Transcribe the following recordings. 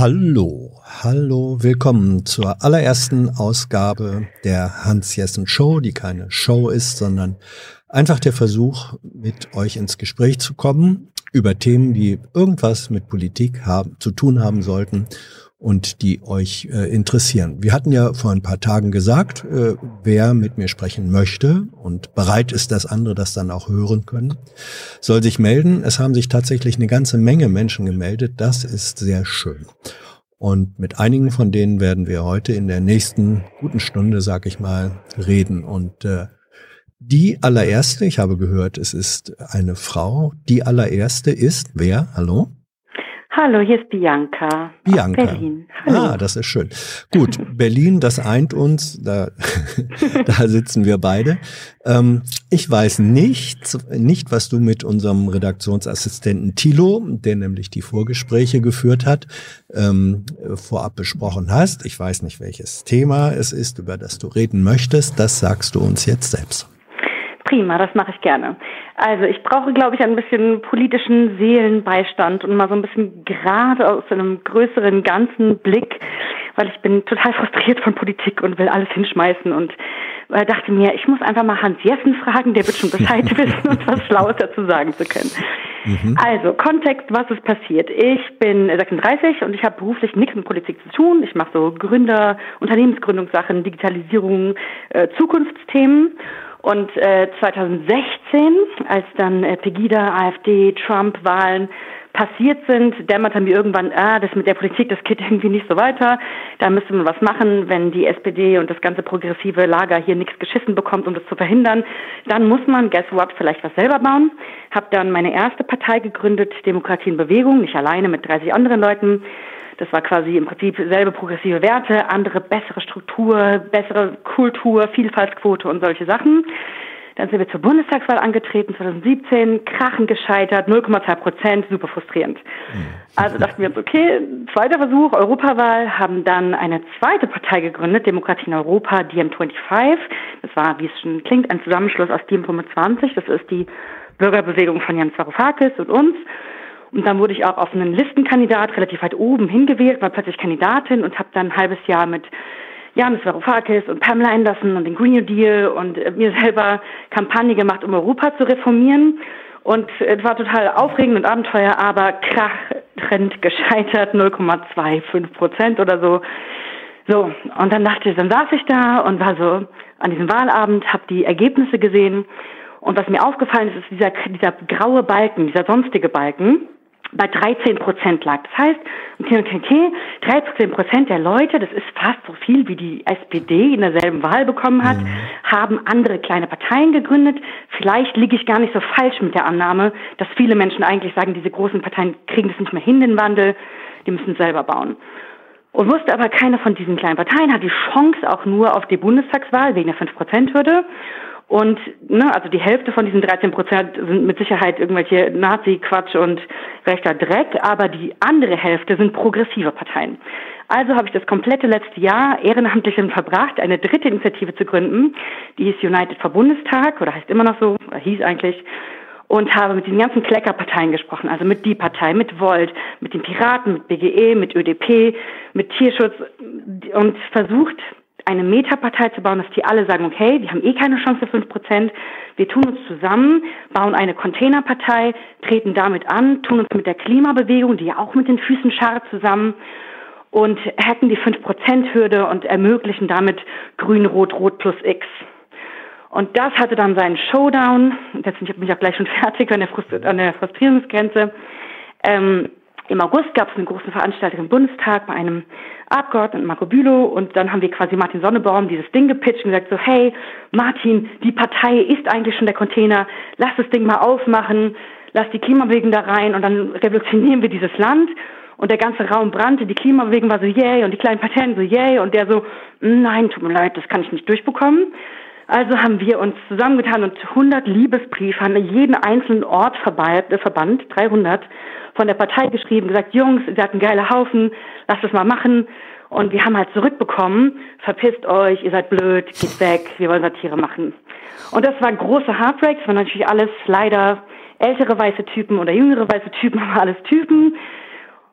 Hallo, hallo, willkommen zur allerersten Ausgabe der Hans-Jessen Show, die keine Show ist, sondern einfach der Versuch, mit euch ins Gespräch zu kommen über Themen, die irgendwas mit Politik haben, zu tun haben sollten und die euch äh, interessieren. Wir hatten ja vor ein paar Tagen gesagt, äh, wer mit mir sprechen möchte und bereit ist, dass andere das dann auch hören können, soll sich melden. Es haben sich tatsächlich eine ganze Menge Menschen gemeldet. Das ist sehr schön. Und mit einigen von denen werden wir heute in der nächsten guten Stunde, sag ich mal, reden. Und äh, die allererste, ich habe gehört, es ist eine Frau. Die allererste ist wer? Hallo? Hallo, hier ist Bianca. Bianca. Berlin. Hallo. Ah, das ist schön. Gut, Berlin, das eint uns. Da, da sitzen wir beide. Ähm, ich weiß nicht, nicht, was du mit unserem Redaktionsassistenten Thilo, der nämlich die Vorgespräche geführt hat, ähm, vorab besprochen hast. Ich weiß nicht, welches Thema es ist, über das du reden möchtest. Das sagst du uns jetzt selbst. Prima, das mache ich gerne. Also ich brauche, glaube ich, ein bisschen politischen Seelenbeistand und mal so ein bisschen gerade aus einem größeren ganzen Blick, weil ich bin total frustriert von Politik und will alles hinschmeißen und äh, dachte mir, ich muss einfach mal Hans Jessen fragen, der wird schon Bescheid wissen und was Schlaues dazu sagen zu können. Mhm. Also, Kontext, was ist passiert? Ich bin 36 und ich habe beruflich nichts mit Politik zu tun. Ich mache so Gründer, Unternehmensgründungssachen, Digitalisierung, äh, Zukunftsthemen. Und äh, 2016, als dann äh, Pegida, AfD, Trump-Wahlen passiert sind, dämmerte mir irgendwann, ah, das mit der Politik, das geht irgendwie nicht so weiter. Da müsste man was machen, wenn die SPD und das ganze progressive Lager hier nichts geschissen bekommt, um das zu verhindern. Dann muss man, guess what, vielleicht was selber bauen. Hab dann meine erste Partei gegründet, Demokratie in Bewegung, nicht alleine, mit 30 anderen Leuten. Das war quasi im Prinzip selbe progressive Werte, andere bessere Struktur, bessere Kultur, Vielfaltsquote und solche Sachen. Dann sind wir zur Bundestagswahl angetreten, 2017, krachen gescheitert, 0,2 Prozent, super frustrierend. Mhm. Also dachten wir uns, okay, zweiter Versuch, Europawahl, haben dann eine zweite Partei gegründet, Demokratie in Europa, DiEM25. Das war, wie es schon klingt, ein Zusammenschluss aus DiEM25. Das ist die Bürgerbewegung von Jan Varoufakis und uns. Und dann wurde ich auch auf einen Listenkandidat relativ weit oben hingewählt, war plötzlich Kandidatin und habe dann ein halbes Jahr mit Janis Varoufakis und Pamela Anderson und den Green New Deal und äh, mir selber Kampagne gemacht, um Europa zu reformieren. Und es äh, war total aufregend und Abenteuer, aber krachend gescheitert, 0,25 Prozent oder so. So, und dann dachte ich, dann saß ich da und war so an diesem Wahlabend, habe die Ergebnisse gesehen. Und was mir aufgefallen ist, ist dieser, dieser graue Balken, dieser sonstige Balken bei 13 Prozent lag. Das heißt, okay, okay, 13 Prozent der Leute, das ist fast so viel, wie die SPD in derselben Wahl bekommen hat, mhm. haben andere kleine Parteien gegründet. Vielleicht liege ich gar nicht so falsch mit der Annahme, dass viele Menschen eigentlich sagen, diese großen Parteien kriegen das nicht mehr hin, den Wandel, die müssen selber bauen. Und wusste aber, keine von diesen kleinen Parteien hat die Chance auch nur auf die Bundestagswahl wegen der 5-Prozent-Hürde. Und ne, also die Hälfte von diesen 13 Prozent sind mit Sicherheit irgendwelche Nazi-Quatsch und rechter Dreck, aber die andere Hälfte sind progressive Parteien. Also habe ich das komplette letzte Jahr ehrenamtlich verbracht, eine dritte Initiative zu gründen. Die hieß United for Bundestag oder heißt immer noch so, oder hieß eigentlich und habe mit den ganzen Kleckerparteien gesprochen, also mit die Partei, mit Volt, mit den Piraten, mit BGE, mit ÖDP, mit Tierschutz und versucht, eine Metapartei zu bauen, dass die alle sagen, okay, wir haben eh keine Chance für fünf Prozent, wir tun uns zusammen, bauen eine Containerpartei, treten damit an, tun uns mit der Klimabewegung, die ja auch mit den Füßen scharrt, zusammen und hacken die fünf Prozent Hürde und ermöglichen damit Grün, Rot, Rot plus X. Und das hatte dann seinen Showdown. Jetzt bin ich auch gleich schon fertig an der, Frust an der Frustrierungsgrenze. Ähm, Im August gab es eine große Veranstaltung im Bundestag bei einem Abgeordneten Marco Bülow und dann haben wir quasi Martin Sonnebaum dieses Ding gepitcht und gesagt so, hey, Martin, die Partei ist eigentlich schon der Container, lass das Ding mal aufmachen, lass die Klimabewegung da rein und dann revolutionieren wir dieses Land. Und der ganze Raum brannte, die Klimabewegung war so, yay, und die kleinen Parteien so, yay, und der so, nein, tut mir leid, das kann ich nicht durchbekommen. Also haben wir uns zusammengetan und 100 Liebesbriefe an jeden einzelnen Ort äh, verbannt, 300, von der Partei geschrieben, gesagt, Jungs, ihr seid ein geiler Haufen, lasst es mal machen. Und wir haben halt zurückbekommen, verpisst euch, ihr seid blöd, geht weg, wir wollen Satire machen. Und das war große Heartbreak, das waren natürlich alles leider ältere weiße Typen oder jüngere weiße Typen, aber alles Typen.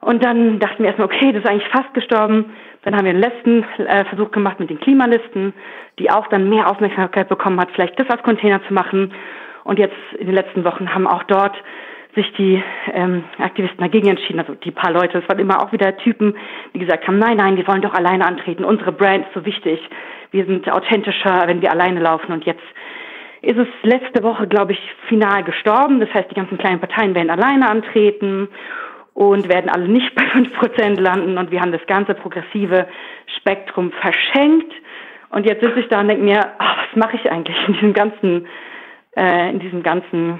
Und dann dachten wir erstmal, okay, das ist eigentlich fast gestorben. Dann haben wir einen letzten äh, Versuch gemacht mit den Klimalisten, die auch dann mehr Aufmerksamkeit bekommen hat, vielleicht das als Container zu machen. Und jetzt in den letzten Wochen haben auch dort sich die ähm, Aktivisten dagegen entschieden, also die paar Leute, es waren immer auch wieder Typen, die gesagt haben, nein, nein, wir wollen doch alleine antreten, unsere Brand ist so wichtig, wir sind authentischer, wenn wir alleine laufen. Und jetzt ist es letzte Woche, glaube ich, final gestorben, das heißt, die ganzen kleinen Parteien werden alleine antreten und werden alle nicht bei fünf Prozent landen. Und wir haben das ganze progressive Spektrum verschenkt. Und jetzt sitze ich da und denke mir, ach, was mache ich eigentlich in diesem ganzen, äh, in diesem ganzen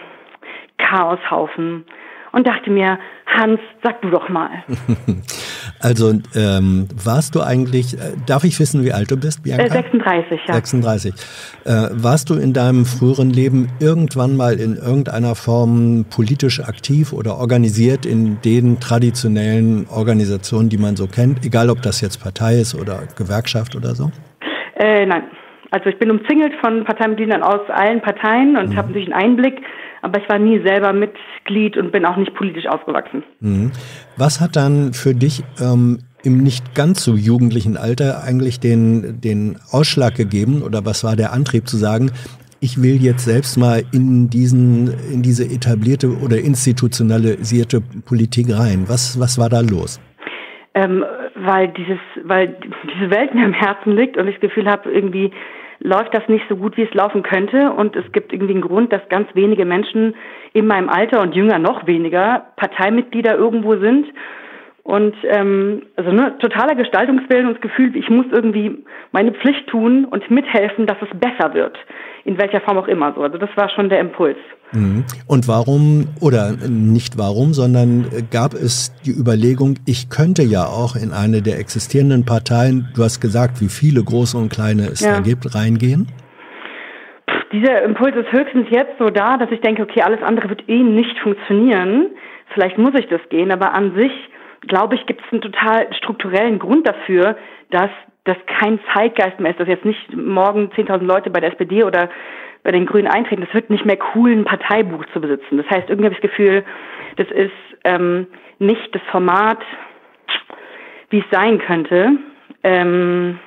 Chaoshaufen und dachte mir, Hans, sag du doch mal. also ähm, warst du eigentlich, äh, darf ich wissen, wie alt du bist, Bianca? Äh, 36, ja. 36. Äh, warst du in deinem früheren Leben irgendwann mal in irgendeiner Form politisch aktiv oder organisiert in den traditionellen Organisationen, die man so kennt, egal ob das jetzt Partei ist oder Gewerkschaft oder so? Äh, nein. Also ich bin umzingelt von Parteimitgliedern aus allen Parteien und mhm. habe natürlich einen Einblick, aber ich war nie selber Mitglied und bin auch nicht politisch aufgewachsen. Mhm. Was hat dann für dich ähm, im nicht ganz so jugendlichen Alter eigentlich den, den Ausschlag gegeben oder was war der Antrieb zu sagen, ich will jetzt selbst mal in diesen, in diese etablierte oder institutionalisierte Politik rein. Was, was war da los? Ähm, weil dieses, weil diese Welt mir am Herzen liegt und ich das Gefühl habe, irgendwie läuft das nicht so gut, wie es laufen könnte. Und es gibt irgendwie einen Grund, dass ganz wenige Menschen in meinem Alter und jünger noch weniger Parteimitglieder irgendwo sind. Und ähm, also ne, totaler Gestaltungswillen und das Gefühl, ich muss irgendwie meine Pflicht tun und mithelfen, dass es besser wird. In welcher Form auch immer so. Also das war schon der Impuls. Mhm. Und warum, oder nicht warum, sondern gab es die Überlegung, ich könnte ja auch in eine der existierenden Parteien, du hast gesagt, wie viele große und kleine es ja. da gibt, reingehen? Dieser Impuls ist höchstens jetzt so da, dass ich denke, okay, alles andere wird eh nicht funktionieren. Vielleicht muss ich das gehen, aber an sich, glaube ich, gibt es einen total strukturellen Grund dafür, dass das kein Zeitgeist mehr ist, dass jetzt nicht morgen 10.000 Leute bei der SPD oder bei den Grünen eintreten, das wird nicht mehr cool, ein Parteibuch zu besitzen. Das heißt, irgendwie habe ich das Gefühl, das ist ähm, nicht das Format, wie es sein könnte, ähm,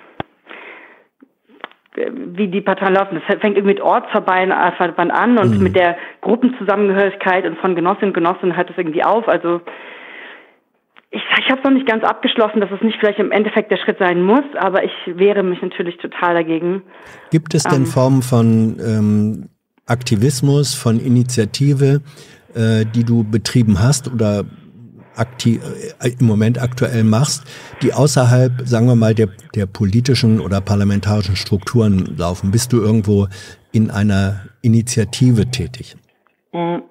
wie die Parteien laufen. Das fängt irgendwie mit Ortsverband an und mhm. mit der Gruppenzusammengehörigkeit und von Genossinnen und Genossen hört es irgendwie auf. Also ich, ich habe es noch nicht ganz abgeschlossen, dass es nicht vielleicht im Endeffekt der Schritt sein muss, aber ich wehre mich natürlich total dagegen. Gibt es denn ähm, Formen von ähm, Aktivismus, von Initiative, äh, die du betrieben hast oder aktiv, äh, im Moment aktuell machst, die außerhalb, sagen wir mal, der, der politischen oder parlamentarischen Strukturen laufen? Bist du irgendwo in einer Initiative tätig? Mhm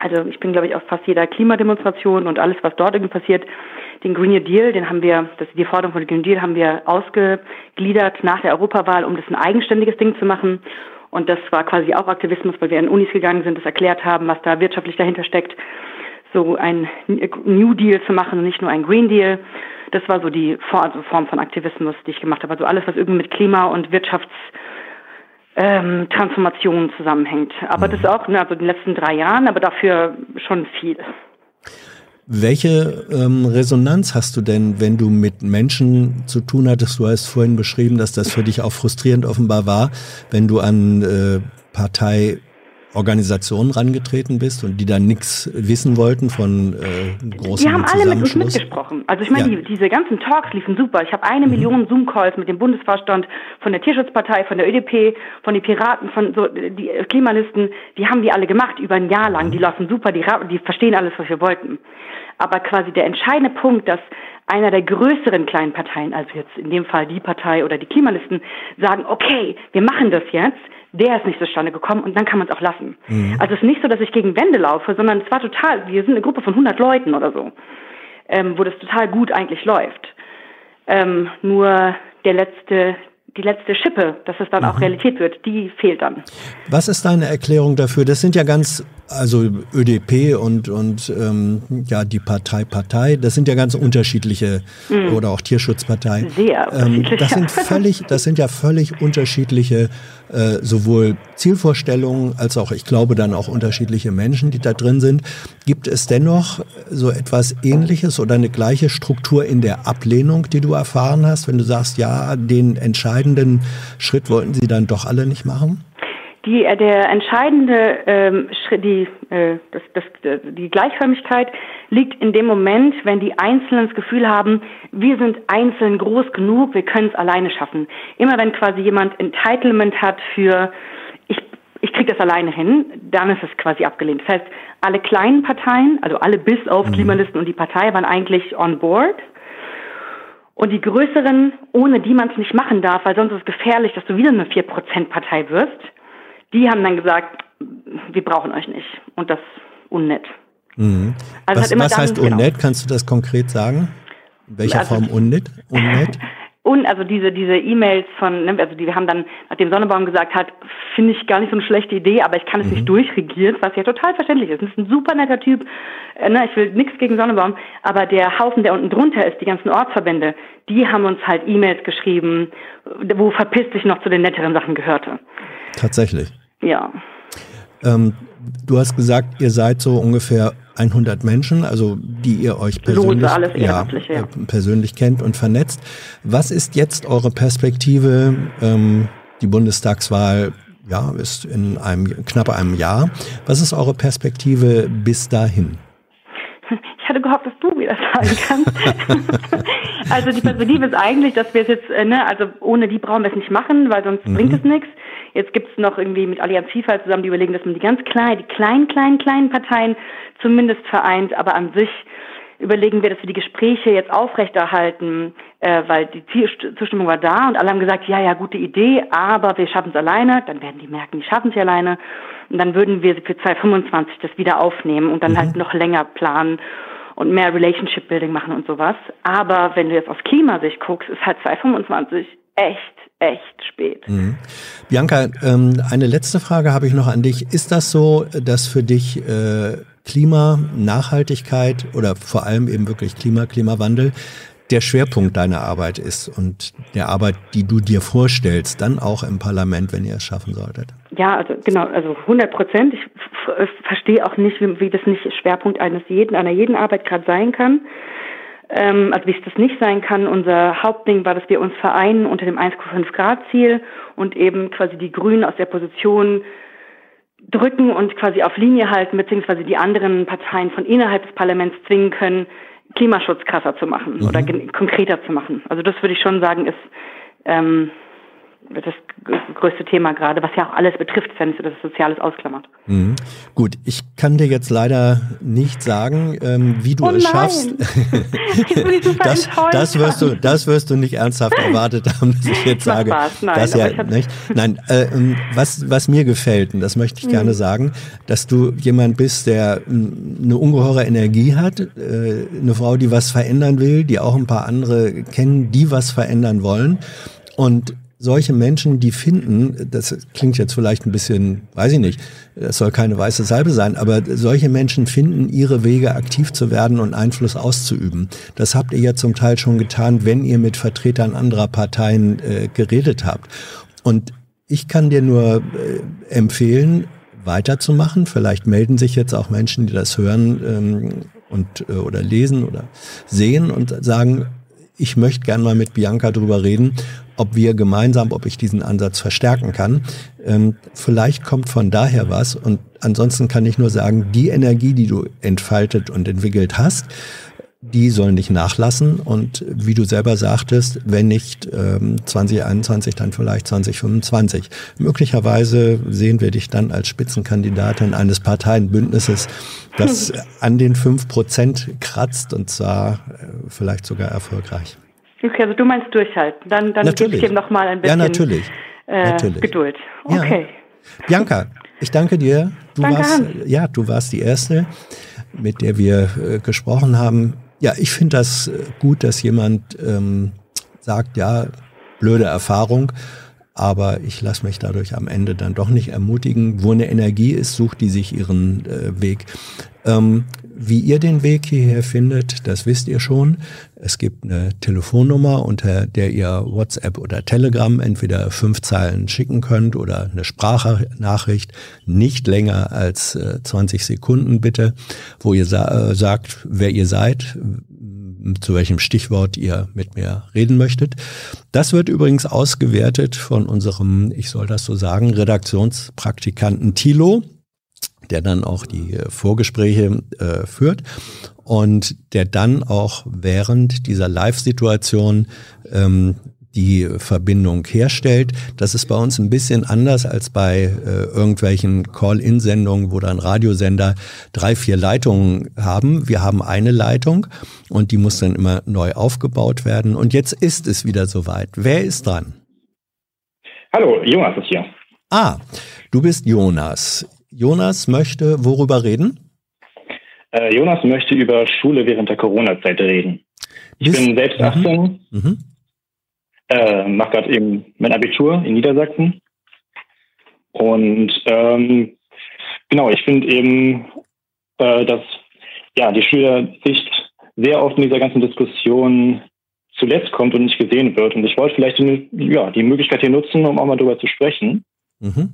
also ich bin, glaube ich, auf fast jeder Klimademonstration und alles, was dort irgendwie passiert. Den Green New Deal, den haben wir, das die Forderung von Green Deal haben wir ausgegliedert nach der Europawahl, um das ein eigenständiges Ding zu machen. Und das war quasi auch Aktivismus, weil wir in Unis gegangen sind, das erklärt haben, was da wirtschaftlich dahinter steckt, so ein New Deal zu machen und nicht nur ein Green Deal. Das war so die also Form von Aktivismus, die ich gemacht habe. Also alles, was irgendwie mit Klima und Wirtschafts ähm, Transformation zusammenhängt. Aber mhm. das auch, ne, also in den letzten drei Jahren, aber dafür schon viel. Welche ähm, Resonanz hast du denn, wenn du mit Menschen zu tun hattest? Du hast vorhin beschrieben, dass das für dich auch frustrierend offenbar war, wenn du an äh, Partei Organisationen rangetreten bist und die dann nichts wissen wollten von äh, großen Die haben alle mit uns mitgesprochen. Also ich meine, ja. die, diese ganzen Talks liefen super. Ich habe eine mhm. Million Zoom-Calls mit dem Bundesvorstand von der Tierschutzpartei, von der ÖDP, von den Piraten, von so die Klimalisten. Die haben die alle gemacht über ein Jahr lang. Die laufen super, die, die verstehen alles, was wir wollten. Aber quasi der entscheidende Punkt, dass einer der größeren kleinen Parteien, also jetzt in dem Fall die Partei oder die Klimalisten, sagen, okay, wir machen das jetzt der ist nicht zustande gekommen und dann kann man es auch lassen. Mhm. Also es ist nicht so, dass ich gegen Wände laufe, sondern es war total, wir sind eine Gruppe von 100 Leuten oder so, ähm, wo das total gut eigentlich läuft. Ähm, nur der letzte die letzte Schippe, dass es dann mhm. auch Realität wird, die fehlt dann. Was ist deine Erklärung dafür? Das sind ja ganz, also ÖDP und, und ähm, ja, die Partei Partei, das sind ja ganz unterschiedliche mhm. oder auch Tierschutzpartei. Sehr ähm, das sind völlig, das sind ja völlig unterschiedliche äh, sowohl Zielvorstellungen als auch, ich glaube, dann auch unterschiedliche Menschen, die da drin sind. Gibt es dennoch so etwas Ähnliches oder eine gleiche Struktur in der Ablehnung, die du erfahren hast, wenn du sagst, ja, den entscheidenden Schritt wollten sie dann doch alle nicht machen? Die, äh, der entscheidende ähm, Schritt, die, äh, das, das, die Gleichförmigkeit liegt in dem Moment, wenn die Einzelnen das Gefühl haben, wir sind einzeln groß genug, wir können es alleine schaffen. Immer wenn quasi jemand Entitlement hat für ich, ich kriege das alleine hin, dann ist es quasi abgelehnt. Das heißt, alle kleinen Parteien, also alle bis auf mhm. Klimalisten und die Partei waren eigentlich on board. Und die größeren, ohne die man es nicht machen darf, weil sonst ist es gefährlich, dass du wieder eine 4%-Partei wirst, die haben dann gesagt, wir brauchen euch nicht. Und das unnett. Mhm. Also was, was dann, heißt genau. unnett? Genau. Kannst du das konkret sagen? In welcher also, Form unnett? unnett? Und also diese diese E-Mails von, ne, also die wir haben dann, nachdem Sonnebaum gesagt hat, finde ich gar nicht so eine schlechte Idee, aber ich kann es mhm. nicht durchregieren, was ja total verständlich ist. Das ist ein super netter Typ. Äh, ne, ich will nichts gegen Sonnebaum, aber der Haufen, der unten drunter ist, die ganzen Ortsverbände, die haben uns halt E-Mails geschrieben, wo verpisst sich noch zu den netteren Sachen gehörte. Tatsächlich. Ja. Ähm, du hast gesagt, ihr seid so ungefähr 100 Menschen, also die ihr euch persönlich, alles ja, ja. Äh, persönlich kennt und vernetzt. Was ist jetzt eure Perspektive? Ähm, die Bundestagswahl ja, ist in einem knapp einem Jahr. Was ist eure Perspektive bis dahin? Ich hatte gehofft, dass du das sagen kannst. also die Perspektive ist eigentlich, dass wir es jetzt, äh, ne, also ohne die brauchen wir es nicht machen, weil sonst mhm. bringt es nichts. Jetzt gibt es noch irgendwie mit Allianz Vielfalt zusammen, die überlegen, dass man die ganz kleinen, die kleinen, kleinen, kleinen Parteien zumindest vereint, aber an sich überlegen wir, dass wir die Gespräche jetzt aufrechterhalten, äh, weil die Zustimmung war da und alle haben gesagt, ja, ja, gute Idee, aber wir schaffen es alleine. Dann werden die merken, die schaffen es ja alleine. Und dann würden wir für 2025 das wieder aufnehmen und dann mhm. halt noch länger planen und mehr Relationship Building machen und sowas. Aber wenn du jetzt aus Klimasicht guckst, ist halt 2025 echt echt spät. Mhm. Bianca, ähm, eine letzte Frage habe ich noch an dich. Ist das so, dass für dich äh, Klima, Nachhaltigkeit oder vor allem eben wirklich Klima, Klimawandel der Schwerpunkt deiner Arbeit ist und der Arbeit, die du dir vorstellst, dann auch im Parlament, wenn ihr es schaffen solltet? Ja, also genau, also 100 Prozent. Ich verstehe auch nicht, wie, wie das nicht Schwerpunkt eines jeden, einer jeden Arbeit gerade sein kann ähm, also wie es das nicht sein kann. Unser Hauptding war, dass wir uns vereinen unter dem 1,5 Grad Ziel und eben quasi die Grünen aus der Position drücken und quasi auf Linie halten, beziehungsweise die anderen Parteien von innerhalb des Parlaments zwingen können, Klimaschutz krasser zu machen mhm. oder konkreter zu machen. Also das würde ich schon sagen, ist ähm, das größte Thema gerade, was ja auch alles betrifft, wenn es das Soziales ausklammert. Mhm. Gut, ich kann dir jetzt leider nicht sagen, ähm, wie du oh es schaffst. das, das, wirst du, das wirst du nicht ernsthaft erwartet haben, dass ich jetzt sage. Nein, dass ja, nicht? Nein, äh, ähm, was, was mir gefällt, und das möchte ich mhm. gerne sagen, dass du jemand bist, der eine ungeheure Energie hat, äh, eine Frau, die was verändern will, die auch ein paar andere kennen, die was verändern wollen. Und solche Menschen, die finden, das klingt jetzt vielleicht ein bisschen, weiß ich nicht, das soll keine weiße Salbe sein, aber solche Menschen finden ihre Wege, aktiv zu werden und Einfluss auszuüben. Das habt ihr ja zum Teil schon getan, wenn ihr mit Vertretern anderer Parteien äh, geredet habt. Und ich kann dir nur äh, empfehlen, weiterzumachen. Vielleicht melden sich jetzt auch Menschen, die das hören ähm, und äh, oder lesen oder sehen und sagen, ich möchte gern mal mit Bianca drüber reden ob wir gemeinsam, ob ich diesen Ansatz verstärken kann. Ähm, vielleicht kommt von daher was und ansonsten kann ich nur sagen, die Energie, die du entfaltet und entwickelt hast, die sollen nicht nachlassen und wie du selber sagtest, wenn nicht ähm, 2021, dann vielleicht 2025. Möglicherweise sehen wir dich dann als Spitzenkandidatin eines Parteienbündnisses, das an den fünf Prozent kratzt und zwar äh, vielleicht sogar erfolgreich. Okay, also du meinst durchhalten. Dann, dann gebe ich dir nochmal ein bisschen ja, natürlich. Äh, natürlich. Geduld. Okay. Ja. Bianca, ich danke dir. Du danke warst, ja, du warst die Erste, mit der wir äh, gesprochen haben. Ja, ich finde das äh, gut, dass jemand ähm, sagt, ja, blöde Erfahrung, aber ich lasse mich dadurch am Ende dann doch nicht ermutigen. Wo eine Energie ist, sucht die sich ihren äh, Weg. Ähm, wie ihr den Weg hierher findet, das wisst ihr schon. Es gibt eine Telefonnummer, unter der ihr WhatsApp oder Telegram entweder fünf Zeilen schicken könnt oder eine Sprachnachricht, nicht länger als äh, 20 Sekunden bitte, wo ihr sa äh, sagt, wer ihr seid, zu welchem Stichwort ihr mit mir reden möchtet. Das wird übrigens ausgewertet von unserem, ich soll das so sagen, Redaktionspraktikanten Thilo der dann auch die äh, Vorgespräche äh, führt und der dann auch während dieser Live-Situation ähm, die Verbindung herstellt. Das ist bei uns ein bisschen anders als bei äh, irgendwelchen Call-in-Sendungen, wo dann Radiosender drei, vier Leitungen haben. Wir haben eine Leitung und die muss dann immer neu aufgebaut werden. Und jetzt ist es wieder soweit. Wer ist dran? Hallo, Jonas ist hier. Ah, du bist Jonas. Jonas möchte worüber reden? Äh, Jonas möchte über Schule während der Corona-Zeit reden. Ich Bist, bin selbst 18, mhm. mhm. äh, mache gerade eben mein Abitur in Niedersachsen. Und ähm, genau, ich finde eben, äh, dass ja, die Schülersicht sehr oft in dieser ganzen Diskussion zuletzt kommt und nicht gesehen wird. Und ich wollte vielleicht die, ja, die Möglichkeit hier nutzen, um auch mal darüber zu sprechen. Mhm.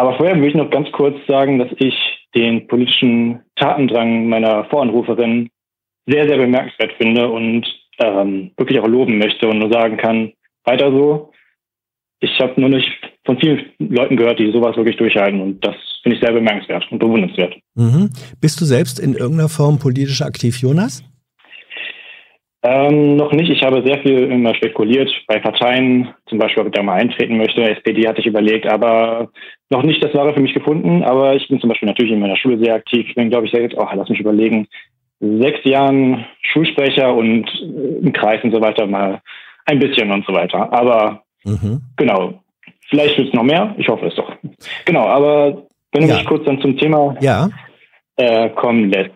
Aber vorher will ich noch ganz kurz sagen, dass ich den politischen Tatendrang meiner Voranruferin sehr, sehr bemerkenswert finde und ähm, wirklich auch loben möchte und nur sagen kann, weiter so. Ich habe nur nicht von vielen Leuten gehört, die sowas wirklich durchhalten und das finde ich sehr bemerkenswert und bewundernswert. Mhm. Bist du selbst in irgendeiner Form politisch aktiv, Jonas? Ähm, noch nicht. Ich habe sehr viel immer spekuliert bei Parteien, zum Beispiel, ob ich da mal eintreten möchte. SPD hatte ich überlegt, aber noch nicht das Wahre für mich gefunden. Aber ich bin zum Beispiel natürlich in meiner Schule sehr aktiv. Ich bin, glaube ich, sehr jetzt, oh, lass mich überlegen, sechs Jahren Schulsprecher und äh, im Kreis und so weiter mal ein bisschen und so weiter. Aber mhm. genau, vielleicht wird es noch mehr. Ich hoffe es doch. Genau, aber wenn du ja. mich kurz dann zum Thema ja. äh, kommen lässt.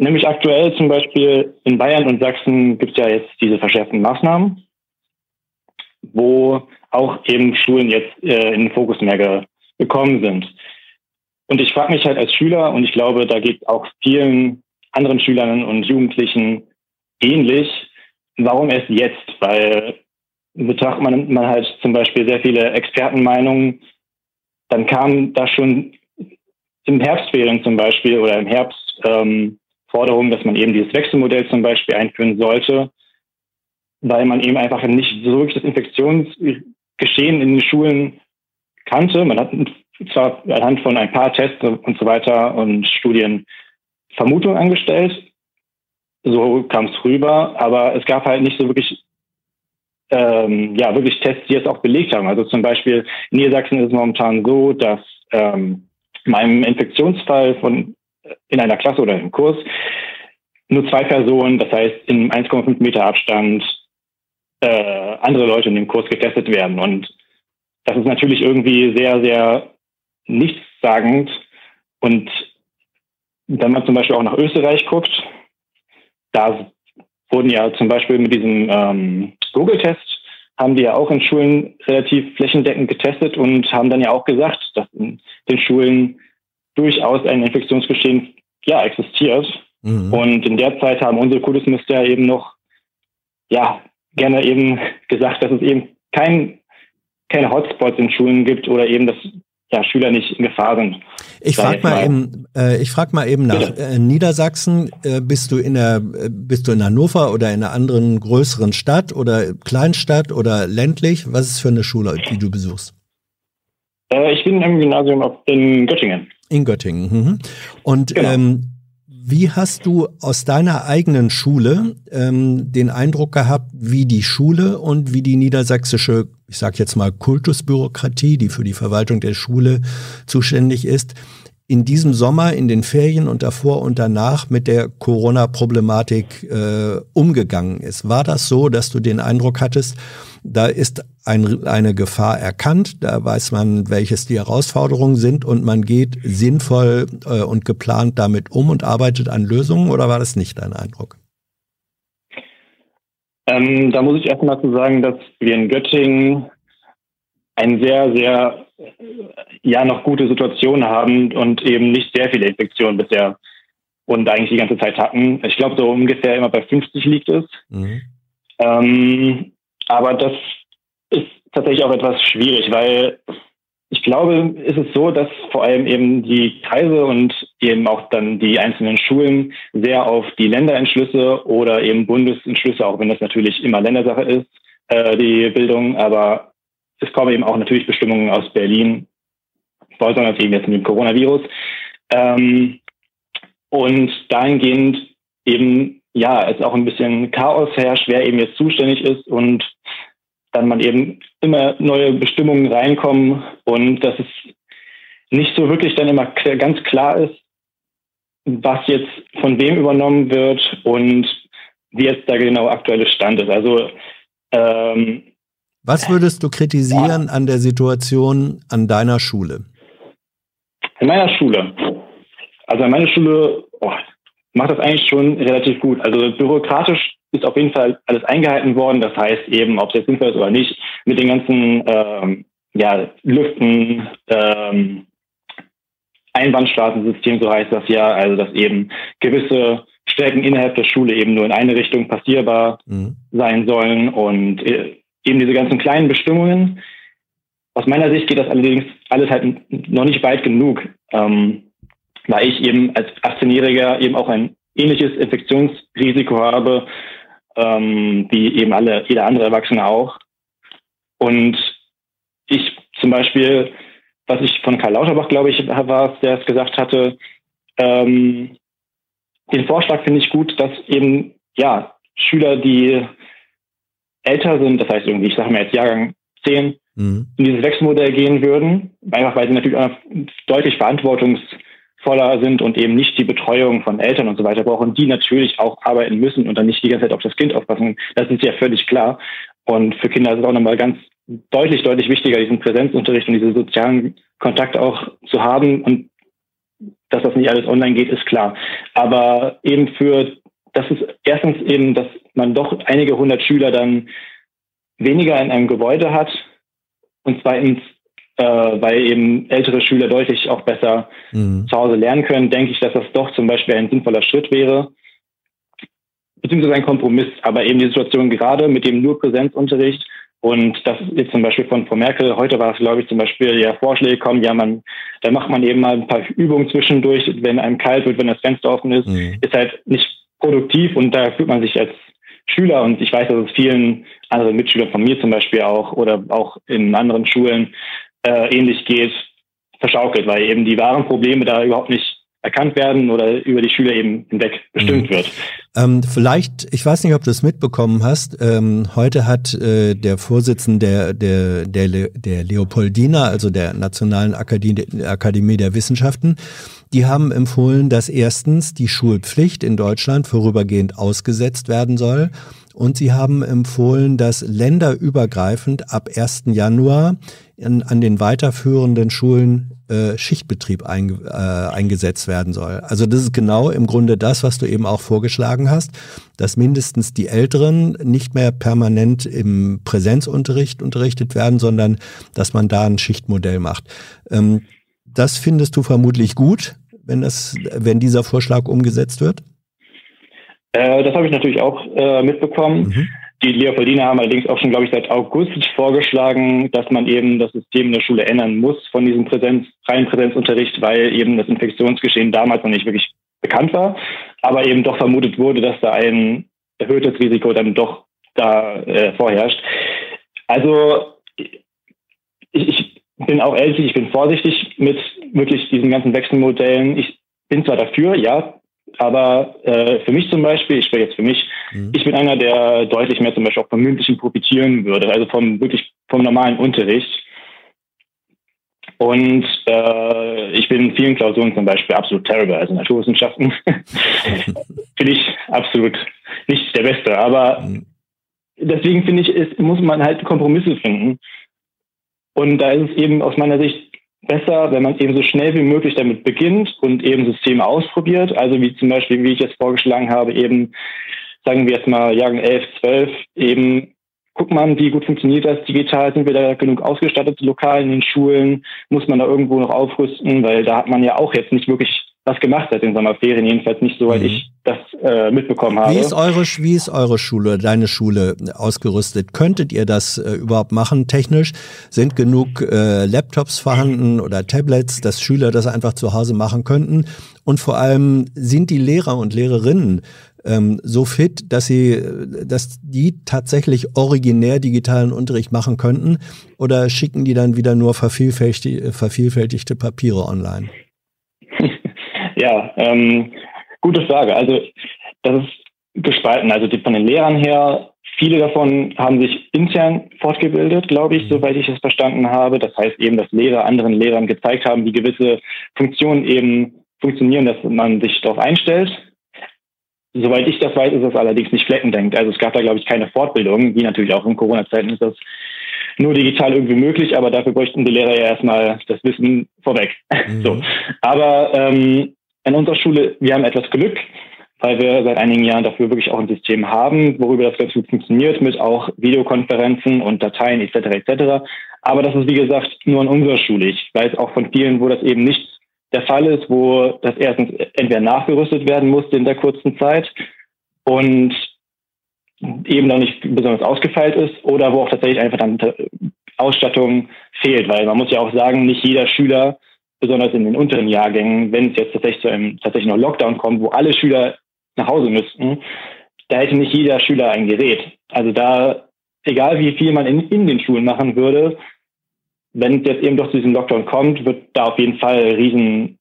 Nämlich aktuell zum Beispiel in Bayern und Sachsen gibt es ja jetzt diese verschärften Maßnahmen, wo auch eben Schulen jetzt äh, in den Fokus mehr gekommen sind. Und ich frage mich halt als Schüler, und ich glaube, da geht auch vielen anderen Schülern und Jugendlichen ähnlich, warum erst jetzt? Weil betrachtet man, man halt zum Beispiel sehr viele Expertenmeinungen, dann kam da schon im Herbstferien zum Beispiel oder im Herbst ähm, Forderung, dass man eben dieses Wechselmodell zum Beispiel einführen sollte, weil man eben einfach nicht so wirklich das Infektionsgeschehen in den Schulen kannte. Man hat zwar anhand von ein paar Tests und so weiter und Studien Vermutungen angestellt, so kam es rüber, aber es gab halt nicht so wirklich ähm, ja, wirklich Tests, die es auch belegt haben. Also zum Beispiel in Niedersachsen ist es momentan so, dass ähm, meinem Infektionsfall von in einer Klasse oder im Kurs nur zwei Personen, das heißt in 1,5 Meter Abstand äh, andere Leute in dem Kurs getestet werden. Und das ist natürlich irgendwie sehr, sehr nichtssagend. Und wenn man zum Beispiel auch nach Österreich guckt, da wurden ja zum Beispiel mit diesem ähm, Google-Test haben die ja auch in Schulen relativ flächendeckend getestet und haben dann ja auch gesagt, dass in den Schulen durchaus ein Infektionsgeschehen ja, existiert. Mhm. Und in der Zeit haben unsere Kultusminister eben noch ja, gerne eben gesagt, dass es eben kein, keine Hotspots in Schulen gibt oder eben, dass ja, Schüler nicht in Gefahr sind. Ich frage mal, mal, eben, äh, ich frag mal eben nach äh, Niedersachsen. Äh, bist du in der, äh, bist du in Hannover oder in einer anderen größeren Stadt oder Kleinstadt oder ländlich? Was ist für eine Schule, die du besuchst? Äh, ich bin im Gymnasium in Göttingen. In Göttingen. Mhm. Und genau. ähm, wie hast du aus deiner eigenen Schule ähm, den Eindruck gehabt, wie die Schule und wie die niedersächsische, ich sage jetzt mal Kultusbürokratie, die für die Verwaltung der Schule zuständig ist, in diesem Sommer, in den Ferien und davor und danach mit der Corona-Problematik äh, umgegangen ist. War das so, dass du den Eindruck hattest, da ist ein, eine Gefahr erkannt, da weiß man, welches die Herausforderungen sind und man geht sinnvoll äh, und geplant damit um und arbeitet an Lösungen oder war das nicht dein Eindruck? Ähm, da muss ich erst mal zu sagen, dass wir in Göttingen eine sehr, sehr, ja, noch gute Situation haben und eben nicht sehr viele Infektionen bisher und eigentlich die ganze Zeit hatten. Ich glaube, so ungefähr immer bei 50 liegt es. Mhm. Ähm, aber das ist tatsächlich auch etwas schwierig, weil ich glaube, ist es so, dass vor allem eben die Kreise und eben auch dann die einzelnen Schulen sehr auf die Länderentschlüsse oder eben Bundesentschlüsse, auch wenn das natürlich immer Ländersache ist, äh, die Bildung, aber es kommen eben auch natürlich Bestimmungen aus Berlin, besonders eben jetzt mit dem Coronavirus. Ähm, und dahingehend eben, ja, es auch ein bisschen Chaos herrscht, wer eben jetzt zuständig ist und dann man eben immer neue Bestimmungen reinkommen und dass es nicht so wirklich dann immer ganz klar ist, was jetzt von wem übernommen wird und wie jetzt der genau aktuelle Stand ist. Also ähm, was würdest du kritisieren an der Situation an deiner Schule? In meiner Schule. Also an meiner Schule oh, macht das eigentlich schon relativ gut. Also bürokratisch ist auf jeden Fall alles eingehalten worden. Das heißt eben, ob es jetzt sinnvoll ist oder nicht, mit den ganzen ähm, ja, Lüften, ähm, Einbahnstraßensystem, so heißt das ja, also dass eben gewisse Strecken innerhalb der Schule eben nur in eine Richtung passierbar mhm. sein sollen und äh, eben diese ganzen kleinen Bestimmungen. Aus meiner Sicht geht das allerdings alles halt noch nicht weit genug, ähm, weil ich eben als 18-Jähriger eben auch ein ähnliches Infektionsrisiko habe ähm, wie eben alle, jeder andere Erwachsene auch. Und ich zum Beispiel, was ich von Karl Lauterbach, glaube ich, war es, der es gesagt hatte, ähm, den Vorschlag finde ich gut, dass eben, ja, Schüler, die älter sind, das heißt irgendwie, ich sage mal jetzt Jahrgang 10, mhm. in dieses Wechselmodell gehen würden, einfach weil sie natürlich auch deutlich verantwortungs voller sind und eben nicht die Betreuung von Eltern und so weiter brauchen, die natürlich auch arbeiten müssen und dann nicht die ganze Zeit auf das Kind aufpassen. Das ist ja völlig klar. Und für Kinder ist es auch nochmal ganz deutlich, deutlich wichtiger, diesen Präsenzunterricht und diese sozialen Kontakte auch zu haben. Und dass das nicht alles online geht, ist klar. Aber eben für, das ist erstens eben, dass man doch einige hundert Schüler dann weniger in einem Gebäude hat und zweitens äh, weil eben ältere Schüler deutlich auch besser mhm. zu Hause lernen können, denke ich, dass das doch zum Beispiel ein sinnvoller Schritt wäre, beziehungsweise ein Kompromiss. Aber eben die Situation gerade mit dem nur Präsenzunterricht und das jetzt zum Beispiel von Frau Merkel, heute war es, glaube ich, zum Beispiel ja Vorschläge kommen, ja, man, da macht man eben mal ein paar Übungen zwischendurch, wenn einem kalt wird, wenn das Fenster offen ist, mhm. ist halt nicht produktiv und da fühlt man sich als Schüler und ich weiß, dass es vielen anderen Mitschülern von mir zum Beispiel auch oder auch in anderen Schulen äh, ähnlich geht, verschaukelt, weil eben die wahren Probleme da überhaupt nicht erkannt werden oder über die Schüler eben hinweg bestimmt mhm. wird. Ähm, vielleicht, ich weiß nicht, ob du es mitbekommen hast, ähm, heute hat äh, der Vorsitzende der, der, der, der Leopoldina, also der Nationalen Akademie, Akademie der Wissenschaften, die haben empfohlen, dass erstens die Schulpflicht in Deutschland vorübergehend ausgesetzt werden soll und sie haben empfohlen, dass länderübergreifend ab 1. Januar in, an den weiterführenden Schulen äh, Schichtbetrieb ein, äh, eingesetzt werden soll. Also das ist genau im Grunde das, was du eben auch vorgeschlagen hast, dass mindestens die Älteren nicht mehr permanent im Präsenzunterricht unterrichtet werden, sondern dass man da ein Schichtmodell macht. Ähm, das findest du vermutlich gut, wenn, das, wenn dieser Vorschlag umgesetzt wird? Äh, das habe ich natürlich auch äh, mitbekommen. Mhm. Die Leopoldiner haben allerdings auch schon, glaube ich, seit August vorgeschlagen, dass man eben das System in der Schule ändern muss von diesem Präsenz, reinen Präsenzunterricht, weil eben das Infektionsgeschehen damals noch nicht wirklich bekannt war, aber eben doch vermutet wurde, dass da ein erhöhtes Risiko dann doch da äh, vorherrscht. Also ich, ich bin auch ehrlich, ich bin vorsichtig mit wirklich diesen ganzen Wechselmodellen. Ich bin zwar dafür, ja, aber äh, für mich zum Beispiel, ich spreche jetzt für mich, mhm. ich bin einer, der deutlich mehr zum Beispiel auch vom mündlichen profitieren würde, also vom wirklich vom normalen Unterricht. Und äh, ich bin in vielen Klausuren zum Beispiel absolut terrible, also Naturwissenschaften. Finde ich absolut nicht der Beste. Aber mhm. deswegen finde ich, ist, muss man halt Kompromisse finden. Und da ist es eben aus meiner Sicht besser, wenn man eben so schnell wie möglich damit beginnt und eben Systeme ausprobiert. Also wie zum Beispiel, wie ich es vorgeschlagen habe, eben sagen wir jetzt mal Jahren 11, 12, eben guckt man, wie gut funktioniert das digital, sind wir da genug ausgestattet lokal in den Schulen, muss man da irgendwo noch aufrüsten, weil da hat man ja auch jetzt nicht wirklich was gemacht seit den Sommerferien, jedenfalls nicht soweit mhm. ich das äh, mitbekommen habe. Wie ist, eure, wie ist eure Schule, deine Schule ausgerüstet? Könntet ihr das äh, überhaupt machen technisch? Sind genug äh, Laptops vorhanden oder Tablets, dass Schüler das einfach zu Hause machen könnten? Und vor allem sind die Lehrer und Lehrerinnen ähm, so fit, dass sie, dass die tatsächlich originär digitalen Unterricht machen könnten? Oder schicken die dann wieder nur vervielfältigte, vervielfältigte Papiere online? Ja, ähm, gute Frage. Also das ist gespalten. Also die, von den Lehrern her, viele davon haben sich intern fortgebildet, glaube ich, mhm. soweit ich es verstanden habe. Das heißt eben, dass Lehrer anderen Lehrern gezeigt haben, wie gewisse Funktionen eben funktionieren, dass man sich darauf einstellt. Soweit ich das weiß, ist das allerdings nicht fleckendenkt. Also es gab da, glaube ich, keine Fortbildung, wie natürlich auch in Corona-Zeiten ist das nur digital irgendwie möglich, aber dafür bräuchten die Lehrer ja erstmal das Wissen vorweg. Mhm. So. Aber ähm, in unserer Schule, wir haben etwas Glück, weil wir seit einigen Jahren dafür wirklich auch ein System haben, worüber das ganz gut funktioniert, mit auch Videokonferenzen und Dateien etc. etc. Aber das ist, wie gesagt, nur in unserer Schule. Ich weiß auch von vielen, wo das eben nicht der Fall ist, wo das erstens entweder nachgerüstet werden musste in der kurzen Zeit und eben noch nicht besonders ausgefeilt ist oder wo auch tatsächlich einfach dann Ausstattung fehlt, weil man muss ja auch sagen, nicht jeder Schüler besonders in den unteren Jahrgängen, wenn es jetzt tatsächlich zu einem tatsächlich noch Lockdown kommt, wo alle Schüler nach Hause müssten, da hätte nicht jeder Schüler ein Gerät. Also da, egal wie viel man in, in den Schulen machen würde, wenn es jetzt eben doch zu diesem Lockdown kommt, wird da auf jeden Fall riesen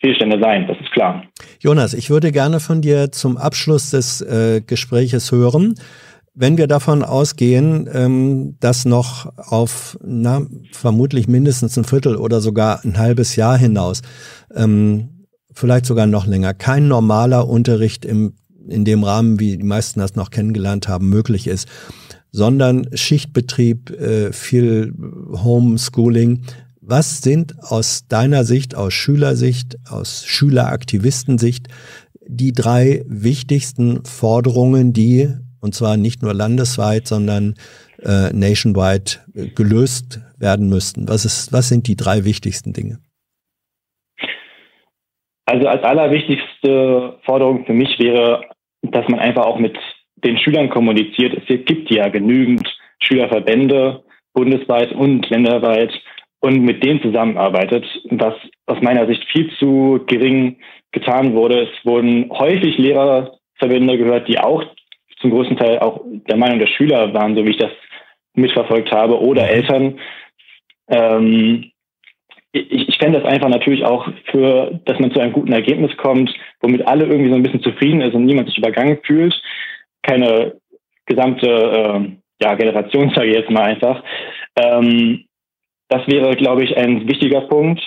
Fehlstände sein, das ist klar. Jonas, ich würde gerne von dir zum Abschluss des äh, Gespräches hören. Wenn wir davon ausgehen, ähm, dass noch auf na, vermutlich mindestens ein Viertel oder sogar ein halbes Jahr hinaus, ähm, vielleicht sogar noch länger, kein normaler Unterricht im, in dem Rahmen, wie die meisten das noch kennengelernt haben, möglich ist, sondern Schichtbetrieb, äh, viel Homeschooling. Was sind aus deiner Sicht, aus Schülersicht, aus Schüleraktivistensicht die drei wichtigsten Forderungen, die und zwar nicht nur landesweit, sondern äh, nationwide gelöst werden müssten? Was, ist, was sind die drei wichtigsten Dinge? Also als allerwichtigste Forderung für mich wäre, dass man einfach auch mit den Schülern kommuniziert. Es gibt ja genügend Schülerverbände bundesweit und länderweit und mit denen zusammenarbeitet, was aus meiner Sicht viel zu gering getan wurde. Es wurden häufig Lehrerverbände gehört, die auch zum größten Teil auch der Meinung der Schüler waren, so wie ich das mitverfolgt habe, oder mhm. Eltern. Ähm, ich, ich fände das einfach natürlich auch für, dass man zu einem guten Ergebnis kommt, womit alle irgendwie so ein bisschen zufrieden ist und niemand sich übergangen fühlt. Keine gesamte äh, ja, Generation, sage ich jetzt mal einfach. Ähm, das wäre, glaube ich, ein wichtiger Punkt,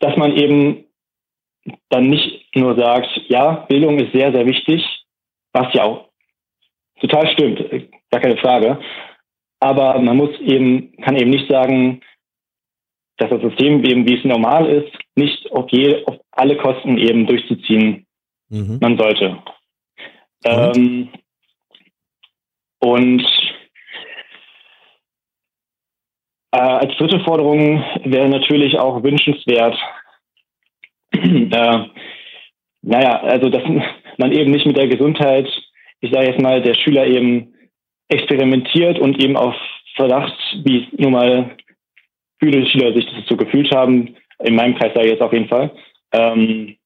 dass man eben dann nicht nur sagt, ja, Bildung ist sehr, sehr wichtig, was ja auch total stimmt, gar keine Frage. Aber man muss eben, kann eben nicht sagen, dass das System eben, wie es normal ist, nicht auf, je, auf alle Kosten eben durchzuziehen mhm. man sollte. Und, ähm, und äh, als dritte Forderung wäre natürlich auch wünschenswert, äh, naja, also dass man eben nicht mit der Gesundheit, ich sage jetzt mal, der Schüler eben experimentiert und eben auf Verdacht, wie nun mal viele Schüler sich das so gefühlt haben, in meinem Kreis sage ich jetzt auf jeden Fall, ähm,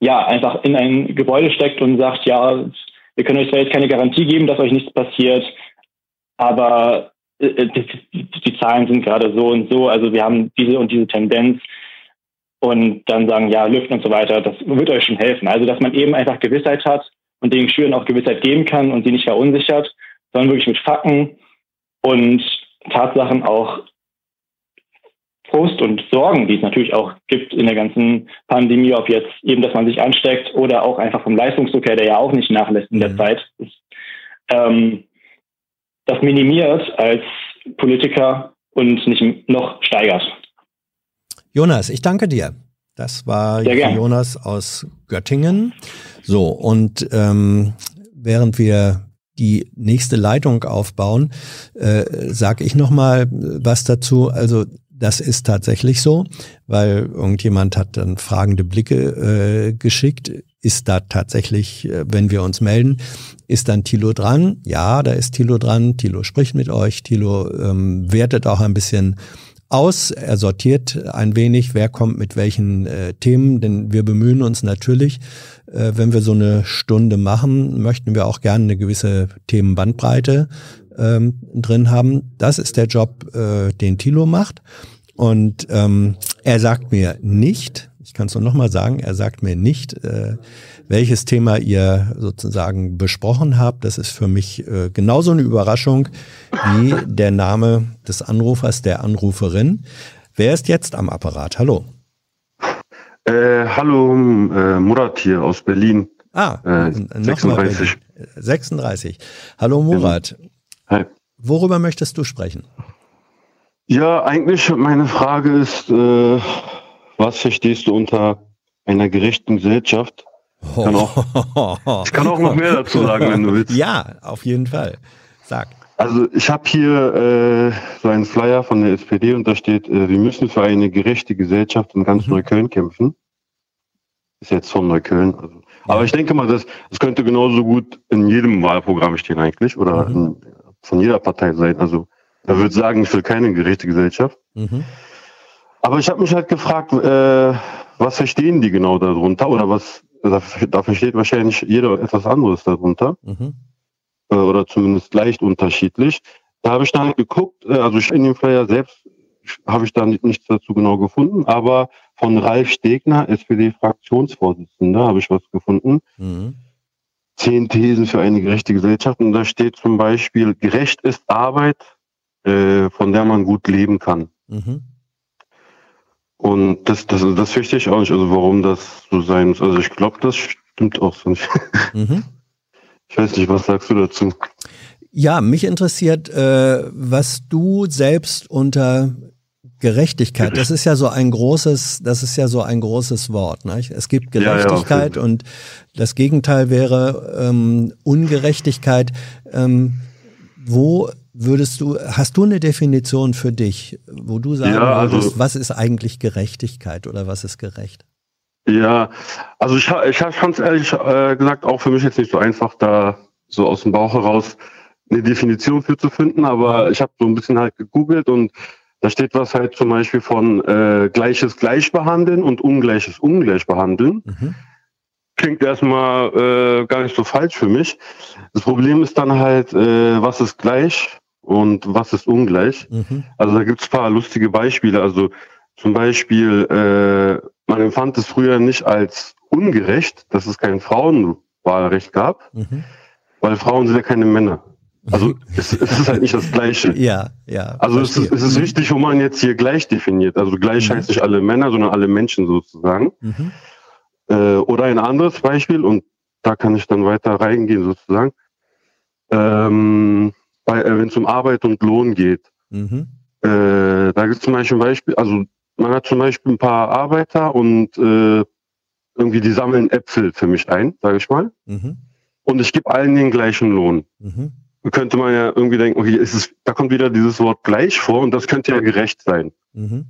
ja, einfach in ein Gebäude steckt und sagt, ja, wir können euch zwar jetzt keine Garantie geben, dass euch nichts passiert, aber äh, die, die Zahlen sind gerade so und so, also wir haben diese und diese Tendenz und dann sagen, ja, lüften und so weiter, das wird euch schon helfen. Also, dass man eben einfach Gewissheit hat und den Schülern auch Gewissheit geben kann und sie nicht verunsichert, sondern wirklich mit Fakten und Tatsachen auch Frust und Sorgen, die es natürlich auch gibt in der ganzen Pandemie, ob jetzt eben, dass man sich ansteckt oder auch einfach vom Leistungsdruck her, der ja auch nicht nachlässt in der mhm. Zeit, ist, ähm, das minimiert als Politiker und nicht noch steigert. Jonas, ich danke dir. Das war Jonas aus Göttingen. So, und ähm, während wir die nächste Leitung aufbauen, äh, sage ich noch mal was dazu. Also das ist tatsächlich so, weil irgendjemand hat dann fragende Blicke äh, geschickt. Ist da tatsächlich, äh, wenn wir uns melden, ist dann Tilo dran? Ja, da ist Tilo dran. Tilo spricht mit euch. Tilo ähm, wertet auch ein bisschen aus. Er sortiert ein wenig, wer kommt mit welchen äh, Themen, denn wir bemühen uns natürlich, äh, wenn wir so eine Stunde machen, möchten wir auch gerne eine gewisse Themenbandbreite ähm, drin haben. Das ist der Job, äh, den Thilo macht. Und ähm, er sagt mir nicht, ich kann es nur nochmal sagen, er sagt mir nicht, äh, welches Thema ihr sozusagen besprochen habt. Das ist für mich äh, genauso eine Überraschung wie der Name des Anrufers, der Anruferin. Wer ist jetzt am Apparat? Hallo. Äh, hallo, äh, Murat hier aus Berlin. Ah, äh, 36. 36. Hallo Murat. Hi. Worüber möchtest du sprechen? Ja, eigentlich meine Frage ist, äh, was verstehst du unter einer gerechten Gesellschaft? Kann auch, ich kann auch noch mehr dazu sagen, wenn du willst. Ja, auf jeden Fall. Sag. Also ich habe hier äh, so einen Flyer von der SPD und da steht, äh, wir müssen für eine gerechte Gesellschaft in ganz mhm. Neukölln kämpfen. Ist jetzt von Neukölln. Also. Ja. Aber ich denke mal, das, das könnte genauso gut in jedem Wahlprogramm stehen eigentlich oder mhm. in, von jeder Partei sein. Also er würde sagen, ich will keine gerechte Gesellschaft. Mhm. Aber ich habe mich halt gefragt, äh, was verstehen die genau darunter oder was, da, da versteht wahrscheinlich jeder etwas anderes darunter. Mhm. Äh, oder zumindest leicht unterschiedlich. Da habe ich dann geguckt, äh, also in dem Flyer selbst habe ich da nichts dazu genau gefunden, aber von Ralf Stegner, SPD-Fraktionsvorsitzender, habe ich was gefunden. Mhm. Zehn Thesen für eine gerechte Gesellschaft. Und da steht zum Beispiel, gerecht ist Arbeit, äh, von der man gut leben kann. Mhm. Und das, das, das verstehe ich auch nicht, also warum das so sein muss. Also ich glaube, das stimmt auch so nicht. Mhm. Ich weiß nicht, was sagst du dazu? Ja, mich interessiert, äh, was du selbst unter Gerechtigkeit, das ist ja so ein großes, das ist ja so ein großes Wort. Ne? Es gibt Gerechtigkeit ja, ja, und das Gegenteil wäre ähm, Ungerechtigkeit. Ähm, wo würdest du, hast du eine Definition für dich, wo du sagen ja, also, würdest, was ist eigentlich Gerechtigkeit oder was ist gerecht? Ja, also ich, ich fand es ehrlich äh, gesagt auch für mich jetzt nicht so einfach, da so aus dem Bauch heraus eine Definition für zu finden, aber ich habe so ein bisschen halt gegoogelt und da steht was halt zum Beispiel von äh, gleiches Gleichbehandeln und ungleiches Ungleichbehandeln. Mhm. Klingt erstmal äh, gar nicht so falsch für mich. Das Problem ist dann halt, äh, was ist gleich und was ist ungleich. Mhm. Also da gibt es paar lustige Beispiele. Also zum Beispiel, äh, man empfand es früher nicht als ungerecht, dass es kein Frauenwahlrecht gab, mhm. weil Frauen sind ja keine Männer. Also es, es, ist halt nicht das Gleiche. Ja, ja. Also es ist, es ist mhm. wichtig, wo man jetzt hier gleich definiert. Also gleich mhm. heißt nicht alle Männer, sondern alle Menschen sozusagen. Mhm. Äh, oder ein anderes Beispiel, und da kann ich dann weiter reingehen sozusagen. Ähm, äh, wenn es um Arbeit und Lohn geht. Mhm. Äh, da gibt es zum Beispiel ein Beispiel, also man hat zum Beispiel ein paar Arbeiter und äh, irgendwie die sammeln Äpfel für mich ein, sage ich mal. Mhm. Und ich gebe allen den gleichen Lohn. Mhm. Könnte man ja irgendwie denken, okay, ist es, da kommt wieder dieses Wort gleich vor und das könnte ja gerecht sein. Mhm.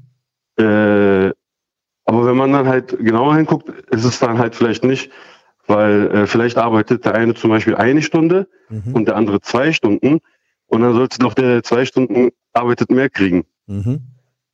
Äh, aber wenn man dann halt genauer hinguckt, ist es dann halt vielleicht nicht, weil äh, vielleicht arbeitet der eine zum Beispiel eine Stunde mhm. und der andere zwei Stunden und dann sollte doch der zwei Stunden arbeitet mehr kriegen. Mhm.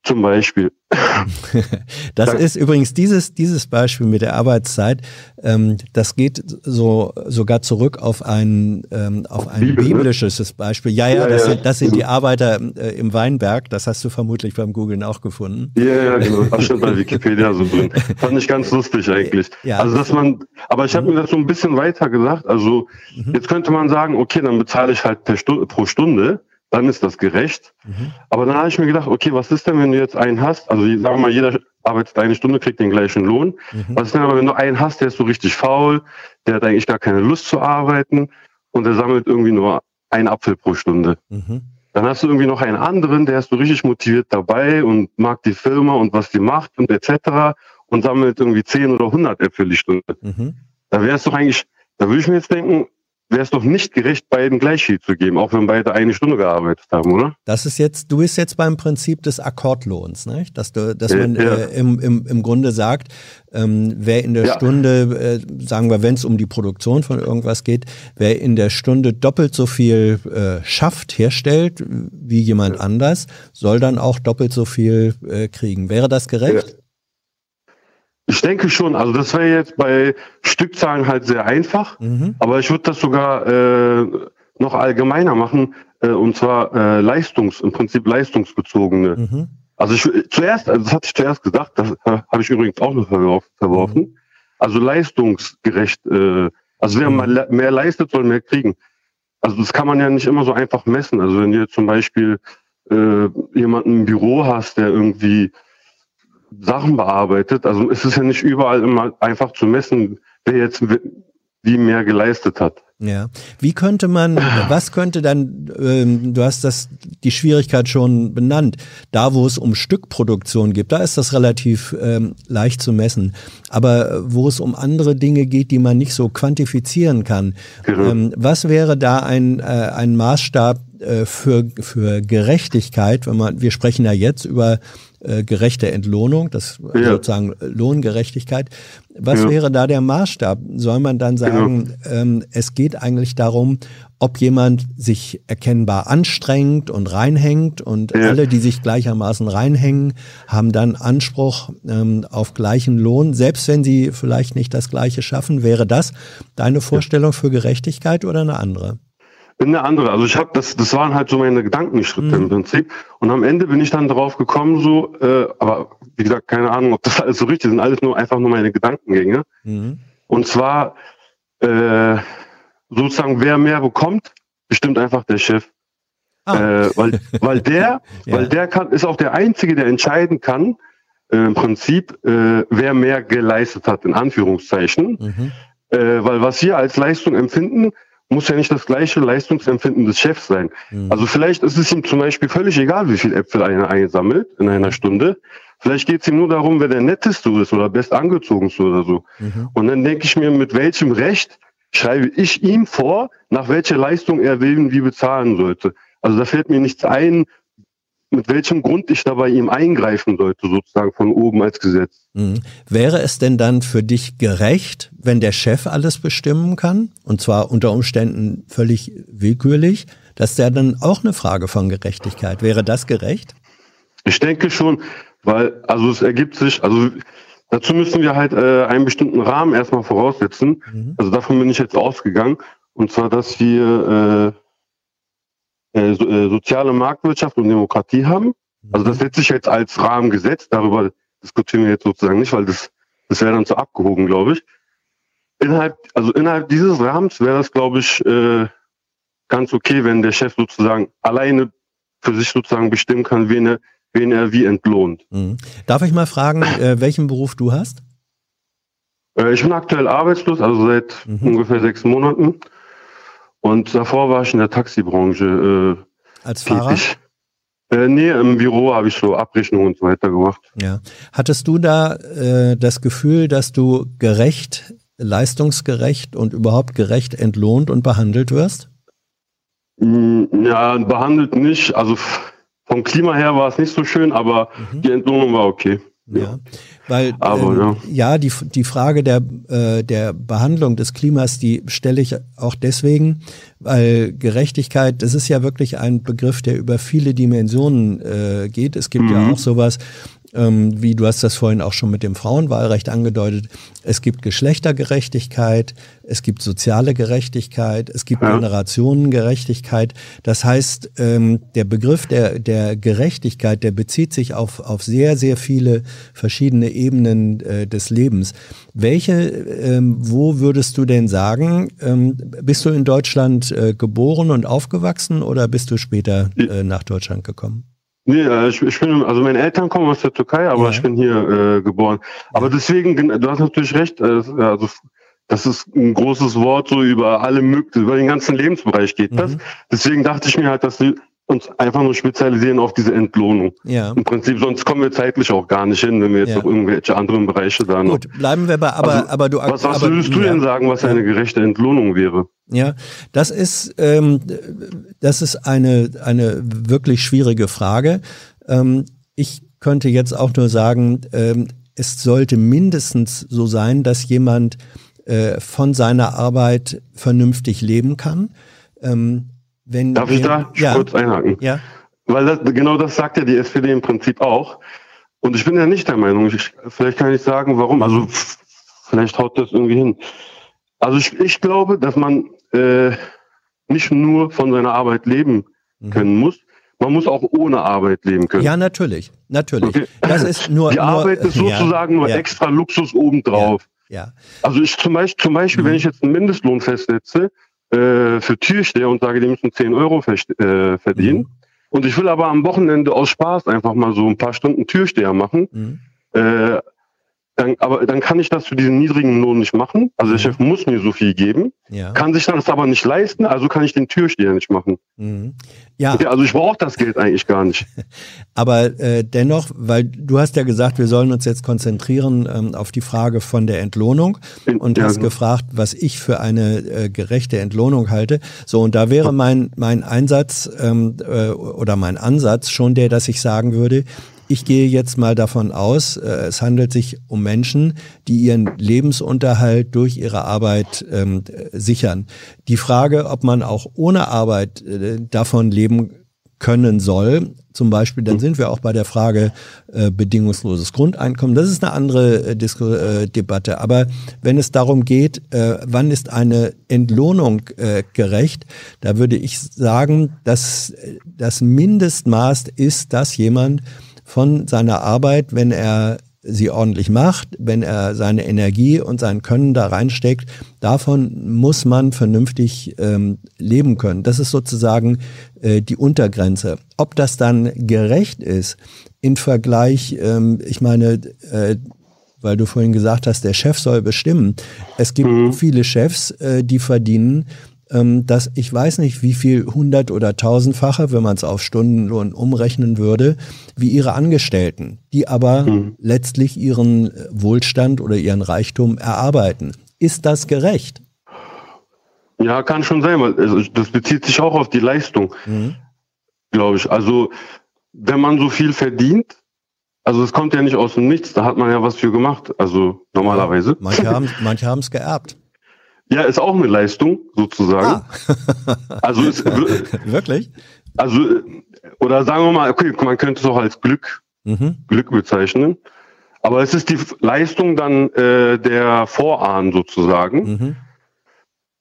Zum Beispiel. das ist übrigens dieses, dieses Beispiel mit der Arbeitszeit, ähm, das geht so sogar zurück auf ein, ähm, auf ein Bibel, ne? biblisches ne? Beispiel. Ja, ja, ja, das, ja. Sind, das sind die Arbeiter äh, im Weinberg, das hast du vermutlich beim Googlen auch gefunden. Ja, ja, genau. Das steht bei Wikipedia so drin. Fand ich ganz lustig eigentlich. Ja, also dass man, aber ich habe mhm. mir das so ein bisschen weiter gesagt. Also mhm. jetzt könnte man sagen, okay, dann bezahle ich halt Stu pro Stunde dann ist das gerecht. Mhm. Aber dann habe ich mir gedacht, okay, was ist denn, wenn du jetzt einen hast? Also sagen wir mal, jeder arbeitet eine Stunde, kriegt den gleichen Lohn. Mhm. Was ist denn aber, wenn du einen hast, der ist so richtig faul, der hat eigentlich gar keine Lust zu arbeiten und der sammelt irgendwie nur einen Apfel pro Stunde. Mhm. Dann hast du irgendwie noch einen anderen, der ist so richtig motiviert dabei und mag die Firma und was die macht und etc. und sammelt irgendwie 10 oder 100 Äpfel die Stunde. Mhm. Da wäre es doch eigentlich, da würde ich mir jetzt denken, wäre es doch nicht gerecht, beiden gleich viel zu geben, auch wenn beide eine Stunde gearbeitet haben, oder? Das ist jetzt, du bist jetzt beim Prinzip des Akkordlohns, ne? dass, du, dass man ja. äh, im, im, im Grunde sagt, ähm, wer in der ja. Stunde, äh, sagen wir, wenn es um die Produktion von irgendwas geht, wer in der Stunde doppelt so viel äh, schafft, herstellt wie jemand anders, soll dann auch doppelt so viel äh, kriegen. Wäre das gerecht? Ich denke schon. Also das wäre jetzt bei Stückzahlen halt sehr einfach, mhm. aber ich würde das sogar äh, noch allgemeiner machen, äh, und zwar äh, leistungs, im Prinzip leistungsbezogene. Mhm. Also ich zuerst, also das hatte ich zuerst gesagt, das äh, habe ich übrigens auch noch verworfen. Mhm. Also leistungsgerecht, äh, also wer mhm. mehr leistet, soll mehr kriegen. Also das kann man ja nicht immer so einfach messen. Also wenn du zum Beispiel äh, jemanden im Büro hast, der irgendwie Sachen bearbeitet. Also es ist ja nicht überall immer einfach zu messen, wer jetzt wie mehr geleistet hat. Ja. Wie könnte man, was könnte dann, ähm, du hast das, die Schwierigkeit schon benannt, da wo es um Stückproduktion geht, da ist das relativ ähm, leicht zu messen. Aber wo es um andere Dinge geht, die man nicht so quantifizieren kann, genau. ähm, was wäre da ein, äh, ein Maßstab äh, für, für Gerechtigkeit, wenn man, wir sprechen ja jetzt über äh, gerechte Entlohnung, das ja. sozusagen Lohngerechtigkeit. Was ja. wäre da der Maßstab? Soll man dann sagen, genau. ähm, es geht eigentlich darum, ob jemand sich erkennbar anstrengt und reinhängt und ja. alle, die sich gleichermaßen reinhängen, haben dann Anspruch ähm, auf gleichen Lohn, selbst wenn sie vielleicht nicht das Gleiche schaffen. Wäre das deine Vorstellung für Gerechtigkeit oder eine andere? Eine andere. Also ich habe das, das waren halt so meine Gedankenschritte mhm. im Prinzip. Und am Ende bin ich dann drauf gekommen, so, äh, aber wie gesagt, keine Ahnung, ob das alles so richtig sind, alles nur einfach nur meine Gedankengänge. Mhm. Und zwar äh, sozusagen, wer mehr bekommt, bestimmt einfach der Chef. Ah. Äh, weil, weil der, ja. weil der kann, ist auch der Einzige, der entscheiden kann, äh, im Prinzip, äh, wer mehr geleistet hat, in Anführungszeichen. Mhm. Äh, weil was wir als Leistung empfinden, muss ja nicht das gleiche Leistungsempfinden des Chefs sein. Mhm. Also vielleicht ist es ihm zum Beispiel völlig egal, wie viel Äpfel einer einsammelt in einer Stunde. Vielleicht geht es ihm nur darum, wer der netteste ist oder best angezogenste oder so. Mhm. Und dann denke ich mir, mit welchem Recht schreibe ich ihm vor, nach welcher Leistung er will wie bezahlen sollte. Also da fällt mir nichts ein, mit welchem Grund ich da bei ihm eingreifen sollte, sozusagen von oben als Gesetz. Mhm. Wäre es denn dann für dich gerecht, wenn der Chef alles bestimmen kann, und zwar unter Umständen völlig willkürlich, dass der dann auch eine Frage von Gerechtigkeit, wäre das gerecht? Ich denke schon, weil, also es ergibt sich, also dazu müssen wir halt äh, einen bestimmten Rahmen erstmal voraussetzen. Mhm. Also davon bin ich jetzt ausgegangen. Und zwar, dass wir äh, äh, so, äh, soziale Marktwirtschaft und Demokratie haben. Also das setzt sich jetzt als Rahmen gesetzt. Darüber diskutieren wir jetzt sozusagen nicht, weil das, das wäre dann zu abgehoben, glaube ich. Innerhalb, also innerhalb dieses Rahmens wäre das, glaube ich, äh, ganz okay, wenn der Chef sozusagen alleine für sich sozusagen bestimmen kann, wen er, wen er wie entlohnt. Mhm. Darf ich mal fragen, äh, welchen Beruf du hast? Äh, ich bin aktuell arbeitslos, also seit mhm. ungefähr sechs Monaten. Und davor war ich in der Taxibranche äh, als Fahrer. Tätig. Äh, nee, im Büro habe ich so Abrechnungen und so weiter gemacht. Ja. Hattest du da äh, das Gefühl, dass du gerecht, leistungsgerecht und überhaupt gerecht entlohnt und behandelt wirst? Mm, ja, behandelt nicht. Also vom Klima her war es nicht so schön, aber mhm. die Entlohnung war okay. Ja, weil Aber, ähm, ja. ja, die, die Frage der, äh, der Behandlung des Klimas, die stelle ich auch deswegen, weil Gerechtigkeit, das ist ja wirklich ein Begriff, der über viele Dimensionen äh, geht. Es gibt mhm. ja auch sowas ähm, wie du hast das vorhin auch schon mit dem Frauenwahlrecht angedeutet, es gibt Geschlechtergerechtigkeit, es gibt soziale Gerechtigkeit, es gibt ja. Generationengerechtigkeit. Das heißt, ähm, der Begriff der, der Gerechtigkeit, der bezieht sich auf, auf sehr, sehr viele verschiedene Ebenen äh, des Lebens. Welche, ähm, wo würdest du denn sagen, ähm, bist du in Deutschland äh, geboren und aufgewachsen oder bist du später äh, nach Deutschland gekommen? Nee, äh, ich, ich bin, also meine Eltern kommen aus der Türkei, aber ja. ich bin hier äh, geboren. Aber deswegen, du hast natürlich recht, also das ist ein großes Wort, so über alle möglichen, über den ganzen Lebensbereich geht das. Mhm. Deswegen dachte ich mir halt, dass die, uns einfach nur spezialisieren auf diese Entlohnung. Ja. Im Prinzip, sonst kommen wir zeitlich auch gar nicht hin, wenn wir jetzt Ja. noch irgendwelche anderen Bereiche da noch. Gut, bleiben wir bei, aber, Also, aber du, Was, was aber, würdest du ja. denn sagen, was eine gerechte Entlohnung wäre? Ja, das ist, ähm, das ist eine, eine wirklich schwierige Frage. Ähm, ich könnte jetzt auch nur sagen, ähm, es sollte mindestens so sein, dass jemand äh, von seiner Arbeit vernünftig leben kann. Ähm, wenn Darf ich da ja, kurz einhaken? ja, Weil das, genau das sagt ja die SPD im Prinzip auch. Und ich bin ja nicht der Meinung, ich, vielleicht kann ich sagen, warum. Also vielleicht haut das irgendwie hin. Also ich, ich glaube, dass man äh, nicht nur von seiner Arbeit leben können muss, man muss auch ohne Arbeit leben können. Mhm. ja, natürlich, natürlich. Okay. Das ist nur die nur, Arbeit ist ja, sozusagen nur ja, extra Luxus obendrauf. Ja, Also ich zum Beispiel, zum Beispiel Mhm. wenn ich jetzt einen Mindestlohn festsetze äh, für Türsteher und sage, die müssen 10 Euro äh, verdienen, Mhm. und ich will aber am Wochenende aus Spaß einfach mal so ein paar Stunden Türsteher machen, mhm. äh, dann, aber dann kann ich das für diesen niedrigen Lohn nicht machen. Also der Mhm. Chef muss mir so viel geben, ja. kann sich das aber nicht leisten, also kann ich den Türsteher nicht machen. Mhm. Ja, Okay, also ich brauche das Geld eigentlich gar nicht. Aber äh, dennoch, weil du hast ja gesagt, wir sollen uns jetzt konzentrieren ähm, auf die Frage von der Entlohnung und Ja, hast genau. gefragt, was ich für eine äh, gerechte Entlohnung halte. So, und da wäre mein, mein Einsatz ähm, äh, oder mein Ansatz schon der, dass ich sagen würde, ich gehe jetzt mal davon aus, äh, es handelt sich um Menschen, die ihren Lebensunterhalt durch ihre Arbeit ähm, äh, sichern. Die Frage, ob man auch ohne Arbeit äh, davon leben können soll, zum Beispiel, dann sind wir auch bei der Frage äh, bedingungsloses Grundeinkommen. Das ist eine andere äh, Disku äh, Debatte. Aber wenn es darum geht, äh, wann ist eine Entlohnung äh, gerecht, da würde ich sagen, dass äh, das Mindestmaß ist, dass jemand von seiner Arbeit, wenn er sie ordentlich macht, wenn er seine Energie und sein Können da reinsteckt, davon muss man vernünftig ähm, leben können. Das ist sozusagen äh, die Untergrenze. Ob das dann gerecht ist im Vergleich, ähm, ich meine, äh, weil du vorhin gesagt hast, der Chef soll bestimmen. Es gibt viele Chefs, äh, die verdienen ähm, dass ich weiß nicht, wie viel hundert- oder tausendfache, wenn man es auf Stundenlohn umrechnen würde, wie ihre Angestellten, die aber letztlich ihren äh, Wohlstand oder ihren Reichtum erarbeiten. Ist das gerecht? Ja, kann schon sein, weil also das bezieht sich auch auf die Leistung, glaube ich. Also wenn man so viel verdient, also es kommt ja nicht aus dem Nichts, da hat man ja was für gemacht, also normalerweise. Haben manche haben es geerbt. Ja, ist auch eine Leistung sozusagen. Ah, Also es, wirklich? also oder sagen wir mal, okay, man könnte es auch als Glück Mhm. Glück bezeichnen. Aber es ist die Leistung dann äh, der Vorahnen sozusagen. Mhm.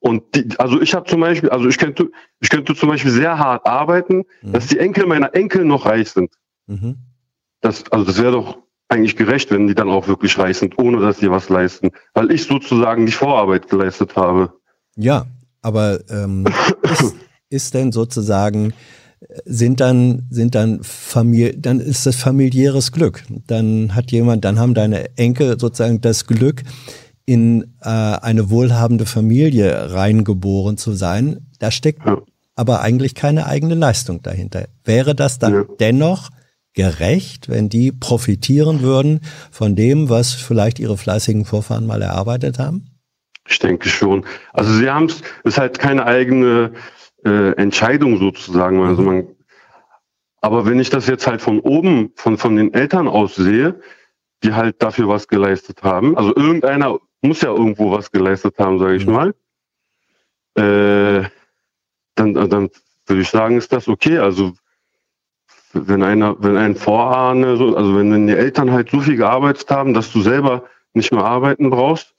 Und die, also ich habe zum Beispiel, also ich könnte, ich könnte zum Beispiel sehr hart arbeiten, dass die Enkel meiner Enkel noch reich sind. Mhm. Das, also das wäre doch eigentlich gerecht, wenn die dann auch wirklich reich sind, ohne dass sie was leisten, weil ich sozusagen die Vorarbeit geleistet habe. Ja, aber ähm, ist, ist denn sozusagen sind dann sind dann Familie, dann ist das familiäres Glück. Dann hat jemand, dann haben deine Enkel sozusagen das Glück, in äh, eine wohlhabende Familie reingeboren zu sein. Da steckt Ja. aber eigentlich keine eigene Leistung dahinter. Wäre das dann Ja. dennoch gerecht, wenn die profitieren würden von dem, was vielleicht ihre fleißigen Vorfahren mal erarbeitet haben? Ich denke schon. Also sie haben es, ist halt keine eigene äh, Entscheidung sozusagen. Also man, aber wenn ich das jetzt halt von oben, von, von den Eltern aus sehe, die halt dafür was geleistet haben, also irgendeiner muss ja irgendwo was geleistet haben, sage ich Mhm. mal, äh, dann, dann würde ich sagen, ist das okay. Also wenn einer, wenn ein Vorahne, so, also wenn, wenn die Eltern halt so viel gearbeitet haben, dass du selber nicht mehr arbeiten brauchst,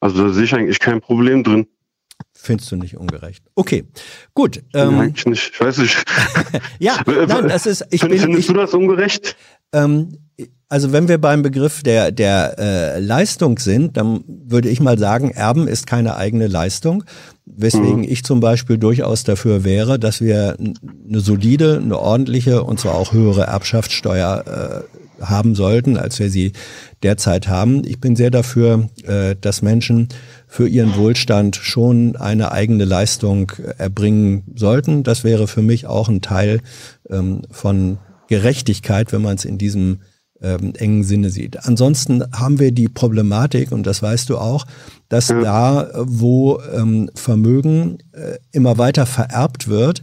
also da sehe ich eigentlich kein Problem drin. Findest du nicht ungerecht? Okay, gut. Ähm, eigentlich nicht. Ich weiß nicht. ja, nein, das ist, ich Find- bin, Findest ich, du das ungerecht? ähm, also wenn wir beim Begriff der, der äh, Leistung sind, dann würde ich mal sagen, Erben ist keine eigene Leistung, weswegen ich zum Beispiel durchaus dafür wäre, dass wir eine solide, eine ordentliche und zwar auch höhere Erbschaftssteuer äh, haben sollten, als wir sie derzeit haben. Ich bin sehr dafür, äh, dass Menschen für ihren Wohlstand schon eine eigene Leistung erbringen sollten. Das wäre für mich auch ein Teil ähm, von Gerechtigkeit, wenn man es in diesem ähm, engen Sinne sieht. Ansonsten haben wir die Problematik, und das weißt du auch, dass ja. da, wo ähm, Vermögen äh, immer weiter vererbt wird,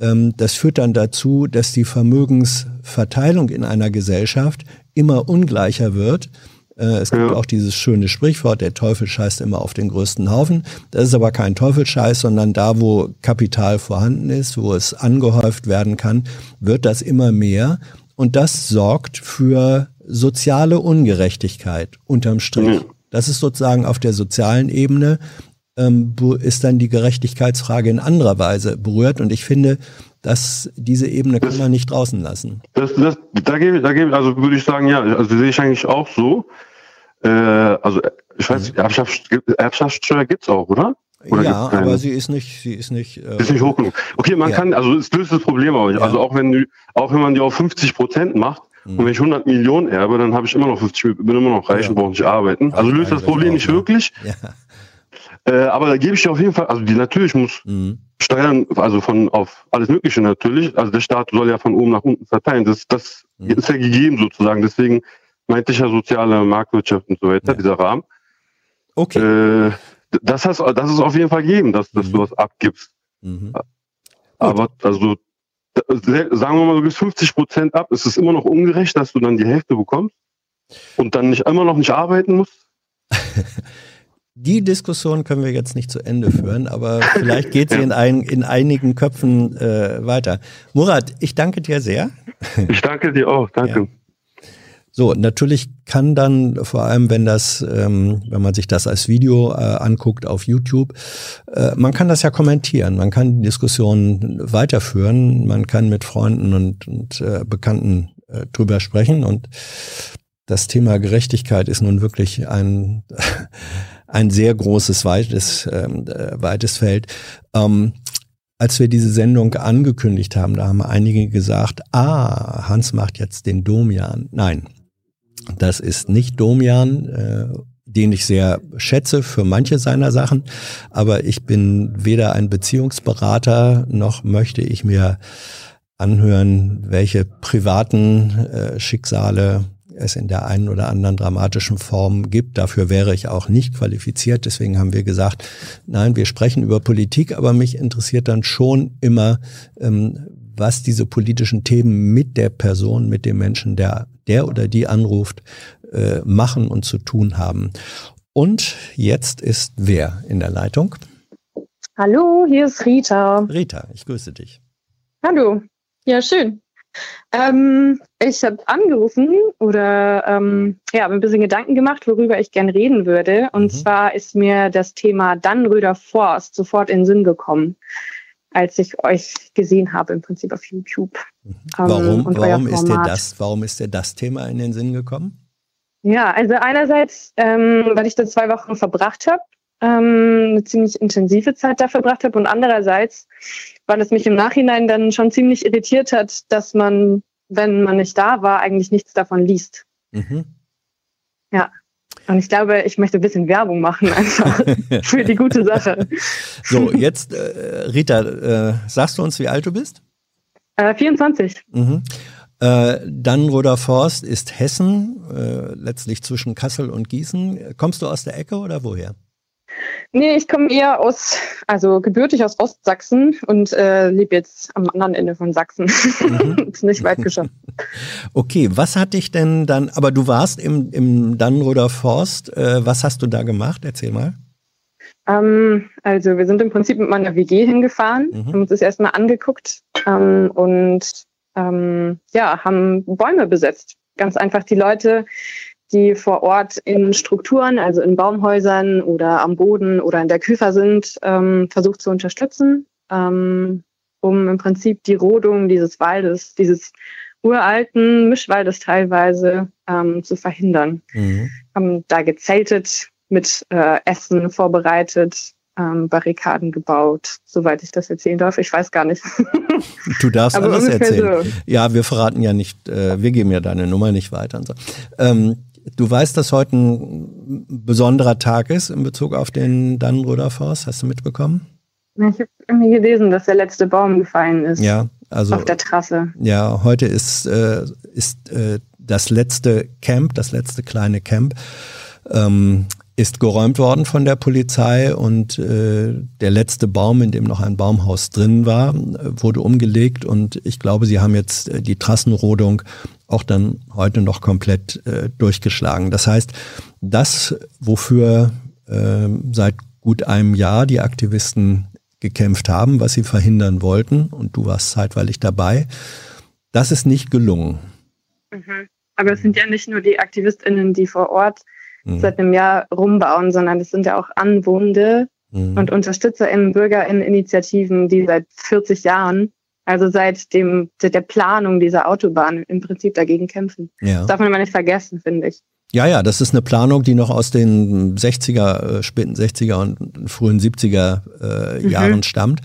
ähm, das führt dann dazu, dass die Vermögensverteilung in einer Gesellschaft immer ungleicher wird. Äh, es gibt ja. auch dieses schöne Sprichwort, der Teufel scheißt immer auf den größten Haufen. Das ist aber kein Teufelscheiß, sondern da, wo Kapital vorhanden ist, wo es angehäuft werden kann, wird das immer mehr. Und das sorgt für soziale Ungerechtigkeit unterm Strich. Ja. Das ist sozusagen auf der sozialen Ebene ähm, ist dann die Gerechtigkeitsfrage in anderer Weise berührt. Und ich finde, dass diese Ebene das, kann man nicht draußen lassen. Das, das, da gebe, da gebe, also würde ich sagen, ja, also sehe ich eigentlich auch so. Äh, also ich weiß, mhm. Erbschaft, Erbschaftssteuer gibt's auch, oder? Oder ja, aber sie ist nicht, sie ist nicht. Äh, ist nicht hoch genug. Okay, man ja. kann, also es löst das Problem auch nicht. Ja. Also auch wenn auch wenn man die auf 50 Prozent macht mhm. und wenn ich 100 Millionen erbe, dann habe ich immer noch 50, bin immer noch reich ja. und brauche nicht arbeiten. Also löst das Problem nicht wirklich. Äh, aber da gebe ich dir auf jeden Fall, also die natürlich muss mhm. Steuern, also von auf alles Mögliche natürlich. Also der Staat soll ja von oben nach unten verteilen. Das, das mhm. ist ja gegeben sozusagen. Deswegen meinte ich ja soziale Marktwirtschaft und so weiter, dieser Rahmen. Okay. Äh, das, hast, das ist auf jeden Fall gegeben, dass, dass mhm. du was abgibst. Mhm. Aber also sagen wir mal, du gibst 50 Prozent ab, ist es immer noch ungerecht, dass du dann die Hälfte bekommst und dann nicht immer noch nicht arbeiten musst? Die Diskussion können wir jetzt nicht zu Ende führen, aber vielleicht geht sie in, ein, in einigen Köpfen äh, weiter. Murat, ich danke dir sehr. Ich danke dir auch, danke. Ja. So, natürlich kann dann, vor allem wenn das, ähm, wenn man sich das als Video äh, anguckt auf YouTube, äh, man kann das ja kommentieren, man kann die Diskussion weiterführen, man kann mit Freunden und, und äh, Bekannten äh, drüber sprechen und das Thema Gerechtigkeit ist nun wirklich ein ein sehr großes, weites, ähm, äh, weites Feld. Ähm, als wir diese Sendung angekündigt haben, da haben einige gesagt, ah, Hans macht jetzt den Domian. Nein, das ist nicht Domian, äh, den ich sehr schätze für manche seiner Sachen, aber ich bin weder ein Beziehungsberater noch möchte ich mir anhören, welche privaten äh, Schicksale es in der einen oder anderen dramatischen Form gibt. Dafür wäre ich auch nicht qualifiziert. Deswegen haben wir gesagt, nein, wir sprechen über Politik, aber mich interessiert dann schon immer, ähm, was diese politischen Themen mit der Person, mit dem Menschen, der, der oder die anruft, äh, machen und zu tun haben. Und jetzt ist wer in der Leitung? Hallo, hier ist Rita. Rita, ich grüße dich. Hallo. Ja, schön. Ähm, ich habe angerufen oder ähm, ja, ein bisschen Gedanken gemacht, worüber ich gern reden würde. Und mhm. zwar ist mir das Thema Dannröder Forst sofort in den Sinn gekommen, als ich euch gesehen habe, im Prinzip auf YouTube. Mhm. Warum, ähm, warum, ist dir das, warum ist dir das Thema in den Sinn gekommen? Ja, also einerseits, ähm, weil ich da zwei Wochen verbracht habe, ähm, eine ziemlich intensive Zeit da verbracht habe und andererseits, weil es mich im Nachhinein dann schon ziemlich irritiert hat, dass man, wenn man nicht da war, eigentlich nichts davon liest. Mhm. Ja. Und ich glaube, ich möchte ein bisschen Werbung machen einfach für die gute Sache. So, jetzt, äh, Rita, äh, sagst du uns, wie alt du bist? Äh, 24. Mhm. Äh, Dannröder Forst ist Hessen, äh, letztlich zwischen Kassel und Gießen. Kommst du aus der Ecke oder woher? Nee, ich komme eher aus, also gebürtig aus Ostsachsen und äh, lebe jetzt am anderen Ende von Sachsen. Mhm. ist nicht weit geschafft. Okay, was hat dich denn dann, aber du warst im, im Dannenröder Forst, äh, was hast du da gemacht? Erzähl mal. Ähm, also wir sind im Prinzip mit meiner WG hingefahren, mhm. haben uns das erstmal angeguckt ähm, und ähm, ja, haben Bäume besetzt. Ganz einfach die Leute, die vor Ort in Strukturen, also in Baumhäusern oder am Boden oder in der Küfer sind, ähm, versucht zu unterstützen, ähm, um im Prinzip die Rodung dieses Waldes, dieses uralten Mischwaldes teilweise ähm, zu verhindern. Mhm. Haben da gezeltet, mit äh, Essen vorbereitet, ähm, Barrikaden gebaut, soweit ich das erzählen darf. Ich weiß gar nicht. Du darfst alles erzählen. So. Ja, wir verraten ja nicht, äh, wir geben ja deine Nummer nicht weiter. Und so. Ähm, Du weißt, dass heute ein besonderer Tag ist in Bezug auf den Dannenröder Forst. Hast du mitbekommen? Ich habe irgendwie gelesen, dass der letzte Baum gefallen ist. Ja, also. Auf der Trasse. Ja, heute ist, äh, ist äh, das letzte Camp, das letzte kleine Camp. Ähm, ist geräumt worden von der Polizei und äh, der letzte Baum, in dem noch ein Baumhaus drin war, wurde umgelegt und ich glaube, sie haben jetzt äh, die Trassenrodung auch dann heute noch komplett äh, durchgeschlagen. Das heißt, das, wofür äh, seit gut einem Jahr die Aktivisten gekämpft haben, was sie verhindern wollten, und du warst zeitweilig dabei, das ist nicht gelungen. Mhm. Aber es sind ja nicht nur die AktivistInnen, die vor Ort mhm. seit einem Jahr rumbauen, sondern es sind ja auch Anwohnende mhm. und UnterstützerInnen, BürgerInnen-Initiativen, die seit 40 Jahren, also seit dem, seit der Planung dieser Autobahn im Prinzip dagegen kämpfen. Ja. Das darf man immer nicht vergessen, finde ich. Ja, ja, das ist eine Planung, die noch aus den 60er, äh, späten 60er und frühen 70er äh, mhm. Jahren stammt.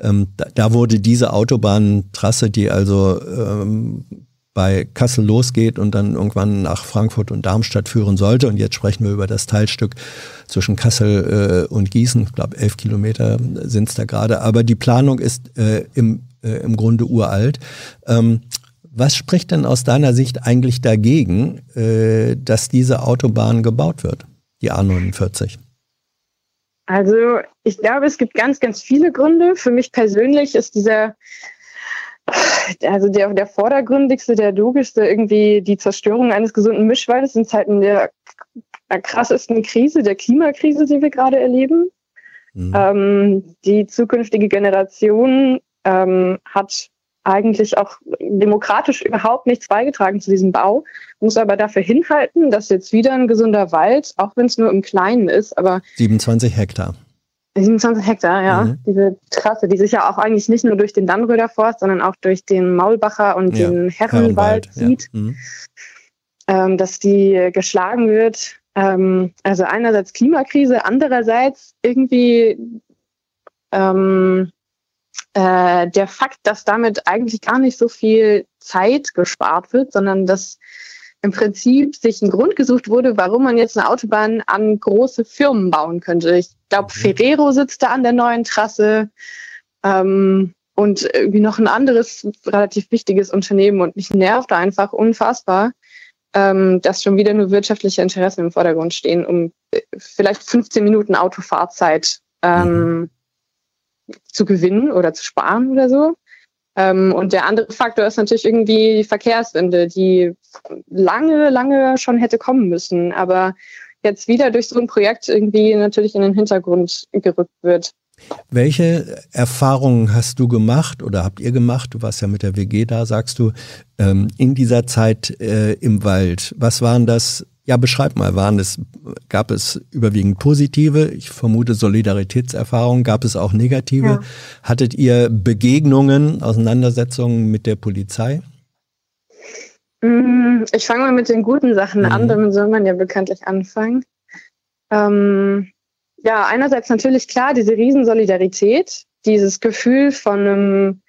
Ähm, da, da, wurde diese Autobahntrasse, die also ähm, bei Kassel losgeht und dann irgendwann nach Frankfurt und Darmstadt führen sollte. Und jetzt sprechen wir über das Teilstück zwischen Kassel äh, und Gießen. Ich glaube, elf Kilometer sind es da gerade. Aber die Planung ist äh, im, äh, im Grunde uralt. Ähm, was spricht denn aus deiner Sicht eigentlich dagegen, äh, dass diese Autobahn gebaut wird, die A49? Also ich glaube, es gibt ganz, ganz viele Gründe. Für mich persönlich ist dieser also der, der vordergründigste, der logischste, irgendwie die Zerstörung eines gesunden Mischwaldes in Zeiten der krassesten Krise, der Klimakrise, die wir gerade erleben. Mhm. Ähm, die zukünftige Generation ähm, hat eigentlich auch demokratisch überhaupt nichts beigetragen zu diesem Bau, muss aber dafür hinhalten, dass jetzt wieder ein gesunder Wald, auch wenn es nur im Kleinen ist, aber 27 Hektar. 27 Hektar, ja. Mhm. Diese Trasse, die sich ja auch eigentlich nicht nur durch den Dannröder Forst, sondern auch durch den Maulbacher und ja. den Herrenwald, Herrenwald zieht, ja. mhm. ähm, dass die geschlagen wird. Ähm, also einerseits Klimakrise, andererseits irgendwie ähm, äh, der Fakt, dass damit eigentlich gar nicht so viel Zeit gespart wird, sondern dass im Prinzip sich ein Grund gesucht wurde, warum man jetzt eine Autobahn an große Firmen bauen könnte. Ich glaube, mhm. Ferrero sitzt da an der neuen Trasse ähm, und irgendwie noch ein anderes relativ wichtiges Unternehmen und mich nervt einfach unfassbar, ähm, dass schon wieder nur wirtschaftliche Interessen im Vordergrund stehen, um äh, vielleicht 15 Minuten Autofahrzeit ähm, mhm. zu gewinnen oder zu sparen oder so. Ähm, und der andere Faktor ist natürlich irgendwie die Verkehrswende, die lange, lange schon hätte kommen müssen, aber jetzt wieder durch so ein Projekt irgendwie natürlich in den Hintergrund gerückt wird. Welche Erfahrungen hast du gemacht oder habt ihr gemacht? Du warst ja mit der WG da, sagst du, ähm, in dieser Zeit äh, im Wald. Was waren das ja, beschreib mal, waren es, gab es überwiegend positive, ich vermute Solidaritätserfahrungen, gab es auch negative? Ja. Hattet ihr Begegnungen, Auseinandersetzungen mit der Polizei? Mm, ich fange mal mit den guten Sachen mhm. an, damit soll man ja bekanntlich anfangen. Ähm, ja, einerseits natürlich klar, diese Riesensolidarität, dieses Gefühl von einem,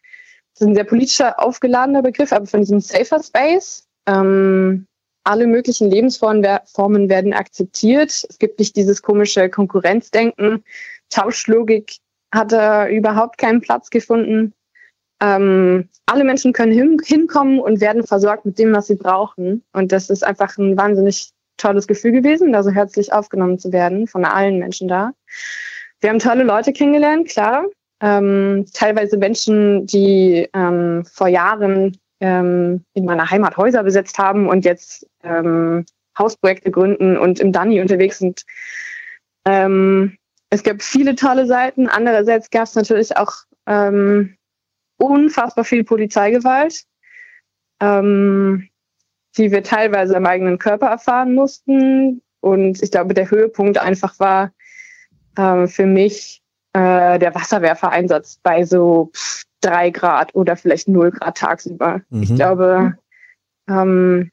das ist ein sehr politischer aufgeladener Begriff, aber von diesem Safer Space. Ähm, alle möglichen Lebensformen werden akzeptiert. Es gibt nicht dieses komische Konkurrenzdenken. Tauschlogik hat da überhaupt keinen Platz gefunden. Ähm, alle Menschen können hin hinkommen und werden versorgt mit dem, was sie brauchen. Und das ist einfach ein wahnsinnig tolles Gefühl gewesen, da so herzlich aufgenommen zu werden von allen Menschen da. Wir haben tolle Leute kennengelernt, klar. Ähm, teilweise Menschen, die ähm, vor Jahren ähm, in meiner Heimat Häuser besetzt haben und jetzt ähm, Hausprojekte gründen und im Dani unterwegs sind. Ähm, es gab viele tolle Seiten. Andererseits gab es natürlich auch ähm, unfassbar viel Polizeigewalt, ähm, die wir teilweise am eigenen Körper erfahren mussten. Und ich glaube, der Höhepunkt einfach war äh, für mich äh, der Wasserwerfereinsatz bei so pff, drei Grad oder vielleicht null Grad tagsüber. Mhm. Ich glaube, ähm,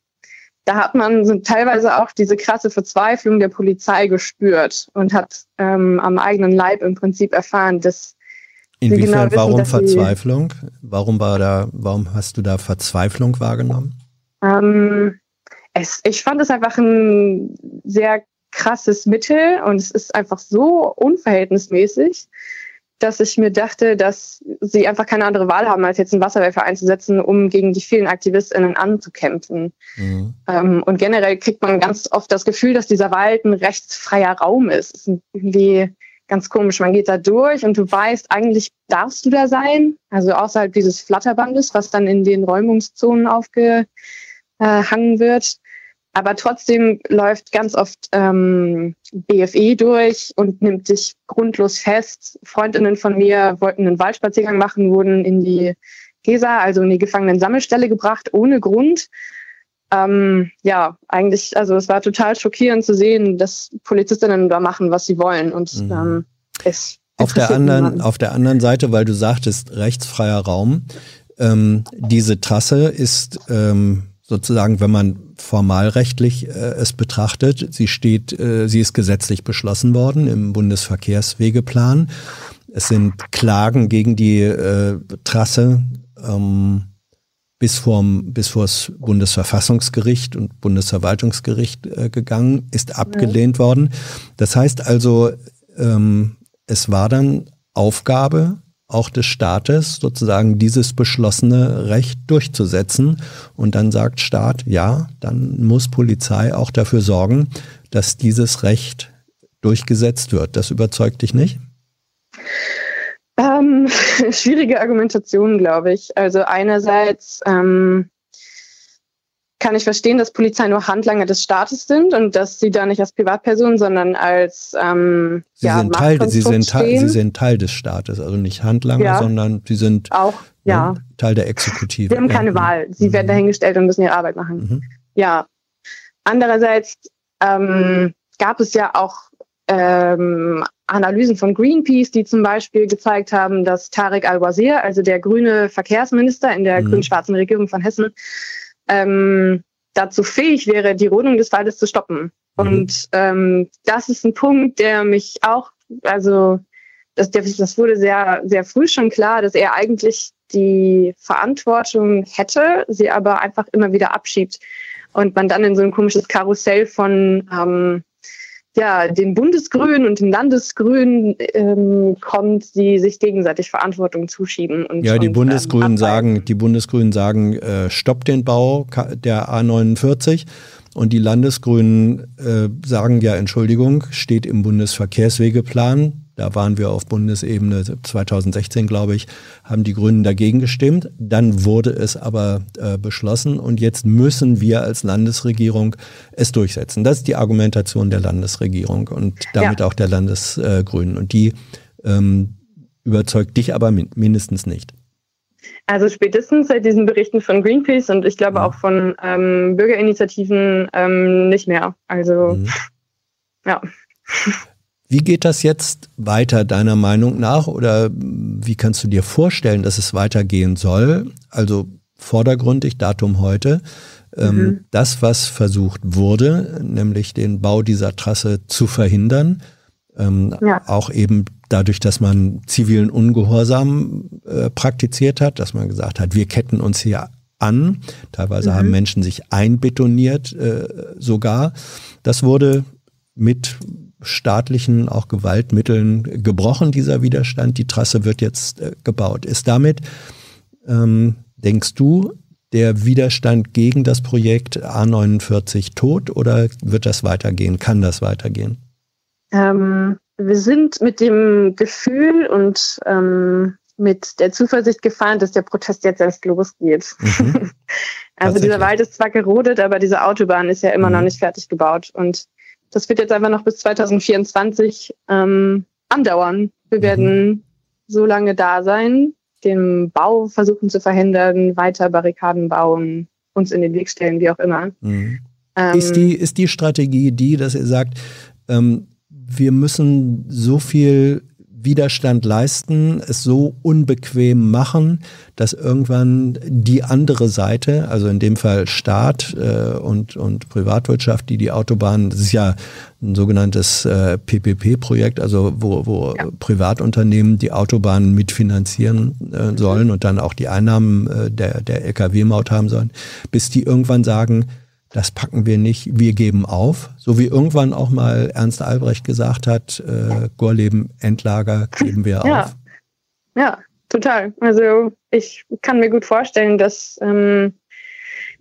da hat man so teilweise auch diese krasse Verzweiflung der Polizei gespürt und hat ähm, am eigenen Leib im Prinzip erfahren, dass Inwiefern, genau wissen, warum Verzweiflung? Warum war da, warum hast du da Verzweiflung wahrgenommen? Ähm, es, ich fand es einfach ein sehr krasses Mittel und es ist einfach so unverhältnismäßig, dass ich mir dachte, dass sie einfach keine andere Wahl haben, als jetzt einen Wasserwerfer einzusetzen, um gegen die vielen AktivistInnen anzukämpfen. Mhm. Ähm, und generell kriegt man ganz oft das Gefühl, dass dieser Wald ein rechtsfreier Raum ist. Es ist irgendwie ganz komisch. Man geht da durch und du weißt, eigentlich darfst du da sein, also außerhalb dieses Flatterbandes, was dann in den Räumungszonen aufgehangen wird. Aber trotzdem läuft ganz oft ähm, BFE durch und nimmt dich grundlos fest. Freundinnen von mir wollten einen Waldspaziergang machen, wurden in die GESA, also in die Gefangenen-Sammelstelle gebracht, ohne Grund. Ähm, ja, eigentlich, also es war total schockierend zu sehen, dass Polizistinnen da machen, was sie wollen. Und mhm. ähm, es auf der anderen, auf der anderen Seite, weil du sagtest, rechtsfreier Raum, ähm, diese Trasse ist ähm, sozusagen, wenn man formalrechtlich äh, es betrachtet, sie steht, äh, sie ist gesetzlich beschlossen worden im Bundesverkehrswegeplan. Es sind Klagen gegen die äh, Trasse ähm, bis vorm bis vors Bundesverfassungsgericht und Bundesverwaltungsgericht äh, gegangen, ist abgelehnt ja. worden. Das heißt also, ähm, es war dann Aufgabe auch des Staates, sozusagen dieses beschlossene Recht durchzusetzen. Und dann sagt Staat, ja, dann muss Polizei auch dafür sorgen, dass dieses Recht durchgesetzt wird. Das überzeugt dich nicht? Ähm, schwierige Argumentation, glaube ich. Also einerseits ähm, kann ich verstehen, dass Polizei nur Handlanger des Staates sind und dass sie da nicht als Privatperson, sondern als ähm, sie ja, sind Teil, sie sind Teil, sie sind Teil des Staates, also nicht Handlanger, ja. sondern sie sind auch ja. Ne, Teil der Exekutive. Sie haben keine Wahl, sie mhm. werden dahingestellt und müssen ihre Arbeit machen. Mhm. Ja. Andererseits ähm, gab es ja auch ähm, Analysen von Greenpeace, die zum Beispiel gezeigt haben, dass Tarek Al-Wazir, also der grüne Verkehrsminister in der mhm. grün-schwarzen Regierung von Hessen, ähm, dazu fähig wäre, die Rodung des Waldes zu stoppen. Mhm. Und ähm, das ist ein Punkt, der mich auch, also das, das wurde sehr, sehr früh schon klar, dass er eigentlich die Verantwortung hätte, sie aber einfach immer wieder abschiebt. Und man dann in so ein komisches Karussell von ähm, ja, den Bundesgrünen und den Landesgrünen ähm, kommt, die sich gegenseitig Verantwortung zuschieben. Und, ja, die und, Bundesgrünen ähm, sagen, die Bundesgrünen sagen, äh, stoppt den Bau der A49 und die Landesgrünen äh, sagen ja, Entschuldigung, steht im Bundesverkehrswegeplan. Da waren wir auf Bundesebene 2016, glaube ich, haben die Grünen dagegen gestimmt. Dann wurde es aber äh, beschlossen und jetzt müssen wir als Landesregierung es durchsetzen. Das ist die Argumentation der Landesregierung und damit ja. auch der Landesgrünen. und die ähm, überzeugt dich aber min mindestens nicht. Also spätestens seit diesen Berichten von Greenpeace und ich glaube mhm. auch von ähm, Bürgerinitiativen ähm, nicht mehr. Also mhm. ja. Wie geht das jetzt weiter deiner Meinung nach oder wie kannst du dir vorstellen, dass es weitergehen soll? Also vordergründig Datum heute. Ähm, mhm. Das, was versucht wurde, nämlich den Bau dieser Trasse zu verhindern, ähm, ja. auch eben dadurch, dass man zivilen Ungehorsam äh, praktiziert hat, dass man gesagt hat, wir ketten uns hier an. Teilweise mhm. haben Menschen sich einbetoniert äh, sogar. Das wurde mit staatlichen auch Gewaltmitteln gebrochen, dieser Widerstand. Die Trasse wird jetzt äh, gebaut. Ist damit, ähm, denkst du, der Widerstand gegen das Projekt A49 tot oder wird das weitergehen? Kann das weitergehen? Ähm, wir sind mit dem Gefühl und ähm, mit der Zuversicht gefahren, dass der Protest jetzt erst losgeht. Mhm. also dieser Wald ist zwar gerodet, aber diese Autobahn ist ja immer mhm. noch nicht fertig gebaut. Und das wird jetzt einfach noch bis 2024 ähm, andauern. Wir mhm. werden so lange da sein, den Bau versuchen zu verhindern, weiter Barrikaden bauen, uns in den Weg stellen, wie auch immer. Mhm. Ähm, ist, die, ist die Strategie die, dass ihr sagt, ähm, wir müssen so viel Widerstand leisten, es so unbequem machen, dass irgendwann die andere Seite, also in dem Fall Staat äh, und, und Privatwirtschaft, die die Autobahnen, das ist ja ein sogenanntes äh, PPP-Projekt, also wo, wo ja. Privatunternehmen die Autobahnen mitfinanzieren äh, sollen und dann auch die Einnahmen äh, der, der Lkw-Maut haben sollen, bis die irgendwann sagen, das packen wir nicht, wir geben auf. So wie irgendwann auch mal Ernst Albrecht gesagt hat, äh, Gorleben, Endlager geben wir ja. auf. Ja, total. Also ich kann mir gut vorstellen, dass ähm,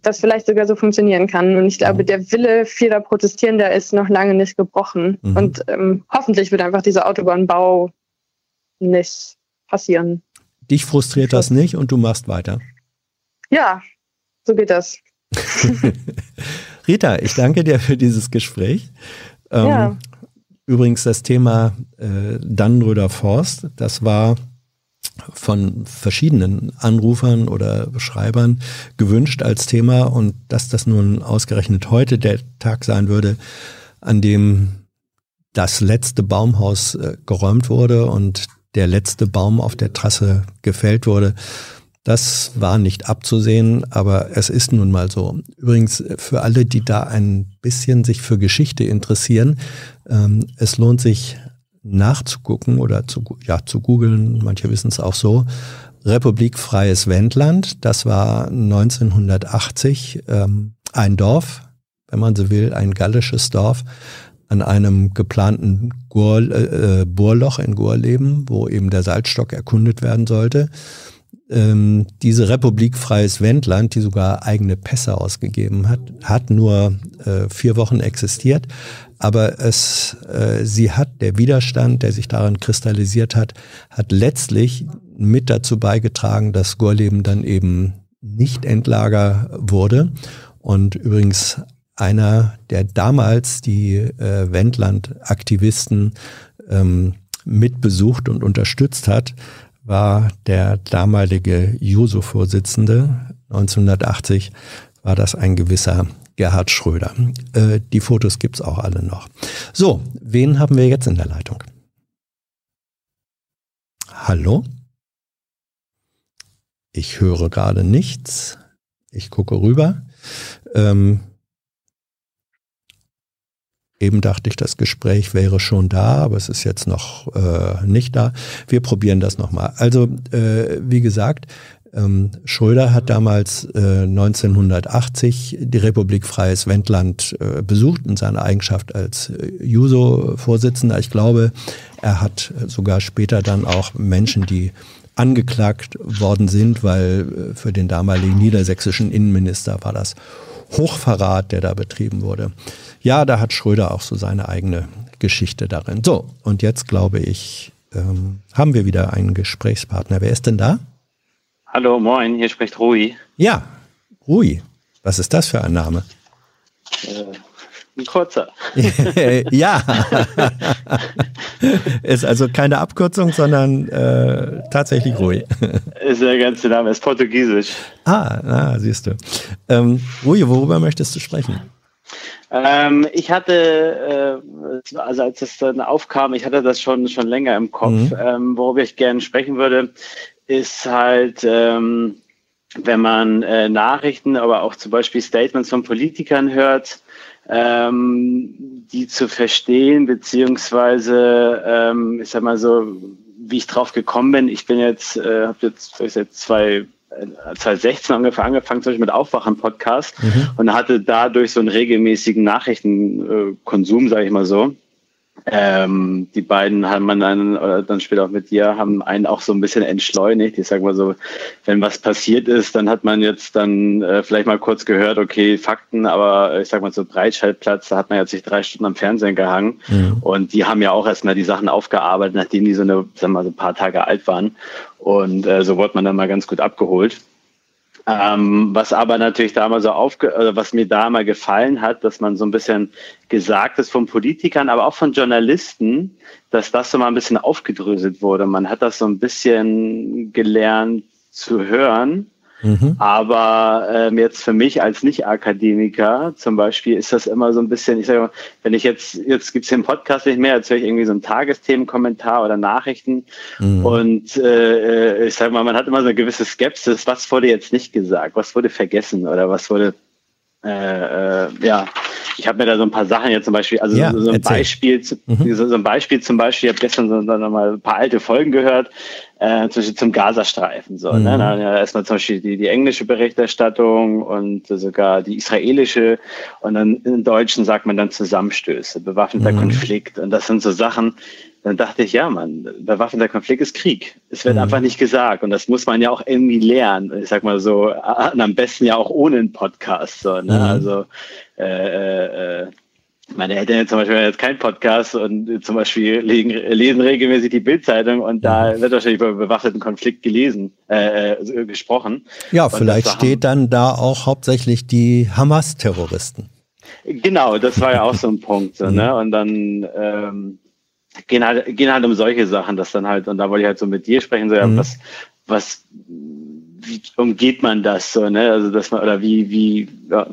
das vielleicht sogar so funktionieren kann. Und ich glaube, mhm. der Wille vieler Protestierender ist noch lange nicht gebrochen. Mhm. Und ähm, hoffentlich wird einfach dieser Autobahnbau nicht passieren. Dich frustriert das nicht und du machst weiter. Ja, so geht das. Rita, ich danke dir für dieses Gespräch. Ähm, ja. Übrigens das Thema äh, Dannenröder Forst, das war von verschiedenen Anrufern oder Schreibern gewünscht als Thema und dass das nun ausgerechnet heute der Tag sein würde, an dem das letzte Baumhaus äh, geräumt wurde und der letzte Baum auf der Trasse gefällt wurde, das war nicht abzusehen, aber es ist nun mal so. Übrigens für alle, die da ein bisschen sich für Geschichte interessieren, ähm, es lohnt sich nachzugucken oder zu, ja, zu googeln, manche wissen es auch so. Republik Freies Wendland, das war 1980 ähm, ein Dorf, wenn man so will, ein gallisches Dorf an einem geplanten Gur, äh, äh Bohrloch in Gorleben, wo eben der Salzstock erkundet werden sollte ähm, diese Republik Freies Wendland, die sogar eigene Pässe ausgegeben hat, hat nur äh, vier Wochen existiert. Aber es, äh, sie hat, der Widerstand, der sich daran kristallisiert hat, hat letztlich mit dazu beigetragen, dass Gorleben dann eben nicht Endlager wurde. Und übrigens einer, der damals die äh, Wendland-Aktivisten ähm, mitbesucht und unterstützt hat, war der damalige Juso-Vorsitzende. 1980 war das ein gewisser Gerhard Schröder. Äh, die Fotos gibt's auch alle noch. So, wen haben wir jetzt in der Leitung? Hallo? Ich höre gerade nichts. Ich gucke rüber. Ähm, Eben dachte ich, das Gespräch wäre schon da, aber es ist jetzt noch äh, nicht da. Wir probieren das nochmal. Also, äh, wie gesagt, ähm, Schröder hat damals äh, 1980 die Republik Freies Wendland äh, besucht in seiner Eigenschaft als äh, Juso-Vorsitzender. Ich glaube, er hat sogar später dann auch Menschen, die angeklagt worden sind, weil äh, für den damaligen niedersächsischen Innenminister war das Hochverrat, der da betrieben wurde. Ja, da hat Schröder auch so seine eigene Geschichte darin. So, und jetzt glaube ich, ähm, haben wir wieder einen Gesprächspartner. Wer ist denn da? Hallo, moin, hier spricht Rui. Ja, Rui. Was ist das für ein Name? Äh, ein kurzer. ja. ist also keine Abkürzung, sondern äh, tatsächlich Rui. ist der ganze Name, ist portugiesisch. Ah, na, siehst du. Ähm, Rui, worüber möchtest du sprechen? Ähm, ich hatte, äh, also als es dann aufkam, ich hatte das schon, schon länger im Kopf. Mhm. Ähm, worüber ich gerne sprechen würde, ist halt, ähm, wenn man äh, Nachrichten, aber auch zum Beispiel Statements von Politikern hört, ähm, die zu verstehen, beziehungsweise, ähm, ich sag mal so, wie ich drauf gekommen bin. Ich bin jetzt, äh, habe jetzt, ich jetzt zwei 2016 äh, ungefähr angefangen, zum Beispiel mit Aufwachen-Podcast mhm. und hatte dadurch so einen regelmäßigen Nachrichtenkonsum, sage ich mal so. Ähm, die beiden haben man dann, oder dann später auch mit dir, haben einen auch so ein bisschen entschleunigt. Ich sag mal so, wenn was passiert ist, dann hat man jetzt dann äh, vielleicht mal kurz gehört, okay, Fakten, aber ich sag mal so Breitscheidplatz, da hat man jetzt sich drei Stunden am Fernsehen gehangen. Mhm. Und die haben ja auch erstmal die Sachen aufgearbeitet, nachdem die so eine, sag mal, so ein paar Tage alt waren. Und äh, so wurde man dann mal ganz gut abgeholt. Ähm, was aber natürlich da mal so aufge oder was mir da mal gefallen hat, dass man so ein bisschen gesagt ist von Politikern, aber auch von Journalisten, dass das so mal ein bisschen aufgedröselt wurde. Man hat das so ein bisschen gelernt zu hören Mhm. Aber ähm, jetzt für mich als Nicht-Akademiker zum Beispiel ist das immer so ein bisschen, ich sage mal, wenn ich jetzt, jetzt gibt's den Podcast nicht mehr, jetzt höre ich irgendwie so einen Tagesthemenkommentar oder Nachrichten mhm. und äh, ich sage mal, man hat immer so eine gewisse Skepsis, was wurde jetzt nicht gesagt, was wurde vergessen oder was wurde äh, äh, ja, ich habe mir da so ein paar Sachen jetzt zum Beispiel, also ja, so, ein erzähl. Beispiel, mhm. so, ein Beispiel zum Beispiel, ich habe gestern so, so mal ein paar alte Folgen gehört, äh, zum Beispiel zum Gazastreifen. So, ne? mhm. ne? Dann ja erstmal zum Beispiel die, die englische Berichterstattung und sogar die israelische und dann im Deutschen sagt man dann Zusammenstöße, bewaffneter mhm. Konflikt. Und das sind so Sachen, dann dachte ich, ja, man, bewaffneter Konflikt ist Krieg. Es wird mhm. einfach nicht gesagt. Und das muss man ja auch irgendwie lernen. Ich sag mal so, am besten ja auch ohne einen Podcast. So, ne? Mhm. Also äh, äh, meine Eltern zum Beispiel jetzt keinen Podcast und zum Beispiel lesen, lesen regelmäßig die Bildzeitung und da wird wahrscheinlich über bewaffneten Konflikt gelesen, äh, äh gesprochen. Ja, vielleicht steht dann da auch hauptsächlich die Hamas-Terroristen. Genau, das war ja auch so ein Punkt. So, ne? Und dann ähm, gehen halt, gehen halt um solche Sachen, dass dann halt, und da wollte ich halt so mit dir sprechen, so, ja, mhm. was, was, wie umgeht man das so, ne? Also, dass man, oder wie, wie, ja,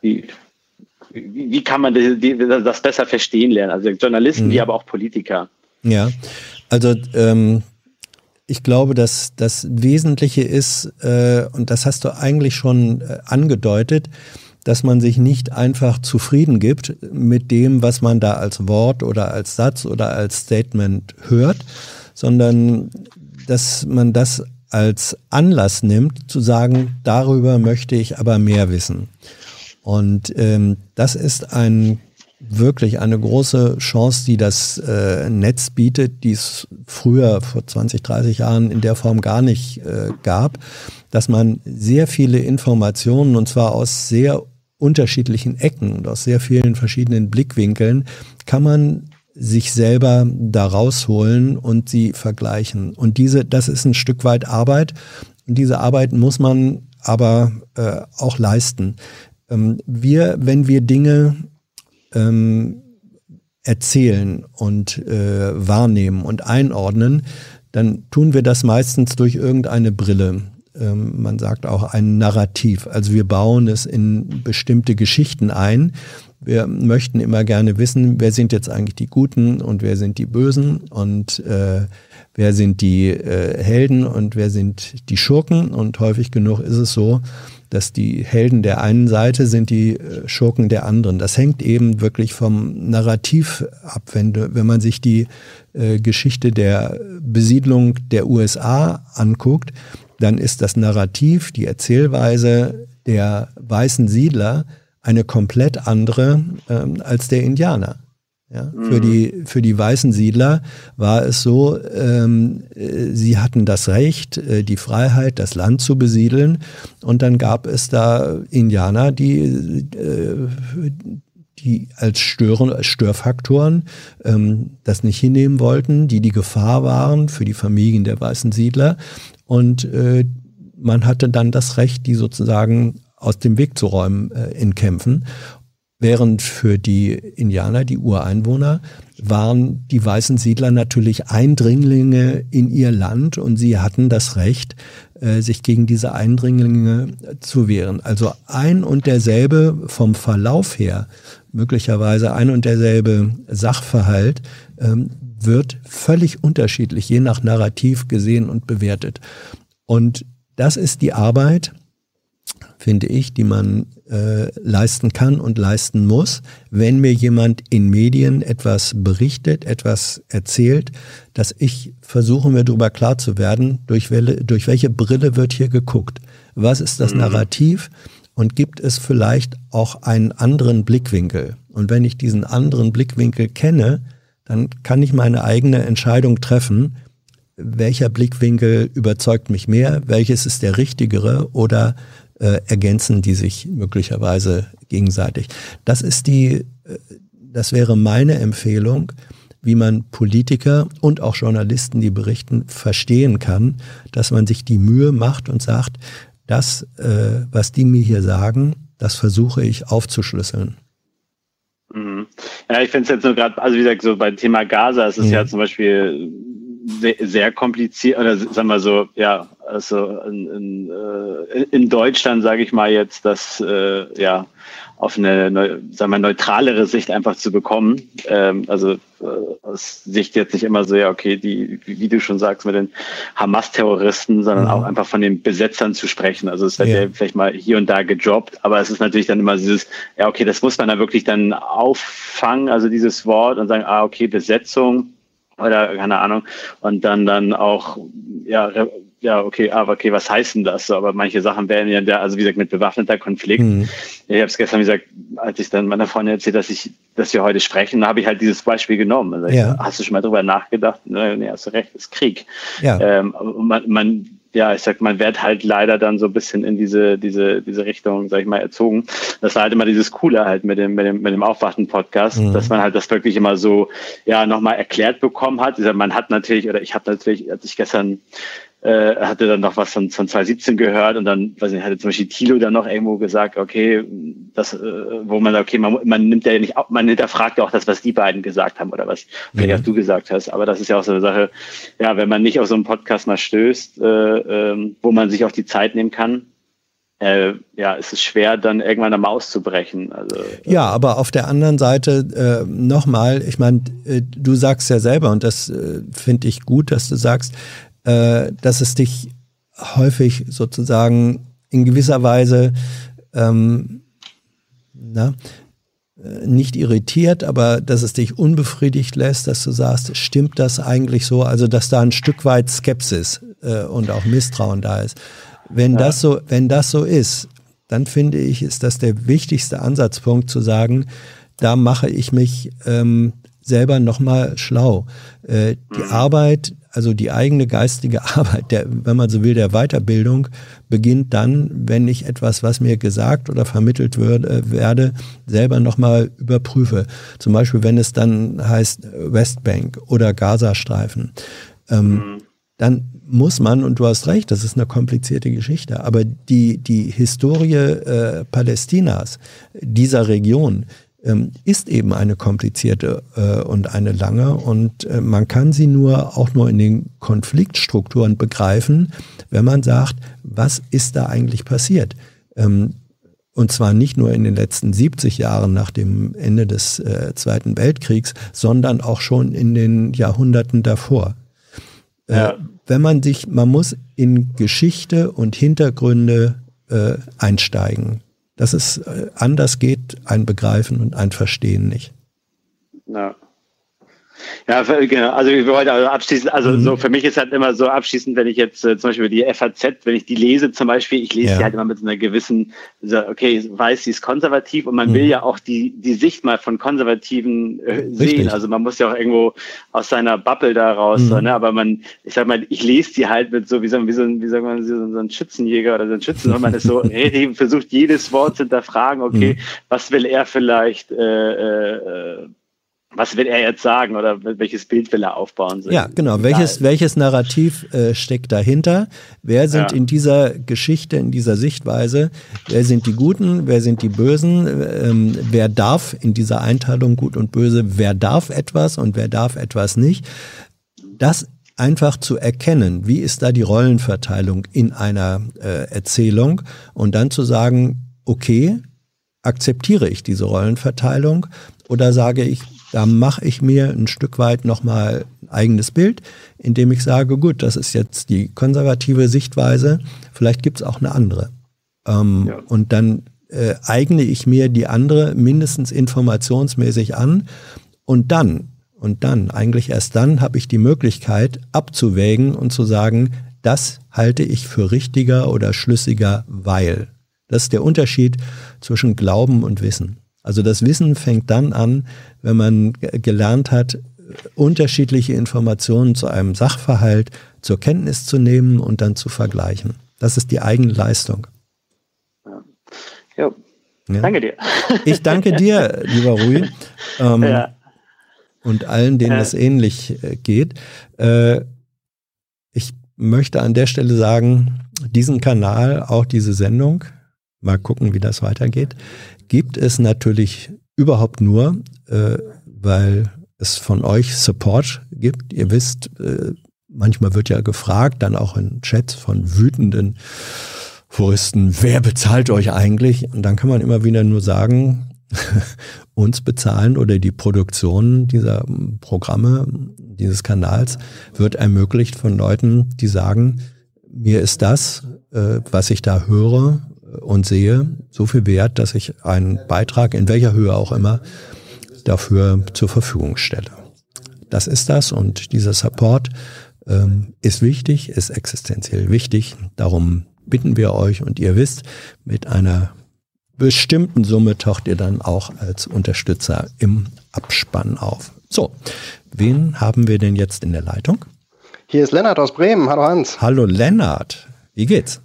wie, wie, wie kann man die, die, das besser verstehen lernen? Also Journalisten, mhm. die aber auch Politiker. Ja, also ähm, ich glaube, dass das Wesentliche ist, äh, und das hast du eigentlich schon äh, angedeutet, dass man sich nicht einfach zufrieden gibt mit dem, was man da als Wort oder als Satz oder als Statement hört, sondern dass man das als Anlass nimmt, zu sagen, darüber möchte ich aber mehr wissen. Und ähm, das ist ein wirklich eine große Chance, die das äh, Netz bietet, die es früher vor 20, 30 Jahren in der Form gar nicht äh, gab, dass man sehr viele Informationen und zwar aus sehr unterschiedlichen Ecken und aus sehr vielen verschiedenen Blickwinkeln kann man sich selber da rausholen und sie vergleichen. Und diese, das ist ein Stück weit Arbeit. Und diese Arbeit muss man aber äh, auch leisten. Ähm, wir, wenn wir Dinge ähm, erzählen und äh, wahrnehmen und einordnen, dann tun wir das meistens durch irgendeine Brille. Ähm, man sagt auch ein Narrativ. Also wir bauen es in bestimmte Geschichten ein. Wir möchten immer gerne wissen, wer sind jetzt eigentlich die Guten und wer sind die Bösen und äh, wer sind die äh, Helden und wer sind die Schurken. Und häufig genug ist es so, dass die Helden der einen Seite sind die äh, Schurken der anderen. Das hängt eben wirklich vom Narrativ ab. Wenn, wenn man sich die äh, Geschichte der Besiedlung der USA anguckt, dann ist das Narrativ, die Erzählweise der weißen Siedler eine komplett andere ähm, als der Indianer. Ja, mhm. für, die, für die weißen Siedler war es so, ähm, äh, sie hatten das Recht, äh, die Freiheit, das Land zu besiedeln. Und dann gab es da Indianer, die, äh, die als, Stören, als Störfaktoren ähm, das nicht hinnehmen wollten, die die Gefahr waren für die Familien der weißen Siedler. Und äh, man hatte dann das Recht, die sozusagen aus dem Weg zu räumen äh, in Kämpfen. Während für die Indianer, die Ureinwohner, waren die weißen Siedler natürlich Eindringlinge in ihr Land und sie hatten das Recht, äh, sich gegen diese Eindringlinge zu wehren. Also ein und derselbe vom Verlauf her, möglicherweise ein und derselbe Sachverhalt, ähm, wird völlig unterschiedlich, je nach Narrativ gesehen und bewertet. Und das ist die Arbeit, finde ich, die man äh, leisten kann und leisten muss, wenn mir jemand in Medien etwas berichtet, etwas erzählt, dass ich versuche mir darüber klar zu werden, durch, welche, durch welche Brille wird hier geguckt. Was ist das mhm. Narrativ? Und gibt es vielleicht auch einen anderen Blickwinkel? Und wenn ich diesen anderen Blickwinkel kenne, dann kann ich meine eigene Entscheidung treffen, welcher Blickwinkel überzeugt mich mehr, welches ist der richtigere oder äh, ergänzen die sich möglicherweise gegenseitig. Das ist die, äh, das wäre meine Empfehlung, wie man Politiker und auch Journalisten, die berichten, verstehen kann, dass man sich die Mühe macht und sagt, das, äh, was die mir hier sagen, das versuche ich aufzuschlüsseln. Mhm. Ja, ich finde es jetzt nur gerade, also wie gesagt, so beim Thema Gaza ist es mhm. ja zum Beispiel sehr, kompliziert, oder sagen wir so, ja, also in, in, äh, in Deutschland sage ich mal jetzt, dass äh, ja auf eine sagen wir, neutralere Sicht einfach zu bekommen. Ähm, also äh, aus Sicht jetzt nicht immer so, ja, okay, die, wie du schon sagst, mit den Hamas-Terroristen, sondern mhm. auch einfach von den Besetzern zu sprechen. Also es wird ja. ja. vielleicht mal hier und da gedroppt, aber es ist natürlich dann immer dieses, ja, okay, das muss man dann wirklich dann auffangen, also dieses Wort und sagen, ah, okay, Besetzung oder keine Ahnung und dann dann auch ja ja, okay, aber okay, was heißt denn das? So, aber manche Sachen werden ja da, also wie gesagt, mit bewaffneter Konflikt. Mhm. Ich habe es gestern gesagt, als ich dann meiner Freundin erzählt, dass ich, dass wir heute sprechen, habe ich halt dieses Beispiel genommen. Also ja. ich, hast du schon mal drüber nachgedacht? Nee, hast du recht, ist Krieg. Ja. Ähm, man, man, ja, ich sag, man wird halt leider dann so ein bisschen in diese, diese, diese Richtung, sag ich mal, erzogen. Das war halt immer dieses Coole halt mit dem, mit dem, mit dem Aufwachen-Podcast, mhm. dass man halt das wirklich immer so, ja, nochmal erklärt bekommen hat. Man hat natürlich, oder ich habe natürlich, als ich gestern äh, hatte dann noch was von, von 2017 gehört und dann, weiß nicht, hatte zum Beispiel Thilo dann noch irgendwo gesagt, okay, das, äh, wo man sagt, okay, man, man nimmt ja nicht, man hinterfragt ja auch das, was die beiden gesagt haben oder was vielleicht mhm. auch du gesagt hast. Aber das ist ja auch so eine Sache, ja, wenn man nicht auf so einen Podcast mal stößt, äh, äh, wo man sich auch die Zeit nehmen kann, äh, ja, es ist schwer, dann irgendwann eine Maus zu brechen. Also, ja, aber auf der anderen Seite äh, nochmal, ich meine, äh, du sagst ja selber, und das äh, finde ich gut, dass du sagst, äh, dass es dich häufig sozusagen in gewisser Weise ähm, na, äh, nicht irritiert, aber dass es dich unbefriedigt lässt, dass du sagst, stimmt das eigentlich so? Also dass da ein Stück weit Skepsis äh, und auch Misstrauen da ist. Wenn ja. das so, wenn das so ist, dann finde ich, ist das der wichtigste Ansatzpunkt zu sagen, da mache ich mich ähm, selber nochmal schlau. Äh, die mhm. Arbeit, also die eigene geistige Arbeit, der, wenn man so will, der Weiterbildung, beginnt dann, wenn ich etwas, was mir gesagt oder vermittelt wird, werde, selber nochmal überprüfe. Zum Beispiel, wenn es dann heißt Westbank oder Gazastreifen. Ähm, mhm. Dann muss man, und du hast recht, das ist eine komplizierte Geschichte, aber die, die Historie äh, Palästinas, dieser Region, ähm, ist eben eine komplizierte äh, und eine lange und äh, man kann sie nur auch nur in den Konfliktstrukturen begreifen, wenn man sagt, was ist da eigentlich passiert? Ähm, und zwar nicht nur in den letzten 70 Jahren nach dem Ende des äh, Zweiten Weltkriegs, sondern auch schon in den Jahrhunderten davor. Äh, ja. wenn man sich, man muss in Geschichte und Hintergründe äh, einsteigen dass es äh, anders geht, ein Begreifen und ein Verstehen nicht. Ja. Ja, genau. Also ich wollte also abschließend, also mhm. so für mich ist halt immer so abschließend, wenn ich jetzt äh, zum Beispiel die FAZ, wenn ich die lese zum Beispiel, ich lese ja. die halt immer mit so einer gewissen, so, okay, weiß, sie ist konservativ und man mhm. will ja auch die die Sicht mal von Konservativen äh, sehen. Also man muss ja auch irgendwo aus seiner Bubble da raus, mhm. so, ne? aber man, ich sag mal, ich lese die halt mit so wie so, wie so, wie sagt man, so, so ein Schützenjäger oder so ein Schützen, und man ist so, hey, versucht jedes Wort zu hinterfragen, okay, mhm. was will er vielleicht äh, äh, was will er jetzt sagen oder welches Bild will er aufbauen? So ja, genau. Welches, welches Narrativ äh, steckt dahinter? Wer sind ja. in dieser Geschichte, in dieser Sichtweise, wer sind die Guten, wer sind die Bösen? Ähm, wer darf in dieser Einteilung Gut und Böse, wer darf etwas und wer darf etwas nicht? Das einfach zu erkennen, wie ist da die Rollenverteilung in einer äh, Erzählung und dann zu sagen, okay, akzeptiere ich diese Rollenverteilung oder sage ich, da mache ich mir ein Stück weit nochmal ein eigenes Bild, indem ich sage, gut, das ist jetzt die konservative Sichtweise, vielleicht gibt es auch eine andere. Ähm, ja. Und dann äh, eigne ich mir die andere mindestens informationsmäßig an und dann, und dann, eigentlich erst dann habe ich die Möglichkeit abzuwägen und zu sagen, das halte ich für richtiger oder schlüssiger, weil. Das ist der Unterschied zwischen Glauben und Wissen. Also das Wissen fängt dann an, wenn man gelernt hat, unterschiedliche Informationen zu einem Sachverhalt zur Kenntnis zu nehmen und dann zu vergleichen. Das ist die eigene Leistung. Ja. ja. Danke dir. Ich danke dir, lieber Rui. Ähm, ja. Und allen, denen es ähnlich äh, geht. Äh, ich möchte an der Stelle sagen, diesen Kanal, auch diese Sendung, mal gucken, wie das weitergeht, gibt es natürlich überhaupt nur, äh, weil es von euch Support gibt. Ihr wisst, äh, manchmal wird ja gefragt, dann auch in Chats von wütenden Foristen, wer bezahlt euch eigentlich? Und dann kann man immer wieder nur sagen, uns bezahlen oder die Produktion dieser Programme, dieses Kanals wird ermöglicht von Leuten, die sagen, mir ist das, äh, was ich da höre und sehe, so viel wert, dass ich einen Beitrag in welcher Höhe auch immer dafür zur Verfügung stelle. Das ist das und dieser Support ähm, ist wichtig, ist existenziell wichtig. Darum bitten wir euch und ihr wisst, mit einer bestimmten Summe taucht ihr dann auch als Unterstützer im Abspann auf. So, wen haben wir denn jetzt in der Leitung? Hier ist Lennart aus Bremen. Hallo Hans. Hallo Lennart. Wie geht's?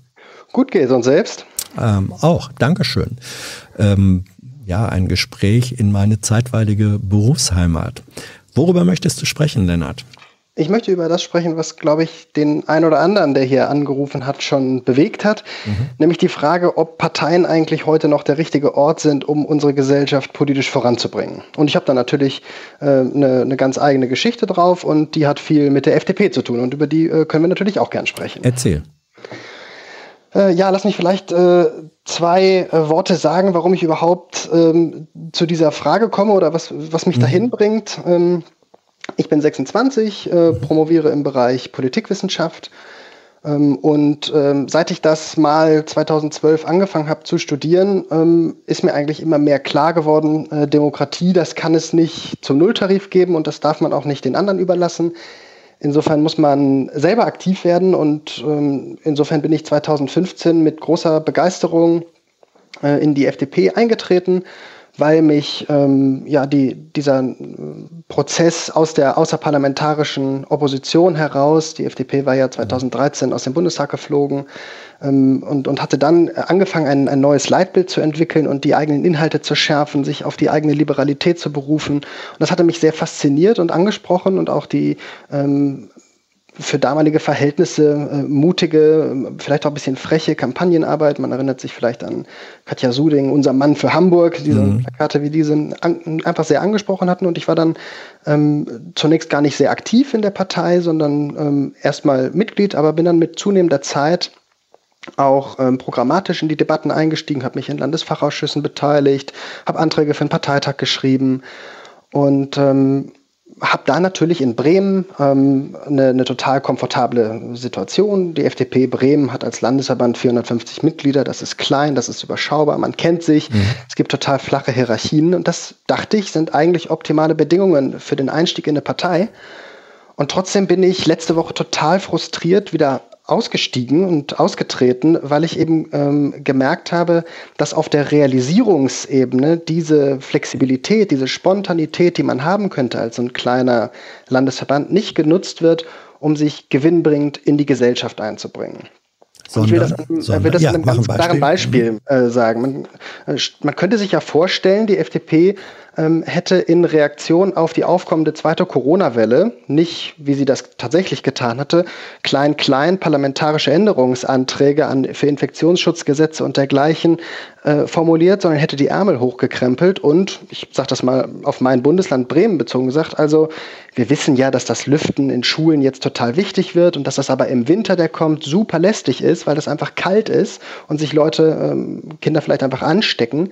Gut geht's und selbst? Ähm, auch, Dankeschön. Ähm, ja, ein Gespräch in meine zeitweilige Berufsheimat. Worüber möchtest du sprechen, Lennart? Ich möchte über das sprechen, was, glaube ich, den ein oder anderen, der hier angerufen hat, schon bewegt hat. Mhm. Nämlich die Frage, ob Parteien eigentlich heute noch der richtige Ort sind, um unsere Gesellschaft politisch voranzubringen. Und ich habe da natürlich eine äh, ne, ne ganz eigene Geschichte drauf und die hat viel mit der FDP zu tun. Und über die äh, können wir natürlich auch gern sprechen. Erzähl. Äh, ja, lass mich vielleicht äh, zwei äh, Worte sagen, warum ich überhaupt ähm, zu dieser Frage komme oder was, was mich mhm. dahin bringt. Ähm, ich bin 26, äh, promoviere im Bereich Politikwissenschaft. Ähm, und ähm, seit ich das mal 2012 angefangen habe zu studieren, ähm, ist mir eigentlich immer mehr klar geworden, äh, Demokratie, das kann es nicht zum Nulltarif geben und das darf man auch nicht den anderen überlassen. Insofern muss man selber aktiv werden und ähm, insofern bin ich 2015 mit großer Begeisterung äh, in die FDP eingetreten weil mich ähm, ja die, dieser Prozess aus der außerparlamentarischen Opposition heraus, die FDP war ja 2013 aus dem Bundestag geflogen ähm, und, und hatte dann angefangen, ein, ein neues Leitbild zu entwickeln und die eigenen Inhalte zu schärfen, sich auf die eigene Liberalität zu berufen. Und das hatte mich sehr fasziniert und angesprochen und auch die ähm, für damalige Verhältnisse äh, mutige, vielleicht auch ein bisschen freche Kampagnenarbeit. Man erinnert sich vielleicht an Katja Suding, unser Mann für Hamburg, diese mhm. Plakate wie diese an, einfach sehr angesprochen hatten. Und ich war dann ähm, zunächst gar nicht sehr aktiv in der Partei, sondern ähm, erstmal Mitglied, aber bin dann mit zunehmender Zeit auch ähm, programmatisch in die Debatten eingestiegen, habe mich in Landesfachausschüssen beteiligt, habe Anträge für den Parteitag geschrieben und ähm, habe da natürlich in Bremen ähm, eine, eine, total komfortable Situation. Die FDP Bremen hat als Landesverband 450 Mitglieder. Das ist klein, das ist überschaubar, man kennt sich. Mhm. Es gibt total flache Hierarchien. Und das, dachte ich, sind eigentlich optimale Bedingungen für den Einstieg in eine Partei. Und trotzdem bin ich letzte Woche total frustriert wieder ausgestiegen und ausgetreten, weil ich eben ähm, gemerkt habe, dass auf der Realisierungsebene diese Flexibilität, diese Spontanität, die man haben könnte als so ein kleiner Landesverband, nicht genutzt wird, um sich gewinnbringend in die Gesellschaft einzubringen. Sondern, ich will das, an, sondern, will das ja, an einem ganz klaren Beispiel mhm. äh, sagen. Man, äh, man könnte sich ja vorstellen, die FDP ähm, hätte in Reaktion auf die aufkommende zweite Corona-Welle nicht, wie sie das tatsächlich getan hatte, klein-klein parlamentarische Änderungsanträge an, für Infektionsschutzgesetze und dergleichen äh, formuliert, sondern hätte die Ärmel hochgekrempelt und, ich sage das mal auf mein Bundesland Bremen bezogen gesagt, also wir wissen ja, dass das Lüften in Schulen jetzt total wichtig wird und dass das aber im Winter, der kommt, super lästig ist, weil das einfach kalt ist und sich Leute, ähm, Kinder vielleicht einfach anstecken.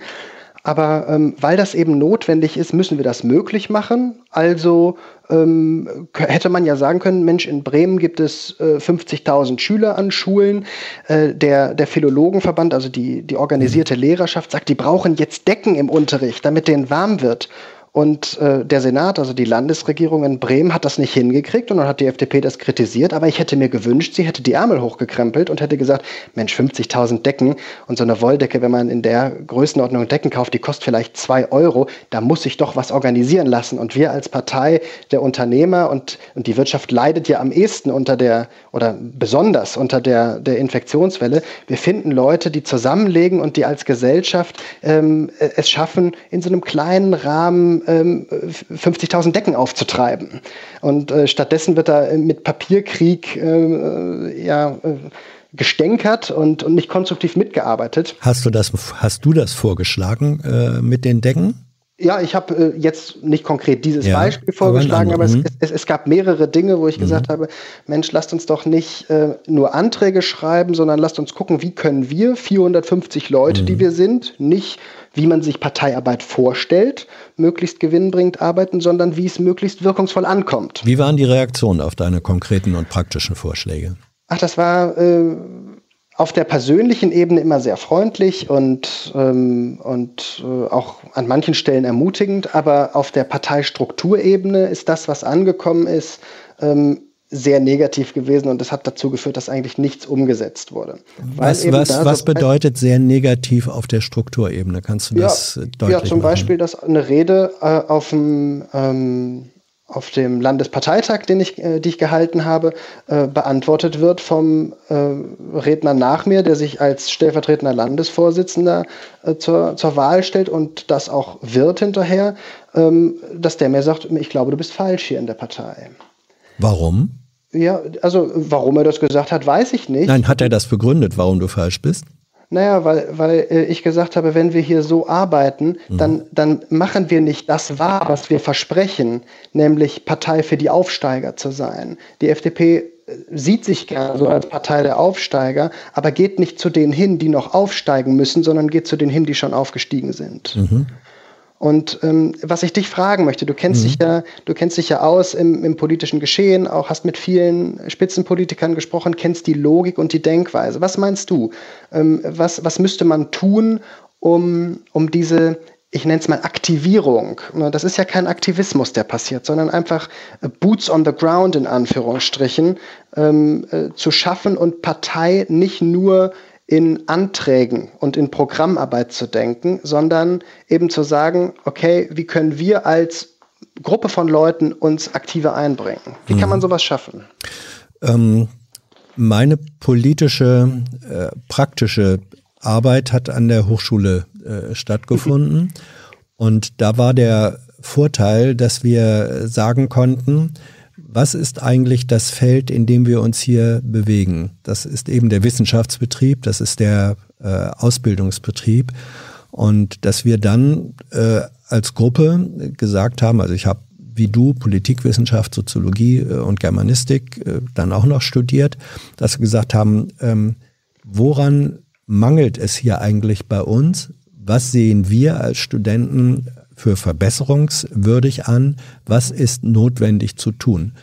Aber ähm, weil das eben notwendig ist, müssen wir das möglich machen. Also ähm, hätte man ja sagen können, Mensch, in Bremen gibt es äh, 50.000 Schüler an Schulen. Äh, der, der Philologenverband, also die, die organisierte Lehrerschaft, sagt, die brauchen jetzt Decken im Unterricht, damit denen warm wird. Und äh, der Senat, also die Landesregierung in Bremen, hat das nicht hingekriegt und dann hat die FDP das kritisiert. Aber ich hätte mir gewünscht, sie hätte die Ärmel hochgekrempelt und hätte gesagt, Mensch, 50.000 Decken und so eine Wolldecke, wenn man in der Größenordnung Decken kauft, die kostet vielleicht zwei Euro. Da muss sich doch was organisieren lassen. Und wir als Partei der Unternehmer und, und die Wirtschaft leidet ja am ehesten unter der oder besonders unter der, der Infektionswelle. Wir finden Leute, die zusammenlegen und die als Gesellschaft ähm, es schaffen, in so einem kleinen Rahmen ähm, 50.000 Decken aufzutreiben. Und äh, stattdessen wird da mit Papierkrieg äh, ja, äh, gestänkert und, und nicht konstruktiv mitgearbeitet. Hast du das, hast du das vorgeschlagen äh, mit den Decken? Ja, ich habe äh, jetzt nicht konkret dieses ja, Beispiel vorgeschlagen, aber, aber es, es, es, gab mehrere Dinge, wo ich mhm. gesagt habe, Mensch, lasst uns doch nicht äh, nur Anträge schreiben, sondern lasst uns gucken, wie können wir 450 Leute, mhm. die wir sind, nicht wie man sich Parteiarbeit vorstellt, möglichst gewinnbringend arbeiten, sondern wie es möglichst wirkungsvoll ankommt. Wie waren die Reaktionen auf deine konkreten und praktischen Vorschläge? Ach, das war äh, auf der persönlichen Ebene immer sehr freundlich und, ähm, und äh, auch an manchen Stellen ermutigend, aber auf der Parteistrukturebene ist das, was angekommen ist, ähm, sehr negativ gewesen und das hat dazu geführt, dass eigentlich nichts umgesetzt wurde. Was, was, was bedeutet sehr negativ auf der Strukturebene? Kannst du das ja, deutlich Ja, zum machen? Beispiel, dass eine Rede äh, auf dem ähm, auf dem Landesparteitag, den ich, äh, die ich gehalten habe, äh, beantwortet wird vom äh, Redner nach mir, der sich als stellvertretender Landesvorsitzender äh, zur, zur Wahl stellt und das auch wird hinterher, ähm, dass der mir sagt, ich glaube, du bist falsch hier in der Partei. Warum? Ja, also warum er das gesagt hat, weiß ich nicht. Nein, hat er das begründet, warum du falsch bist? Naja, weil, weil äh, ich gesagt habe, wenn wir hier so arbeiten, mhm. dann, dann machen wir nicht das wahr, was wir versprechen, nämlich Partei für die Aufsteiger zu sein. Die FDP äh, sieht sich gerne so als Partei der Aufsteiger, aber geht nicht zu denen hin, die noch aufsteigen müssen, sondern geht zu denen hin, die schon aufgestiegen sind. Mhm. Und ähm, was ich dich fragen möchte, du kennst mhm. dich ja, du kennst dich ja aus im, im, politischen Geschehen, auch hast mit vielen Spitzenpolitikern gesprochen, kennst die Logik und die Denkweise. Was meinst du? Ähm, was, was müsste man tun, um, um diese, ich nenne es mal Aktivierung. Das ist ja kein Aktivismus, der passiert, sondern einfach äh, Boots on the ground in Anführungsstrichen ähm, äh, zu schaffen und Partei nicht nur in Anträgen und in Programmarbeit zu denken, sondern eben zu sagen, okay, wie können wir als Gruppe von Leuten uns aktiver einbringen? Wie kann man mhm. sowas schaffen? Ähm, meine politische, äh, praktische Arbeit hat an der Hochschule äh, stattgefunden. Und da war der Vorteil, dass wir sagen konnten, was ist eigentlich das Feld, in dem wir uns hier bewegen? Das ist eben der Wissenschaftsbetrieb, das ist der äh, Ausbildungsbetrieb. Und dass wir dann äh, als Gruppe gesagt haben, also ich habe wie du Politikwissenschaft, Soziologie äh, und Germanistik äh, dann auch noch studiert, dass wir gesagt haben, ähm, woran mangelt es hier eigentlich bei uns? Was sehen wir als Studenten für verbesserungswürdig an, was ist notwendig zu tun.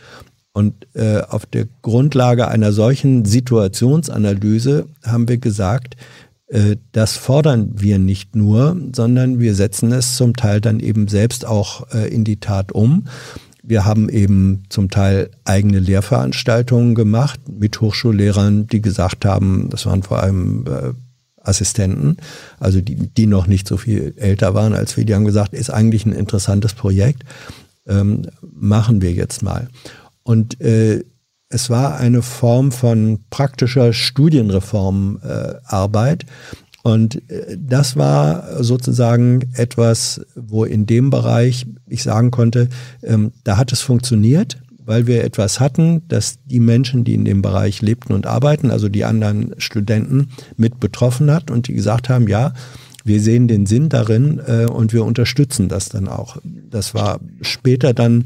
Und äh, auf der Grundlage einer solchen Situationsanalyse haben wir gesagt, äh, das fordern wir nicht nur, sondern wir setzen es zum Teil dann eben selbst auch äh, in die Tat um. Wir haben eben zum Teil eigene Lehrveranstaltungen gemacht mit Hochschullehrern, die gesagt haben, das waren vor allem äh, Assistenten, also die, die noch nicht so viel älter waren als wir, die haben gesagt, ist eigentlich ein interessantes Projekt, ähm, machen wir jetzt mal. Und äh, es war eine Form von praktischer Studienreformarbeit. Äh, und äh, das war sozusagen etwas, wo in dem Bereich ich sagen konnte, ähm, da hat es funktioniert weil wir etwas hatten, das die Menschen, die in dem Bereich lebten und arbeiten, also die anderen Studenten, mit betroffen hat und die gesagt haben, ja, wir sehen den Sinn darin äh, und wir unterstützen das dann auch. Das war später dann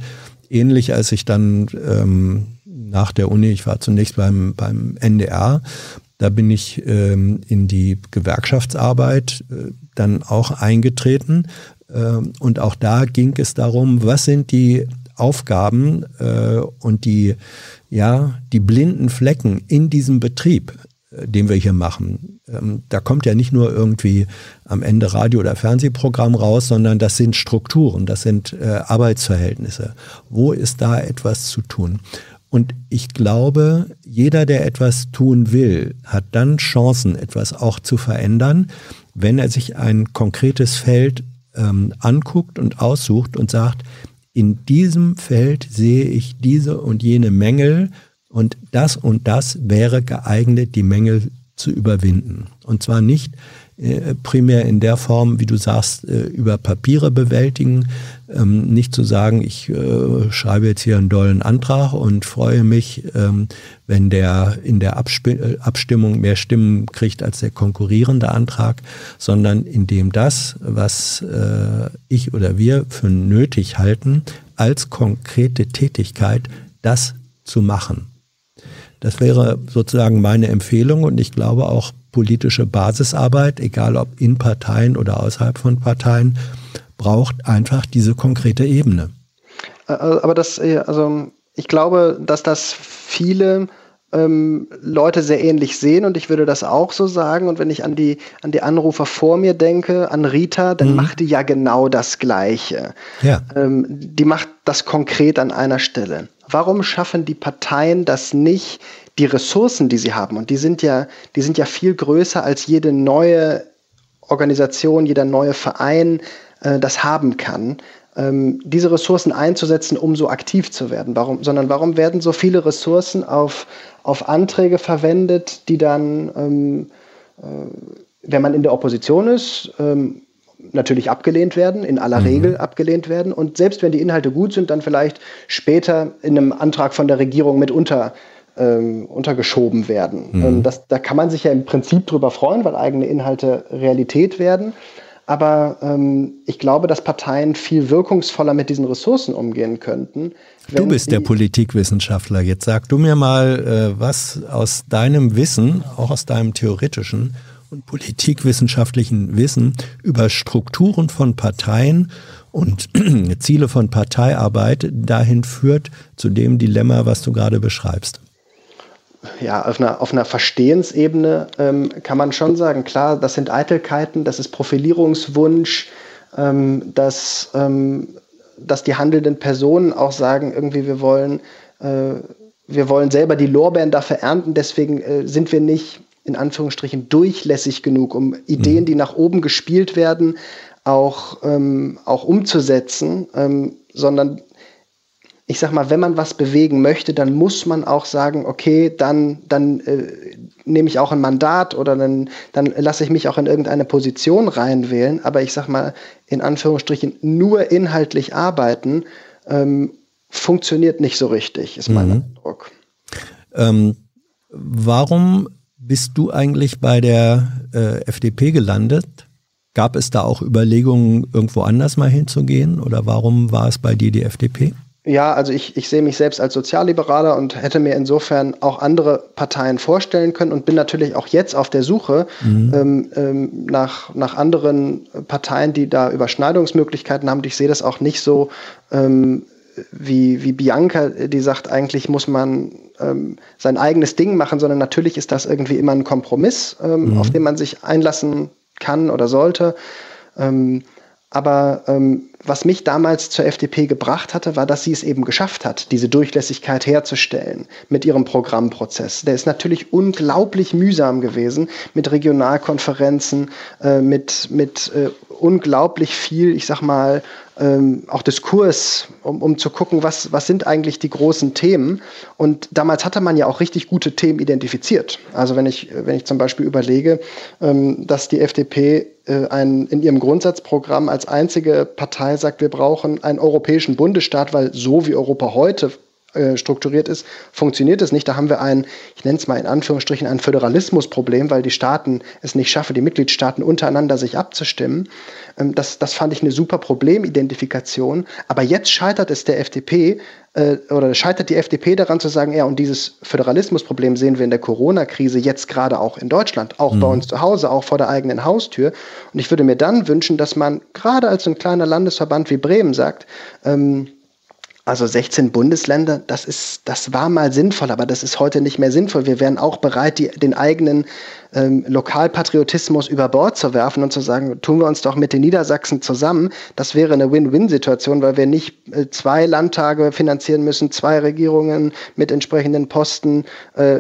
ähnlich, als ich dann ähm, nach der Uni, ich war zunächst beim, beim NDR, da bin ich ähm, in die Gewerkschaftsarbeit äh, dann auch eingetreten. Äh, und auch da ging es darum, was sind die Aufgaben äh, und die, ja, die blinden Flecken in diesem Betrieb, äh, den wir hier machen. Ähm, da kommt ja nicht nur irgendwie am Ende Radio- oder Fernsehprogramm raus, sondern das sind Strukturen, das sind äh, Arbeitsverhältnisse. Wo ist da etwas zu tun? Und ich glaube, jeder, der etwas tun will, hat dann Chancen, etwas auch zu verändern, wenn er sich ein konkretes Feld ähm, anguckt und aussucht und sagt, in diesem Feld sehe ich diese und jene Mängel und das und das wäre geeignet, die Mängel zu überwinden. Und zwar nicht primär in der Form, wie du sagst, äh, über Papiere bewältigen, ähm, nicht zu sagen, ich äh, schreibe jetzt hier einen dollen Antrag und freue mich, ähm, wenn der in der Abstimmung mehr Stimmen kriegt als der konkurrierende Antrag, sondern indem das, was ich oder wir für nötig halten, als konkrete Tätigkeit, das zu machen. Das wäre sozusagen meine Empfehlung und ich glaube auch politische Basisarbeit, egal ob in Parteien oder außerhalb von Parteien, braucht einfach diese konkrete Ebene. Aber das, äh, also ich glaube, dass das viele ähm, Leute sehr ähnlich sehen und ich würde das auch so sagen. Und wenn ich an die, an die Anrufer vor mir denke, an Rita, dann mhm. macht die ja genau das Gleiche. Ja. Ähm, die macht das konkret an einer Stelle. Warum schaffen die Parteien das nicht, die Ressourcen, die sie haben, und die sind ja, die sind ja viel größer als jede neue Organisation, jeder neue Verein äh, das haben kann, ähm, diese Ressourcen einzusetzen, um so aktiv zu werden. Warum, sondern warum werden so viele Ressourcen auf, auf Anträge verwendet, die dann, ähm, äh, wenn man in der Opposition ist, ähm, natürlich abgelehnt werden, in aller mhm. Regel abgelehnt werden. Und selbst wenn die Inhalte gut sind, dann vielleicht später in einem Antrag von der Regierung mit unter, ähm, untergeschoben werden. Mhm. Ähm, das, da kann man sich ja im Prinzip drüber freuen, weil eigene Inhalte Realität werden. Aber ähm, ich glaube, dass Parteien viel wirkungsvoller mit diesen Ressourcen umgehen könnten. Du bist der Politikwissenschaftler. Jetzt sag du mir mal, äh, was aus deinem Wissen, auch aus deinem theoretischen und politikwissenschaftlichen Wissen über Strukturen von Parteien und Ziele von Parteiarbeit dahin führt zu dem Dilemma, was du gerade beschreibst. Ja, auf einer, auf einer Verstehensebene ähm, kann man schon sagen, klar, das sind Eitelkeiten, das ist Profilierungswunsch, ähm, dass, ähm, dass die handelnden Personen auch sagen, irgendwie, wir wollen, äh, wir wollen selber die Lorbeeren dafür ernten, deswegen äh, sind wir nicht in Anführungsstrichen durchlässig genug, um Ideen, mhm. die nach oben gespielt werden, auch, ähm, auch umzusetzen, ähm, sondern ich sag mal, wenn man was bewegen möchte, dann muss man auch sagen, okay, dann, dann äh, nehme ich auch ein Mandat oder dann, dann lasse ich mich auch in irgendeine Position reinwählen. Aber ich sag mal, in Anführungsstrichen, nur inhaltlich arbeiten, ähm, funktioniert nicht so richtig, ist mein mhm. Eindruck. Ähm, warum bist du eigentlich bei der äh, FDP gelandet? Gab es da auch Überlegungen, irgendwo anders mal hinzugehen? Oder warum war es bei dir die FDP? Ja, also ich, ich sehe mich selbst als Sozialliberaler und hätte mir insofern auch andere Parteien vorstellen können und bin natürlich auch jetzt auf der Suche mhm. ähm, ähm, nach, nach anderen Parteien, die da Überschneidungsmöglichkeiten haben. Und ich sehe das auch nicht so ähm, wie, wie Bianca, die sagt, eigentlich muss man ähm, sein eigenes Ding machen, sondern natürlich ist das irgendwie immer ein Kompromiss, ähm, mhm. auf den man sich einlassen kann oder sollte. Ähm, aber ähm, was mich damals zur FDP gebracht hatte, war, dass sie es eben geschafft hat, diese Durchlässigkeit herzustellen mit ihrem Programmprozess. Der ist natürlich unglaublich mühsam gewesen mit Regionalkonferenzen, äh, mit, mit äh, unglaublich viel, ich sag mal, ähm, auch Diskurs, um, um zu gucken, was, was sind eigentlich die großen Themen. Und damals hatte man ja auch richtig gute Themen identifiziert. Also wenn ich, wenn ich zum Beispiel überlege, ähm, dass die FDP äh, ein, in ihrem Grundsatzprogramm als einzige Partei sagt, wir brauchen einen europäischen Bundesstaat, weil so wie Europa heute äh, strukturiert ist, funktioniert es nicht. Da haben wir ein, ich nenne es mal in Anführungsstrichen, ein Föderalismusproblem, weil die Staaten es nicht schaffen, die Mitgliedstaaten untereinander sich abzustimmen. Ähm, das, das fand ich eine super Problemidentifikation. Aber jetzt scheitert es der FDP äh, oder scheitert die FDP daran zu sagen, ja, und dieses Föderalismusproblem sehen wir in der Corona-Krise jetzt gerade auch in Deutschland, auch mhm. bei uns zu Hause, auch vor der eigenen Haustür. Und ich würde mir dann wünschen, dass man gerade als ein kleiner Landesverband wie Bremen sagt, ähm, also 16 Bundesländer, das ist, das war mal sinnvoll, aber das ist heute nicht mehr sinnvoll. Wir wären auch bereit, die, den eigenen ähm, Lokalpatriotismus über Bord zu werfen und zu sagen, tun wir uns doch mit den Niedersachsen zusammen. Das wäre eine Win-Win-Situation, weil wir nicht äh, zwei Landtage finanzieren müssen, zwei Regierungen mit entsprechenden Posten, äh,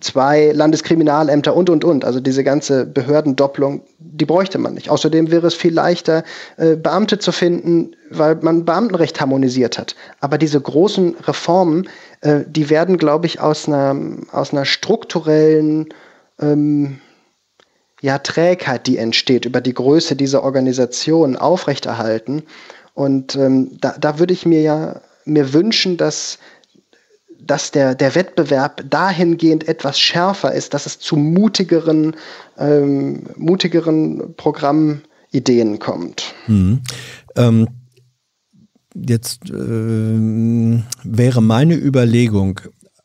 zwei Landeskriminalämter und, und, und. Also diese ganze Behördendopplung, die bräuchte man nicht. Außerdem wäre es viel leichter, äh, Beamte zu finden, weil man Beamtenrecht harmonisiert hat. Aber diese großen Reformen, äh, die werden, glaube ich, aus einer, aus einer strukturellen ähm, ja, Trägheit, die entsteht, über die Größe dieser Organisation aufrechterhalten. Und ähm, da, da würde ich mir ja mir wünschen, dass, dass der, der Wettbewerb dahingehend etwas schärfer ist, dass es zu mutigeren, ähm, mutigeren Programmideen kommt. Mhm. Ähm, jetzt äh, wäre meine Überlegung,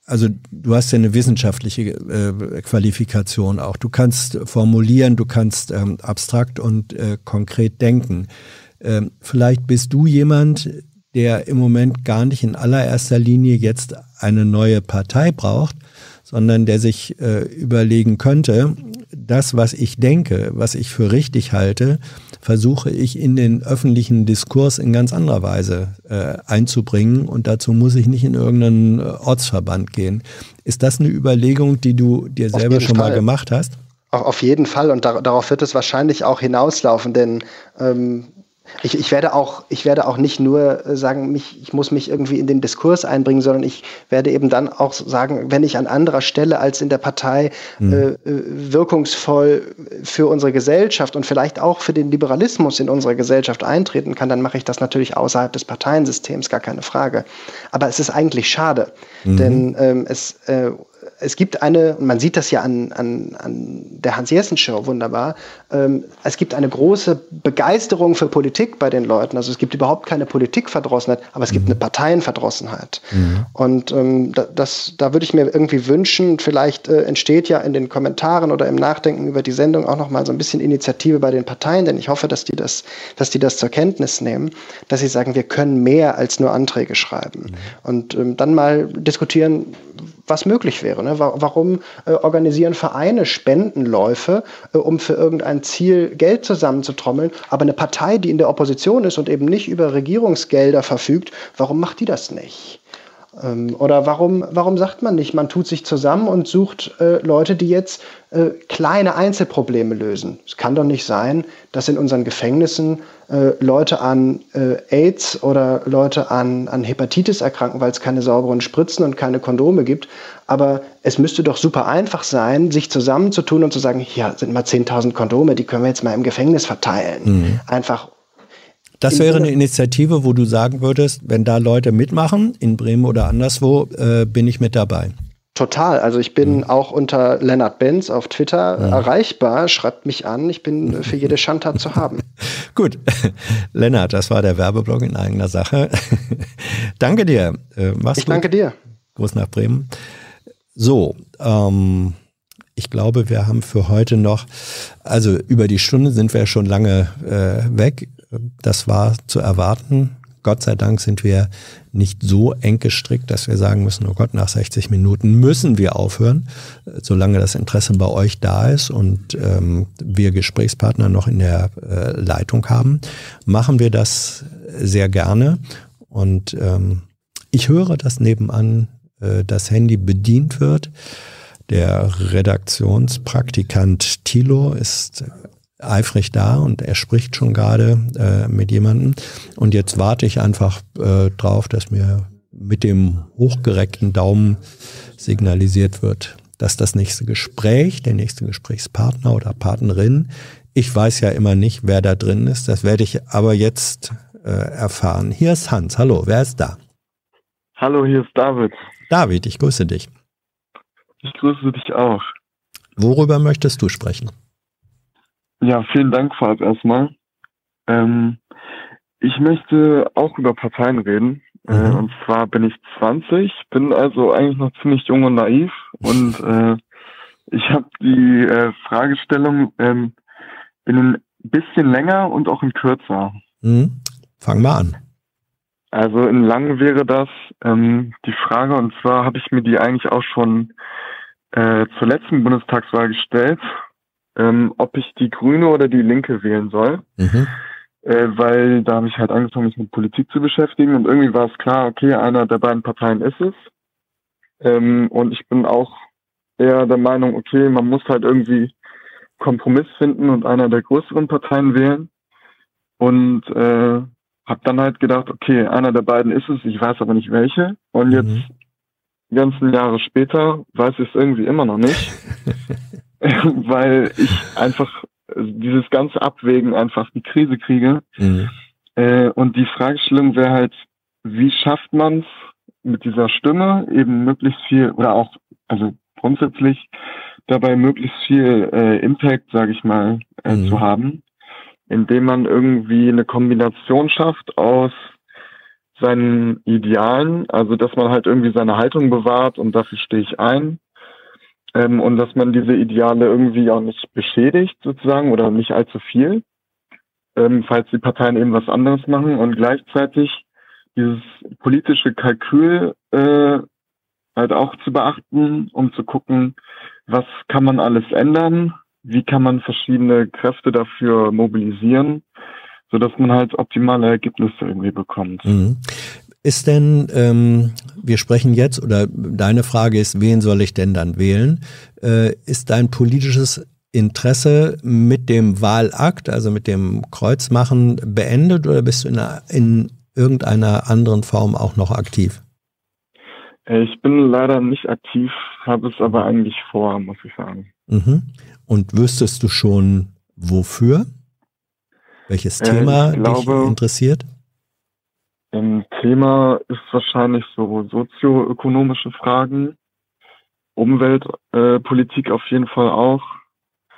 also du hast ja eine wissenschaftliche äh, Qualifikation auch. Du kannst formulieren, du kannst ähm, abstrakt und äh, konkret denken. Ähm, vielleicht bist du jemand, der im Moment gar nicht in allererster Linie jetzt eine neue Partei braucht, sondern der sich äh, überlegen könnte, das, was ich denke, was ich für richtig halte, versuche ich in den öffentlichen Diskurs in ganz anderer Weise äh, einzubringen und dazu muss ich nicht in irgendeinen äh, Ortsverband gehen. Ist das eine Überlegung, die du dir selber schon Fall. mal gemacht hast? Auf jeden Fall und darauf wird es wahrscheinlich auch hinauslaufen, denn ähm, ich, ich, werde auch, ich werde auch nicht nur äh, sagen, mich, ich muss mich irgendwie in den Diskurs einbringen, sondern ich werde eben dann auch sagen, wenn ich an anderer Stelle als in der Partei mhm. äh, wirkungsvoll für unsere Gesellschaft und vielleicht auch für den Liberalismus in unserer Gesellschaft eintreten kann, dann mache ich das natürlich außerhalb des Parteiensystems, gar keine Frage. Aber es ist eigentlich schade, mhm. denn ähm, es äh, es gibt eine, man sieht das ja an, an, an der Hans-Jessen-Show wunderbar, ähm, es gibt eine große Begeisterung für Politik bei den Leuten. Also es gibt überhaupt keine Politikverdrossenheit, aber es gibt eine Parteienverdrossenheit. Mhm. Und ähm, das, da würde ich mir irgendwie wünschen, vielleicht äh, entsteht ja in den Kommentaren oder im Nachdenken über die Sendung auch nochmal so ein bisschen Initiative bei den Parteien, denn ich hoffe, dass die das, dass die das zur Kenntnis nehmen, dass sie sagen, wir können mehr als nur Anträge schreiben. Mhm. Und ähm, dann mal diskutieren, was möglich wäre. Ne? Warum äh, organisieren Vereine Spendenläufe, äh, um für irgendein Ziel Geld zusammenzutrommeln, aber eine Partei, die in der Opposition ist und eben nicht über Regierungsgelder verfügt, warum macht die das nicht? Ähm, oder warum, warum sagt man nicht, man tut sich zusammen und sucht äh, Leute, die jetzt äh, kleine Einzelprobleme lösen? Es kann doch nicht sein, dass in unseren Gefängnissen äh, Leute an äh, AIDS oder Leute an, an Hepatitis erkranken, weil es keine sauberen Spritzen und keine Kondome gibt. Aber es müsste doch super einfach sein, sich zusammenzutun und zu sagen, hier sind mal 10.000 Kondome, die können wir jetzt mal im Gefängnis verteilen. Mhm. Einfach das wäre eine Initiative, wo du sagen würdest, wenn da Leute mitmachen, in Bremen oder anderswo, äh, bin ich mit dabei. Total. Also ich bin mhm. auch unter Lennart Benz auf Twitter mhm. erreichbar. Schreibt mich an. Ich bin für jede Schandtat zu haben. Gut. Lennart, das war der Werbeblock in eigener Sache. danke dir. Äh, mach's ich gut. danke dir. Gruß nach Bremen. So, ähm, ich glaube, wir haben für heute noch, also über die Stunde sind wir schon lange äh, weg. Das war zu erwarten. Gott sei Dank sind wir nicht so eng gestrickt, dass wir sagen müssen, oh Gott, nach 60 Minuten müssen wir aufhören, solange das Interesse bei euch da ist und ähm, wir Gesprächspartner noch in der äh, Leitung haben, machen wir das sehr gerne. Und ähm, ich höre, dass nebenan äh, das Handy bedient wird. Der Redaktionspraktikant Thilo ist eifrig da und er spricht schon gerade äh, mit jemandem. Und jetzt warte ich einfach äh, drauf, dass mir mit dem hochgereckten Daumen signalisiert wird, dass das nächste Gespräch, der nächste Gesprächspartner oder Partnerin, ich weiß ja immer nicht, wer da drin ist, das werde ich aber jetzt äh, erfahren. Hier ist Hans, hallo, wer ist da? Hallo, hier ist David. David, ich grüße dich. Ich grüße dich auch. Worüber möchtest du sprechen? Ja, vielen Dank vorab erstmal. Ähm, ich möchte auch über Parteien reden. Äh, mhm. Äh, und zwar bin ich 20, bin also eigentlich noch ziemlich jung und naiv. Und äh, ich habe die äh, Fragestellung ähm, in ein bisschen länger und auch in kürzer. Mhm. Fang mal an. Also in lang wäre das ähm, die Frage, und zwar habe ich mir die eigentlich auch schon äh, zur letzten Bundestagswahl gestellt ähm, ob ich die Grüne oder die Linke wählen soll. Mhm. Äh, weil da habe ich halt angefangen, mich mit Politik zu beschäftigen und irgendwie war es klar, okay, einer der beiden Parteien ist es. Ähm, und ich bin auch eher der Meinung, okay, man muss halt irgendwie Kompromiss finden und einer der größeren Parteien wählen. Und äh, habe dann halt gedacht, okay, einer der beiden ist es, ich weiß aber nicht welche. Und jetzt, mhm. die ganzen Jahre später, weiß ich es irgendwie immer noch nicht. weil ich einfach dieses ganze Abwägen einfach die Krise kriege. Mhm. Äh, und die Fragestellung wäre halt, wie schafft man es mit dieser Stimme eben möglichst viel oder auch, also grundsätzlich dabei möglichst viel äh, Impact, sage ich mal, äh, mhm. zu haben, indem man irgendwie eine Kombination schafft aus seinen Idealen, also dass man halt irgendwie seine Haltung bewahrt und dafür stehe ich ein. Ähm, und dass man diese Ideale irgendwie auch nicht beschädigt sozusagen oder nicht allzu viel, ähm, falls die Parteien eben was anderes machen und gleichzeitig dieses politische Kalkül äh, halt auch zu beachten, um zu gucken, was kann man alles ändern, wie kann man verschiedene Kräfte dafür mobilisieren, so dass man halt optimale Ergebnisse irgendwie bekommt. Mhm. Ist denn, ähm, wir sprechen jetzt, oder deine Frage ist, wen soll ich denn dann wählen? Äh, ist dein politisches Interesse mit dem Wahlakt, also mit dem Kreuzmachen beendet oder bist du in, einer, in irgendeiner anderen Form auch noch aktiv? Äh, ich bin leider nicht aktiv, habe es aber eigentlich vor, muss ich sagen. Mhm. Und wüsstest du schon, wofür? Welches äh, Thema glaube, dich interessiert? Ein Thema ist wahrscheinlich so sozioökonomische Fragen, Umweltpolitik äh, auf jeden Fall auch.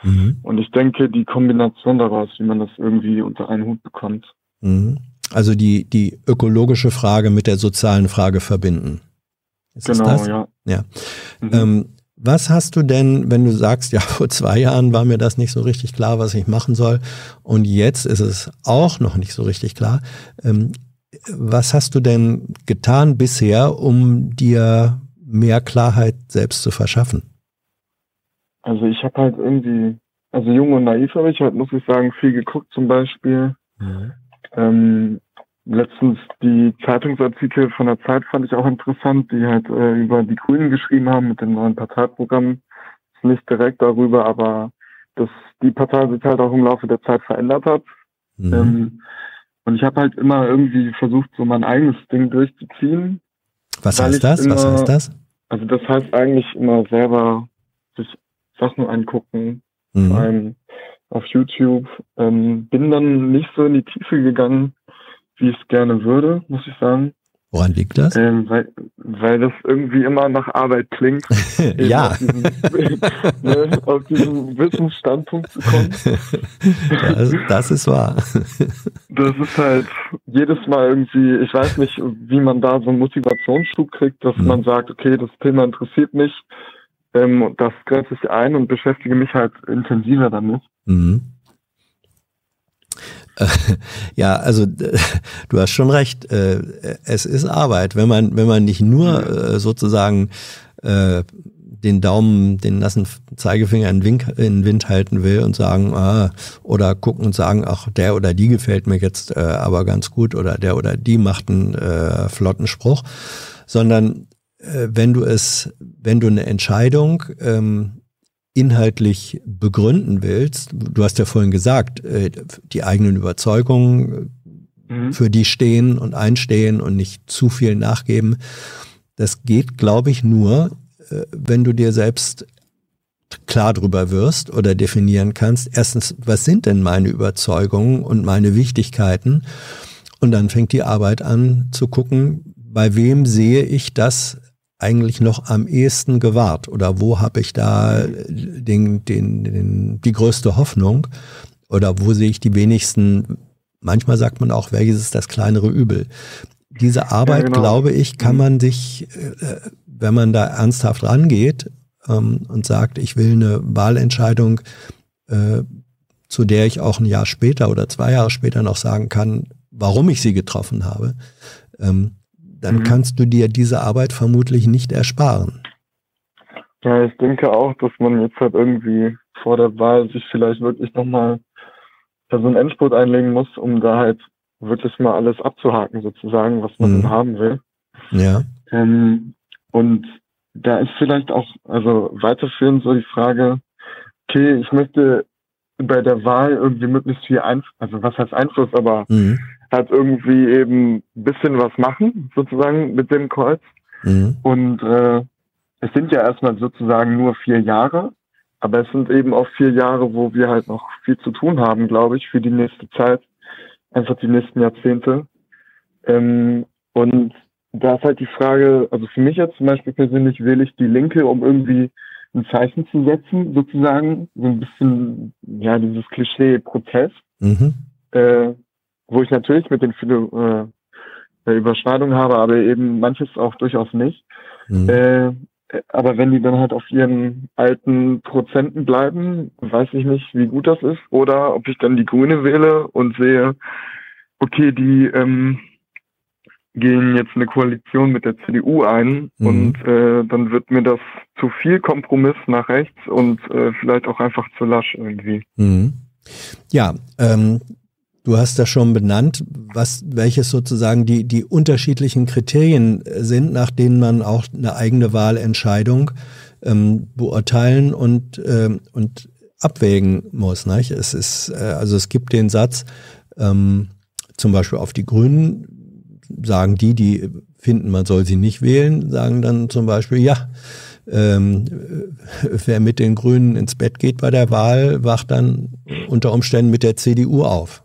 Mhm. Und ich denke, die Kombination daraus, wie man das irgendwie unter einen Hut bekommt. Mhm. Also die, die ökologische Frage mit der sozialen Frage verbinden. Ist genau, das? ja. ja. Mhm. Ähm, was hast du denn, wenn du sagst, ja, vor zwei Jahren war mir das nicht so richtig klar, was ich machen soll, und jetzt ist es auch noch nicht so richtig klar. Ähm, was hast du denn getan bisher, um dir mehr Klarheit selbst zu verschaffen? Also ich habe halt irgendwie, also jung und naiv habe ich halt, muss ich sagen, viel geguckt zum Beispiel. Mhm. Ähm, letztens die Zeitungsartikel von der Zeit fand ich auch interessant, die halt äh, über die Grünen geschrieben haben mit dem neuen Parteiprogramm. Nicht direkt darüber, aber dass die Partei sich halt auch im Laufe der Zeit verändert hat. Mhm. Ähm, und ich habe halt immer irgendwie versucht, so mein eigenes Ding durchzuziehen. Was heißt das? Immer, Was heißt das? Also das heißt eigentlich immer selber sich Sachen angucken, mhm. allem auf YouTube. Ähm, bin dann nicht so in die Tiefe gegangen, wie ich es gerne würde, muss ich sagen. Woran liegt das? Ähm, weil, weil das irgendwie immer nach Arbeit klingt. ja. Auf diesen, ne, auf diesen Wissensstandpunkt zu kommen. Das, das, ist wahr. Das ist halt jedes Mal irgendwie, ich weiß nicht, wie man da so einen Motivationsschub kriegt, dass mhm. man sagt, okay, das Thema interessiert mich, ähm, das grenze ich ein und beschäftige mich halt intensiver damit. Mhm. Ja, also du hast schon recht. Äh, es ist Arbeit, wenn man wenn man nicht nur äh, sozusagen äh, den Daumen, den nassen Zeigefinger in, Wink, in den Wind halten will und sagen, ah, oder gucken und sagen, ach, der oder die gefällt mir jetzt äh, aber ganz gut oder der oder die macht einen äh, flotten Spruch, sondern äh, wenn du es, wenn du eine Entscheidung ähm, inhaltlich begründen willst, du hast ja vorhin gesagt, äh, die eigenen Überzeugungen, mhm. für die stehen und einstehen und nicht zu viel nachgeben, das geht, glaube ich, nur, äh, wenn du dir selbst klar drüber wirst oder definieren kannst, erstens, was sind denn meine Überzeugungen und meine Wichtigkeiten? Und dann fängt die Arbeit an zu gucken, bei wem sehe ich das eigentlich noch am ehesten gewahrt oder wo habe ich da den, den, den, die größte Hoffnung oder wo sehe ich die wenigsten, manchmal sagt man auch, welches ist das kleinere Übel. Diese Arbeit, ja, genau. glaube ich, kann mhm. man sich, äh, wenn man da ernsthaft rangeht ähm, und sagt, ich will eine Wahlentscheidung, äh, zu der ich auch ein Jahr später oder zwei Jahre später noch sagen kann, warum ich sie getroffen habe, ähm, dann mhm. kannst du dir diese Arbeit vermutlich nicht ersparen. Ja, ich denke auch, dass man jetzt halt irgendwie vor der Wahl sich vielleicht wirklich nochmal so einen Endspurt einlegen muss, um da halt wirklich mal alles abzuhaken sozusagen, was man mhm. haben will. Ja. Ähm, und da ist vielleicht auch, also weiterführend so die Frage, okay, ich möchte bei der Wahl irgendwie möglichst viel Einfluss, also was heißt Einfluss, aber mhm halt irgendwie eben ein bisschen was machen, sozusagen mit dem Kreuz. Mhm. Und äh, es sind ja erstmal sozusagen nur vier Jahre. aber es sind eben auch vier Jahre, wo wir halt noch viel zu tun haben, glaube ich, für die nächste Zeit, einfach die nächsten Jahrzehnte. Ähm, und da ist halt die Frage, also für mich jetzt zum Beispiel persönlich wähle ich die Linke, um irgendwie ein Zeichen zu setzen, sozusagen, so ein bisschen, ja, dieses Klischee Protest, mhm. äh, wo ich natürlich mit den viele äh, Überschneidungen habe, aber eben manches auch durchaus nicht. Mhm. Äh, aber wenn die dann halt auf ihren alten Prozenten bleiben, weiß ich nicht, wie gut das ist. Oder ob ich dann die Grüne wähle und sehe, okay, die ähm, gehen jetzt eine Koalition mit der CDU ein mhm. und äh, dann wird mir das zu viel Kompromiss nach rechts und äh, vielleicht auch einfach zu lasch irgendwie. Mhm. Ja, ähm, du hast das schon benannt, was welches sozusagen die die unterschiedlichen Kriterien sind, nach denen man auch eine eigene Wahlentscheidung ähm, beurteilen und ähm, und abwägen muss. Nicht? Es ist äh, also es gibt den Satz ähm, zum Beispiel auf die Grünen sagen die, die finden, man soll sie nicht wählen, sagen dann zum Beispiel, ja, ähm, wer mit den Grünen ins Bett geht bei der Wahl, wacht dann unter Umständen mit der CDU auf.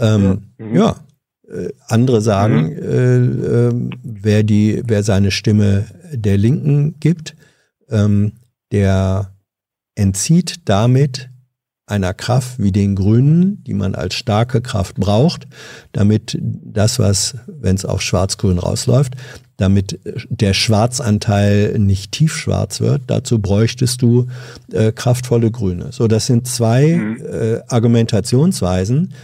Ähm, mhm. Ja, äh, andere sagen, mhm. äh, äh, wer die, wer seine Stimme der Linken gibt, ähm, der entzieht damit einer Kraft wie den Grünen, die man als starke Kraft braucht, damit das, was, wenn es auf Schwarz-Grün rausläuft, damit der Schwarzanteil nicht tiefschwarz wird. Dazu bräuchtest du äh, kraftvolle Grüne. So, das sind zwei mhm. äh, Argumentationsweisen,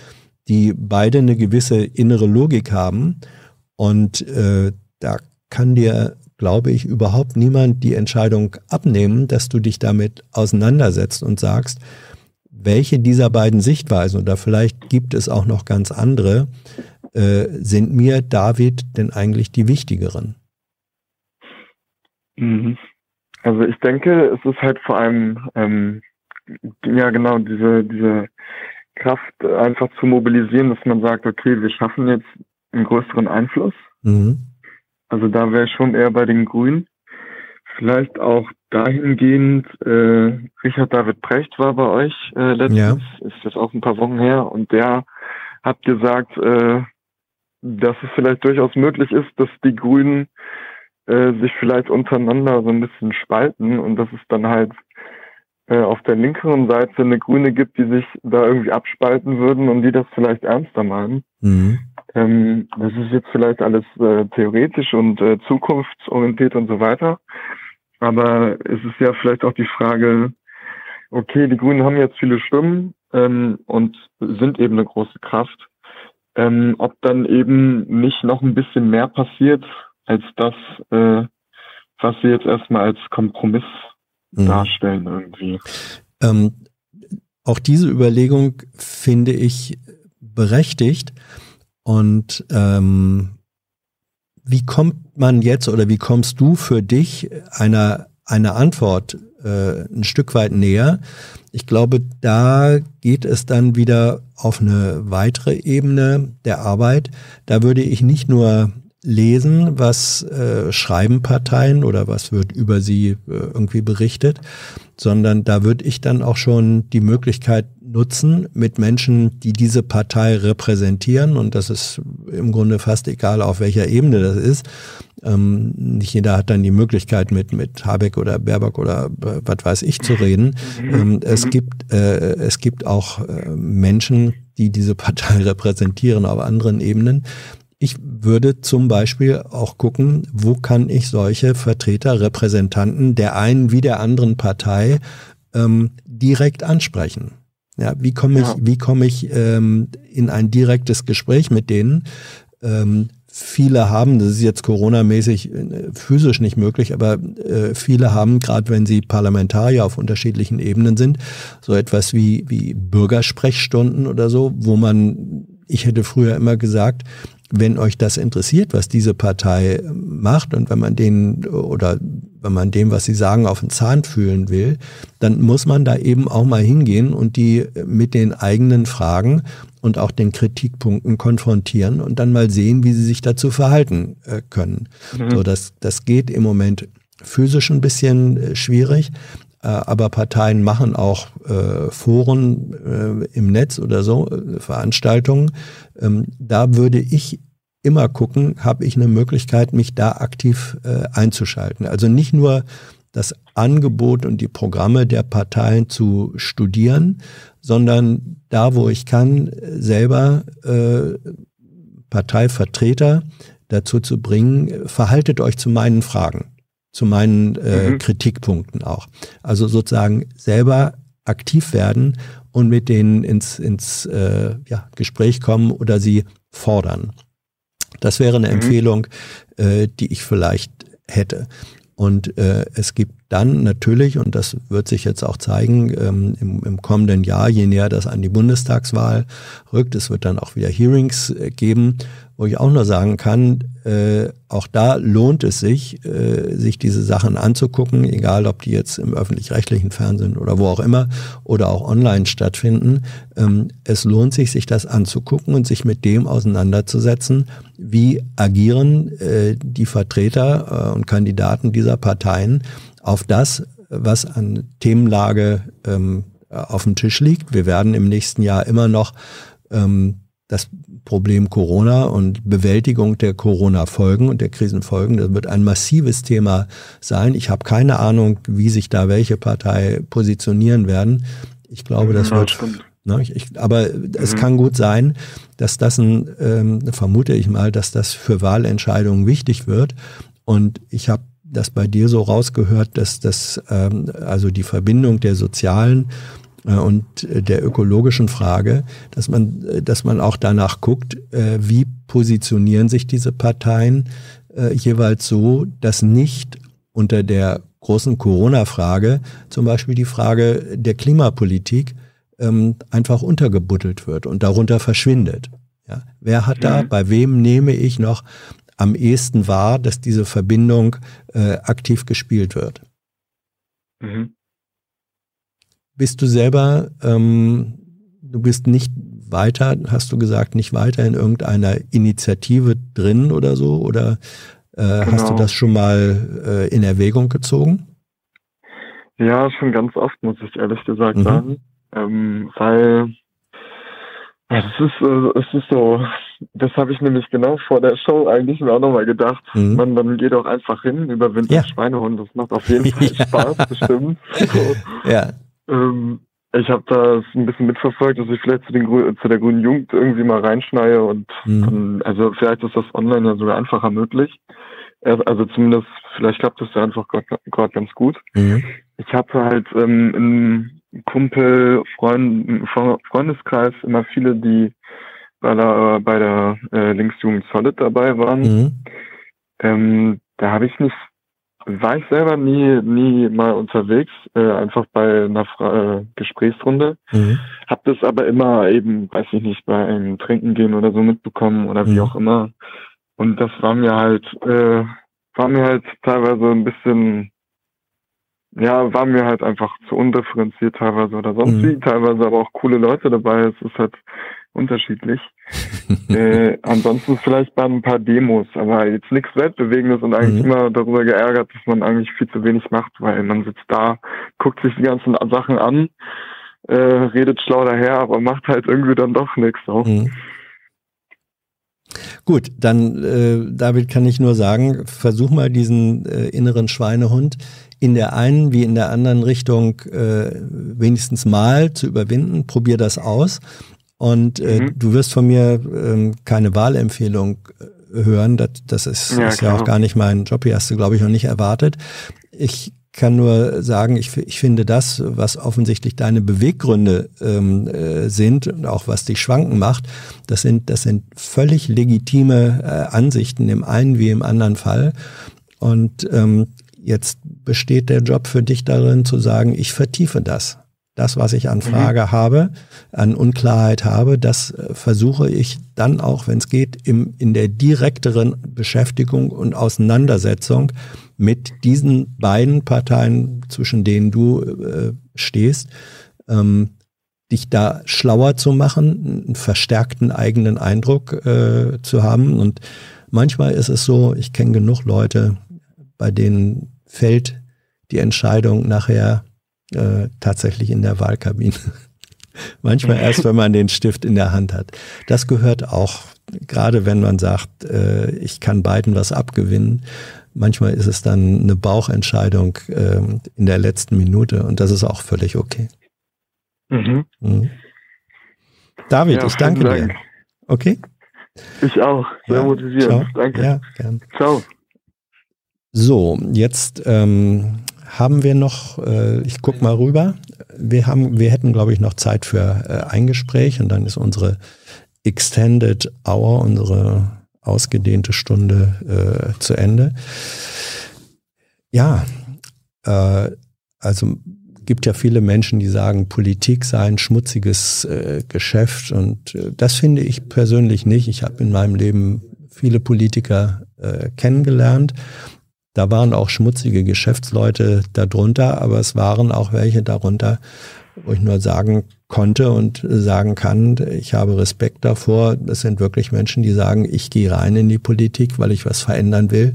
die beide eine gewisse innere Logik haben. Und äh, da kann dir, glaube ich, überhaupt niemand die Entscheidung abnehmen, dass du dich damit auseinandersetzt und sagst, welche dieser beiden Sichtweisen, oder vielleicht gibt es auch noch ganz andere, äh, sind mir, David, denn eigentlich die wichtigeren? Mhm. Also ich denke, es ist halt vor allem, ähm, ja genau, diese, diese Kraft einfach zu mobilisieren, dass man sagt, okay, wir schaffen jetzt einen größeren Einfluss. Mhm. Also da wäre ich schon eher bei den Grünen. Vielleicht auch dahingehend, äh, Richard David Precht war bei euch äh, letztens, ja. ist das auch ein paar Wochen her, und der hat gesagt, äh, dass es vielleicht durchaus möglich ist, dass die Grünen äh, sich vielleicht untereinander so ein bisschen spalten und dass es dann halt äh, auf der linkeren Seite eine Grüne gibt, die sich da irgendwie abspalten würden und die das vielleicht ernster meinen. Mhm. Ähm, das ist jetzt vielleicht alles äh, theoretisch und äh, zukunftsorientiert und so weiter. Aber es ist ja vielleicht auch die Frage, okay, die Grünen haben jetzt viele Stimmen ähm, und sind eben eine große Kraft. Ähm, ob dann eben nicht noch ein bisschen mehr passiert als das, äh, was sie jetzt erstmal als Kompromiss mhm. darstellen irgendwie. Ähm, auch diese Überlegung finde ich berechtigt und ähm, wie kommt man jetzt oder wie kommst du für dich einer, einer Antwort äh, ein Stück weit näher? Ich glaube, da geht es dann wieder auf eine weitere Ebene der Arbeit. Da würde ich nicht nur lesen, was äh, schreiben Parteien oder was wird über sie äh, irgendwie berichtet, sondern da würde ich dann auch schon die Möglichkeit nutzen, mit Menschen, die diese Partei repräsentieren, und das ist im Grunde fast egal, auf welcher Ebene das ist. Ähm, nicht jeder hat dann die Möglichkeit, mit, mit Habeck oder Baerbock oder äh, was weiß ich zu reden. Ähm, es gibt, äh, es gibt auch äh, Menschen, die diese Partei repräsentieren auf anderen Ebenen, ich würde zum Beispiel auch gucken, wo kann ich solche Vertreter, Repräsentanten der einen wie der anderen Partei ähm, direkt ansprechen. Ja, wie komme ich, ja. wie komme ich ähm, in ein direktes Gespräch mit denen? Ähm, viele haben, das ist jetzt Corona-mäßig äh, physisch nicht möglich, aber äh, viele haben, gerade wenn sie Parlamentarier auf unterschiedlichen Ebenen sind, so etwas wie, wie Bürgersprechstunden oder so, wo man, ich hätte früher immer gesagt, wenn euch das interessiert, was diese Partei macht und wenn man denen oder wenn man dem, was sie sagen, auf den Zahn fühlen will, dann muss man da eben auch mal hingehen und die mit den eigenen Fragen und auch den Kritikpunkten konfrontieren und dann mal sehen, wie sie sich dazu verhalten äh, können. Mhm. So, das, das geht im Moment physisch ein bisschen äh, schwierig, aber Parteien machen auch äh, Foren äh, im Netz oder so, äh, Veranstaltungen. Ähm, da würde ich immer gucken, habe ich eine Möglichkeit, mich da aktiv äh, einzuschalten. Also nicht nur das Angebot und die Programme der Parteien zu studieren, sondern da, wo ich kann, selber äh, Parteivertreter dazu zu bringen, verhaltet euch zu meinen Fragen, zu meinen äh, mhm. Kritikpunkten auch. Also sozusagen selber aktiv werden und mit denen ins, ins äh, ja, Gespräch kommen oder sie fordern. Das wäre eine mhm. Empfehlung, äh, die ich vielleicht hätte. Und äh, es gibt dann natürlich, und das wird sich jetzt auch zeigen ähm, im, im kommenden Jahr, je näher das an die Bundestagswahl rückt, es wird dann auch wieder Hearings äh, geben, wo ich auch nur sagen kann, äh, auch da lohnt es sich, äh, sich diese Sachen anzugucken, egal ob die jetzt im öffentlich-rechtlichen Fernsehen oder wo auch immer oder auch online stattfinden. Ähm, es lohnt sich, sich das anzugucken und sich mit dem auseinanderzusetzen, wie agieren äh, die Vertreter äh, und Kandidaten dieser Parteien auf das, was an Themenlage ähm, auf dem Tisch liegt. Wir werden im nächsten Jahr immer noch ähm, das Problem Corona und Bewältigung der Corona-Folgen und der Krisenfolgen. Das wird ein massives Thema sein. Ich habe keine Ahnung, wie sich da welche Partei positionieren werden. Ich glaube, das ja, wird. Ne, ich, aber mhm. es kann gut sein, dass das ein, ähm, vermute ich mal, dass das für Wahlentscheidungen wichtig wird. Und ich habe das bei dir so rausgehört, dass das ähm, also die Verbindung der sozialen und äh, der ökologischen Frage, dass man, äh, dass man auch danach guckt, wie positionieren sich diese Parteien jeweils so, dass nicht unter der großen Corona-Frage zum Beispiel die Frage der Klimapolitik ähm, einfach untergebuddelt wird und darunter verschwindet. Ja, wer hat da, mhm. bei wem nehme ich noch am ehesten wahr, dass diese Verbindung äh, aktiv gespielt wird? Mhm bist du selber, ähm, du bist nicht weiter, hast du gesagt, nicht weiter in irgendeiner Initiative drin oder so? Oder äh, genau. hast du genau. das schon mal äh, in Erwägung gezogen? Ja, schon ganz oft, muss ich ehrlich gesagt mhm. sagen. Ähm, weil ja, das ist, äh, es ist so, das habe ich nämlich genau vor der Show eigentlich mir auch nochmal gedacht. Mhm. Man, man geht auch einfach hin, überwindet ja. Schweinehund, das macht auf jeden Fall ja. Spaß, bestimmt. So. Ja. Ähm, ich habe das ein bisschen mitverfolgt, dass ich vielleicht zu, den, zu der grünen Jugend irgendwie mal reinschneie und mhm. dann, also vielleicht ist das online ja sogar einfacher möglich. Also zumindest, vielleicht klappt das ja einfach gerade ganz gut. Mhm. Ich hatte halt ähm, im Kumpel, Freund, Freundeskreis immer viele, die bei der, bei der äh, Linksjugend Solid dabei waren. Mhm. Ähm, da habe ich nicht war ich selber nie, nie mal unterwegs, äh, einfach bei einer Fra äh, Gesprächsrunde. Mhm. Hab das aber immer eben, weiß ich nicht, bei einem Trinken gehen oder so mitbekommen oder wie mhm. auch immer. Und das war mir halt, äh, war mir halt teilweise ein bisschen, ja, war mir halt einfach zu undifferenziert teilweise oder sonst mhm. wie, teilweise aber auch coole Leute dabei. Es ist halt unterschiedlich. äh, ansonsten vielleicht bei ein paar Demos, aber jetzt nichts Weltbewegendes und eigentlich mhm. immer darüber geärgert, dass man eigentlich viel zu wenig macht, weil man sitzt da, guckt sich die ganzen Sachen an, äh, redet schlau daher, aber macht halt irgendwie dann doch nichts. Auch. Mhm. Gut, dann, äh, David, kann ich nur sagen, versuch mal diesen äh, inneren Schweinehund in der einen wie in der anderen Richtung äh, wenigstens mal zu überwinden. Probier das aus. Und äh, mhm. du wirst von mir ähm, keine Wahlempfehlung äh, hören. Das, das ist ja, ist ja auch gar nicht mein Job. Hier hast du, glaube ich, noch nicht erwartet. Ich kann nur sagen, ich, ich finde das, was offensichtlich deine Beweggründe ähm, äh, sind und auch was dich schwanken macht, das sind, das sind völlig legitime äh, Ansichten im einen wie im anderen Fall. Und ähm, jetzt besteht der Job für dich darin zu sagen, ich vertiefe das das, was ich an mhm. Frage mhm. habe, an Unklarheit habe, das äh, versuche ich dann auch, wenn es geht, im, in der direkteren Beschäftigung und Auseinandersetzung mit diesen beiden Parteien, zwischen denen du äh, stehst, ähm, dich da schlauer zu machen, einen verstärkten eigenen Eindruck äh, zu haben. Und manchmal ist es so, ich kenne genug Leute, bei denen fällt die Entscheidung nachher äh, tatsächlich in der Wahlkabine. Manchmal erst, wenn man den Stift in der Hand hat. Das gehört auch, gerade wenn man sagt, äh, ich kann beiden was abgewinnen. Manchmal ist es dann eine Bauchentscheidung äh, in der letzten Minute und das ist auch völlig okay. Mhm. Mhm. David, ja, ich danke Dank. dir. Okay? Ich auch. Sehr ja, motivierend. Ciao. Danke. Ja, gern. Ciao. So, jetzt ähm, haben wir noch, äh, ich guck mal rüber. Wir haben, wir hätten, glaube ich, noch Zeit für äh, ein Gespräch und dann ist unsere Extended Hour, unsere ausgedehnte Stunde äh, zu Ende. Ja, äh, also gibt ja viele Menschen, die sagen, Politik sei ein schmutziges äh, Geschäft und äh, das finde ich persönlich nicht. Ich habe in meinem Leben viele Politiker äh, kennengelernt. Da waren auch schmutzige Geschäftsleute darunter, aber es waren auch welche darunter, wo ich nur sagen konnte und sagen kann, ich habe Respekt davor. Das sind wirklich Menschen, die sagen, ich gehe rein in die Politik, weil ich was verändern will,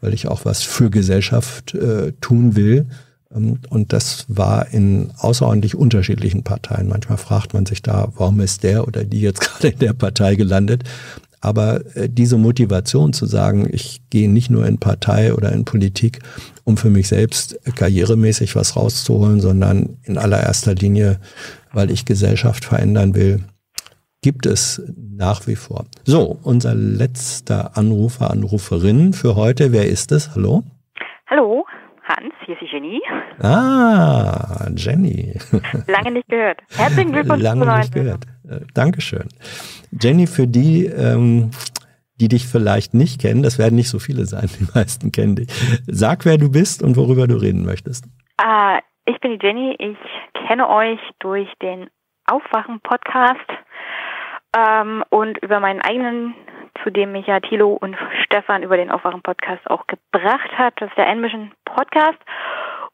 weil ich auch was für Gesellschaft äh, tun will. Ähm, und das war in außerordentlich unterschiedlichen Parteien. Manchmal fragt man sich da, warum ist der oder die jetzt gerade in der Partei gelandet? Aber äh, diese Motivation zu sagen, ich gehe nicht nur in Partei oder in Politik, um für mich selbst karrieremäßig was rauszuholen, sondern in allererster Linie, weil ich Gesellschaft verändern will, gibt es nach wie vor. So, unser letzter Anrufer, Anruferin für heute. Wer ist es? Hallo? Hallo, Hans, hier ist die Jenny. Ah, Jenny. Lange nicht gehört. Herzlichen Glückwunsch. Lange nicht gehört. Äh, Dankeschön. Jenny, für die, ähm, die dich vielleicht nicht kennen, das werden nicht so viele sein, die meisten kennen dich. Sag, wer du bist und worüber du reden möchtest. Ah, ich bin die Jenny. Ich kenne euch durch den Aufwachen-Podcast ähm, und über meinen eigenen zu dem mich ja Thilo und Stefan über den Aufwachen-Podcast auch gebracht hat. Das ist der Envision Podcast.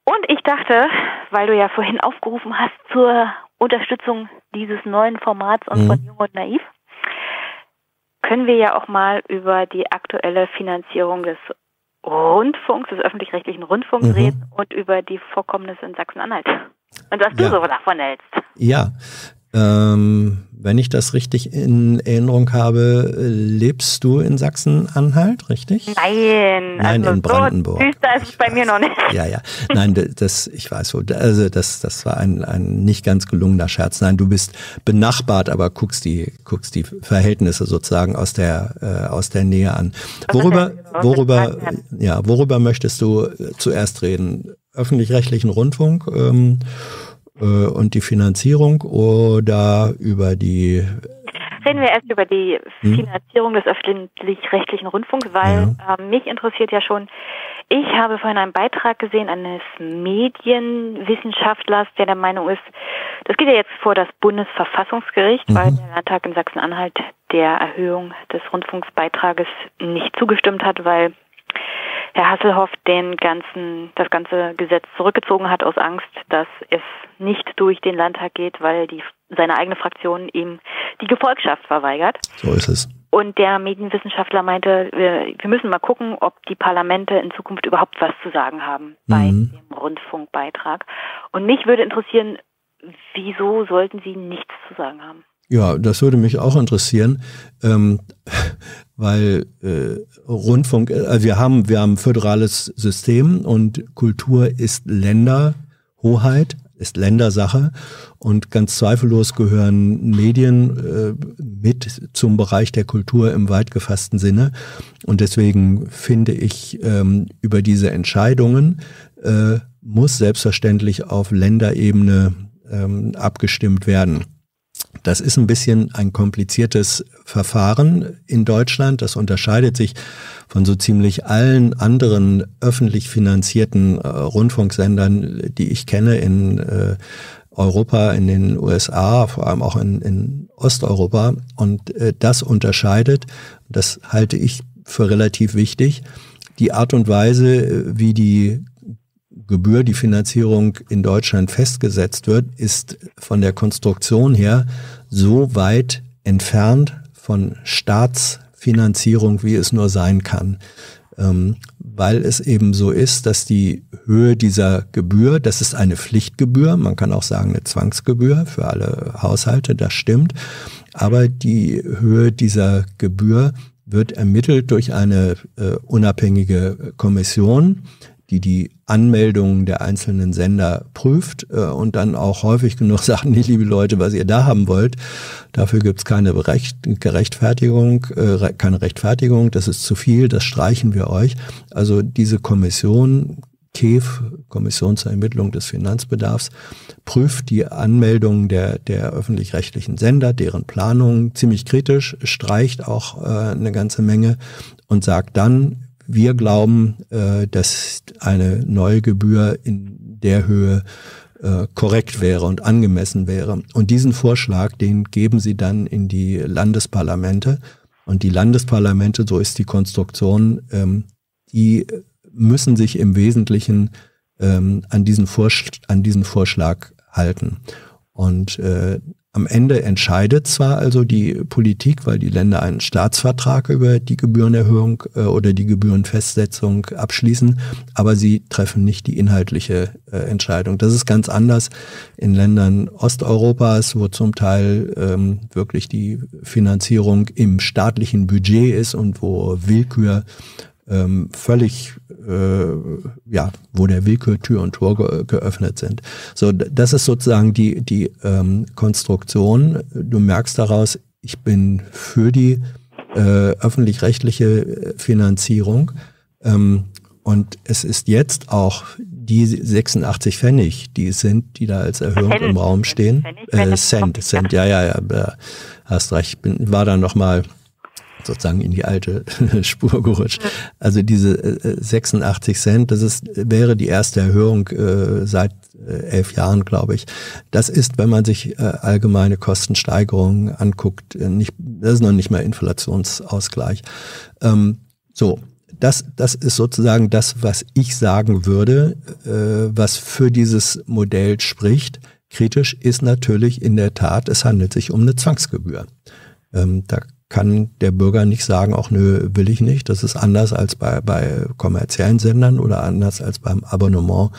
Und ich dachte, weil du ja vorhin aufgerufen hast zur Unterstützung dieses neuen Formats und mhm. von Jung und Naiv, können wir ja auch mal über die aktuelle Finanzierung des Rundfunks, des öffentlich-rechtlichen Rundfunks mhm. reden und über die Vorkommnisse in Sachsen-Anhalt. Und was ja. du so davon hältst. Ja, ähm, wenn ich das richtig in Erinnerung habe, lebst du in Sachsen-Anhalt, richtig? Nein, Nein, also in Brandenburg. So düster ist es bei mir noch nicht. Ja, ja. Nein, das, ich weiß wo, also das, das war ein, ein nicht ganz gelungener Scherz. Nein, du bist benachbart, aber guckst die, guckst die Verhältnisse sozusagen aus der, äh, aus der Nähe an. Worüber, worüber, ja, worüber möchtest du zuerst reden? Öffentlich-rechtlichen Rundfunk? Ähm, äh, und die Finanzierung oder über die Reden wir erst über die hm? Finanzierung des öffentlich-rechtlichen Rundfunks, weil ja. äh, mich interessiert ja schon, ich habe vorhin einen Beitrag gesehen eines Medienwissenschaftlers, der der Meinung ist, das geht ja jetzt vor das Bundesverfassungsgericht, mhm. weil der Landtag in Sachsen-Anhalt der Erhöhung des Rundfunksbeitrages nicht zugestimmt hat, weil Herr Hasselhoff den ganzen, das ganze Gesetz zurückgezogen hat aus Angst, dass es nicht durch den Landtag geht, weil die, seine eigene Fraktion ihm die Gefolgschaft verweigert. So ist es. Und der Medienwissenschaftler meinte, wir, wir müssen mal gucken, ob die Parlamente in Zukunft überhaupt was zu sagen haben bei mhm. dem Rundfunkbeitrag. Und mich würde interessieren, wieso sollten sie nichts zu sagen haben? Ja, das würde mich auch interessieren, ähm, weil äh, Rundfunk, äh, wir haben wir haben ein föderales System und Kultur ist Länderhoheit, ist Ländersache und ganz zweifellos gehören Medien äh, mit zum Bereich der Kultur im weit gefassten Sinne und deswegen finde ich ähm, über diese Entscheidungen äh, muss selbstverständlich auf Länderebene ähm, abgestimmt werden. Das ist ein bisschen ein kompliziertes Verfahren in Deutschland. Das unterscheidet sich von so ziemlich allen anderen öffentlich finanzierten äh, Rundfunksendern, die ich kenne in äh, Europa, in den USA, vor allem auch in, in Osteuropa. Und äh, das unterscheidet, das halte ich für relativ wichtig, die Art und Weise, äh, wie die Gebühr, die Finanzierung in Deutschland festgesetzt wird, ist von der Konstruktion her so weit entfernt von Staatsfinanzierung, wie es nur sein kann. ähm, weil es eben so ist, dass die Höhe dieser Gebühr, das ist eine Pflichtgebühr, man kann auch sagen eine Zwangsgebühr für alle Haushalte, das stimmt, aber die Höhe dieser Gebühr wird ermittelt durch eine äh, unabhängige Kommission, die die Anmeldungen der einzelnen Sender prüft äh, und dann auch häufig genug sagt, nee, liebe Leute, was ihr da haben wollt, dafür gibt's keine Berecht Gerechtfertigung, äh, keine Rechtfertigung, das ist zu viel, das streichen wir euch. Also diese Kommission, KEF, Kommission zur Ermittlung des Finanzbedarfs, prüft die Anmeldungen der, der öffentlich-rechtlichen Sender, deren Planung ziemlich kritisch, streicht auch äh, eine ganze Menge und sagt dann, wir glauben, äh, dass eine neue Gebühr in der Höhe äh, korrekt wäre und angemessen wäre. Und diesen Vorschlag, den geben sie dann in die Landesparlamente. Und die Landesparlamente, so ist die Konstruktion, ähm, die müssen sich im Wesentlichen ähm, an, diesen an diesen Vorschlag halten. Und äh, am Ende entscheidet zwar also die Politik, weil die Länder einen Staatsvertrag über die Gebührenerhöhung äh, oder die Gebührenfestsetzung abschließen, aber sie treffen nicht die inhaltliche äh, Entscheidung. Das ist ganz anders in Ländern Osteuropas, wo zum Teil ähm, wirklich die Finanzierung im staatlichen Budget ist und wo Willkür ähm, völlig, äh, ja, wo der Willkür Tür und Tor ge geöffnet sind. So, das ist sozusagen die, die ähm, Konstruktion. Du merkst daraus, ich bin für die äh, öffentlich-rechtliche Finanzierung. Ähm, und es ist jetzt auch die 86 Pfennig, die sind, die da als Erhöhung Cent. im Raum stehen. Äh, Cent, Cent, ja, ja, ja, hast recht. Ich bin, war da noch mal sozusagen in die alte Spur gerutscht. Also diese 86 äh, Cent, das ist, wäre die erste Erhöhung äh, seit äh, elf Jahren, glaube ich. Das ist, wenn man sich äh, allgemeine Kostensteigerungen anguckt, äh, nicht, das ist noch nicht mal Inflationsausgleich. Ähm, so, das, das ist sozusagen das, was ich sagen würde, äh, was für dieses Modell spricht. Kritisch ist natürlich in der Tat, es handelt sich um eine Zwangsgebühr. Ähm, da kann der Bürger nicht sagen, auch nö, will ich nicht. Das ist anders als bei, bei kommerziellen Sendern oder anders als beim Abonnement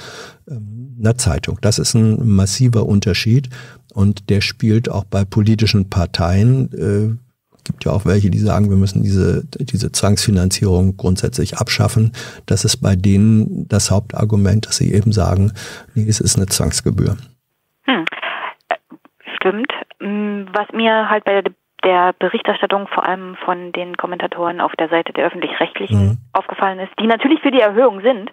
ähm, einer Zeitung. Das ist ein massiver Unterschied und der spielt auch bei politischen Parteien. Äh, gibt ja auch welche, die sagen, wir müssen diese, diese Zwangsfinanzierung grundsätzlich abschaffen. Das ist bei denen das Hauptargument, dass sie eben sagen, nee, es ist eine Zwangsgebühr. Hm. Äh, stimmt. Hm, was mir halt bei der der Berichterstattung vor allem von den Kommentatoren auf der Seite der öffentlich-rechtlichen mhm. aufgefallen ist, die natürlich für die Erhöhung sind,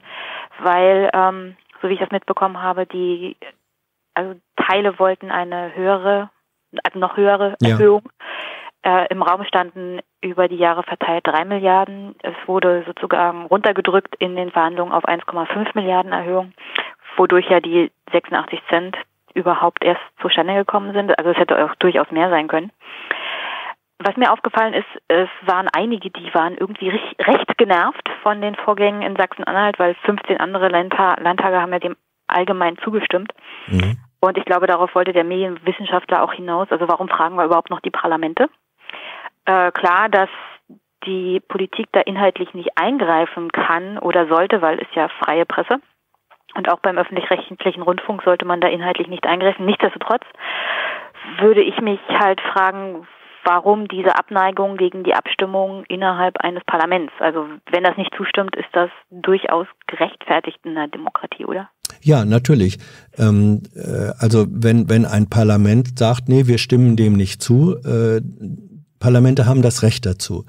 weil, ähm, so wie ich das mitbekommen habe, die also Teile wollten eine höhere, also noch höhere ja. Erhöhung. Äh, Im Raum standen über die Jahre verteilt drei Milliarden. Es wurde sozusagen runtergedrückt in den Verhandlungen auf 1,5 Milliarden Erhöhung, wodurch ja die 86 Cent überhaupt erst zustande gekommen sind. Also es hätte auch durchaus mehr sein können. Was mir aufgefallen ist, es waren einige, die waren irgendwie recht genervt von den Vorgängen in Sachsen-Anhalt, weil 15 andere Landta Landtage haben ja dem allgemein zugestimmt. Mhm. Und ich glaube, darauf wollte der Medienwissenschaftler auch hinaus. Also warum fragen wir überhaupt noch die Parlamente? Äh, klar, dass die Politik da inhaltlich nicht eingreifen kann oder sollte, weil es ja freie Presse. Und auch beim öffentlich-rechtlichen Rundfunk sollte man da inhaltlich nicht eingreifen. Nichtsdestotrotz würde ich mich halt fragen, warum diese Abneigung gegen die Abstimmung innerhalb eines Parlaments? Also wenn das nicht zustimmt, ist das durchaus gerechtfertigt in einer Demokratie, oder? Ja, natürlich. Ähm, äh, also wenn, wenn ein Parlament sagt, nee, wir stimmen dem nicht zu, äh, Parlamente haben das Recht dazu.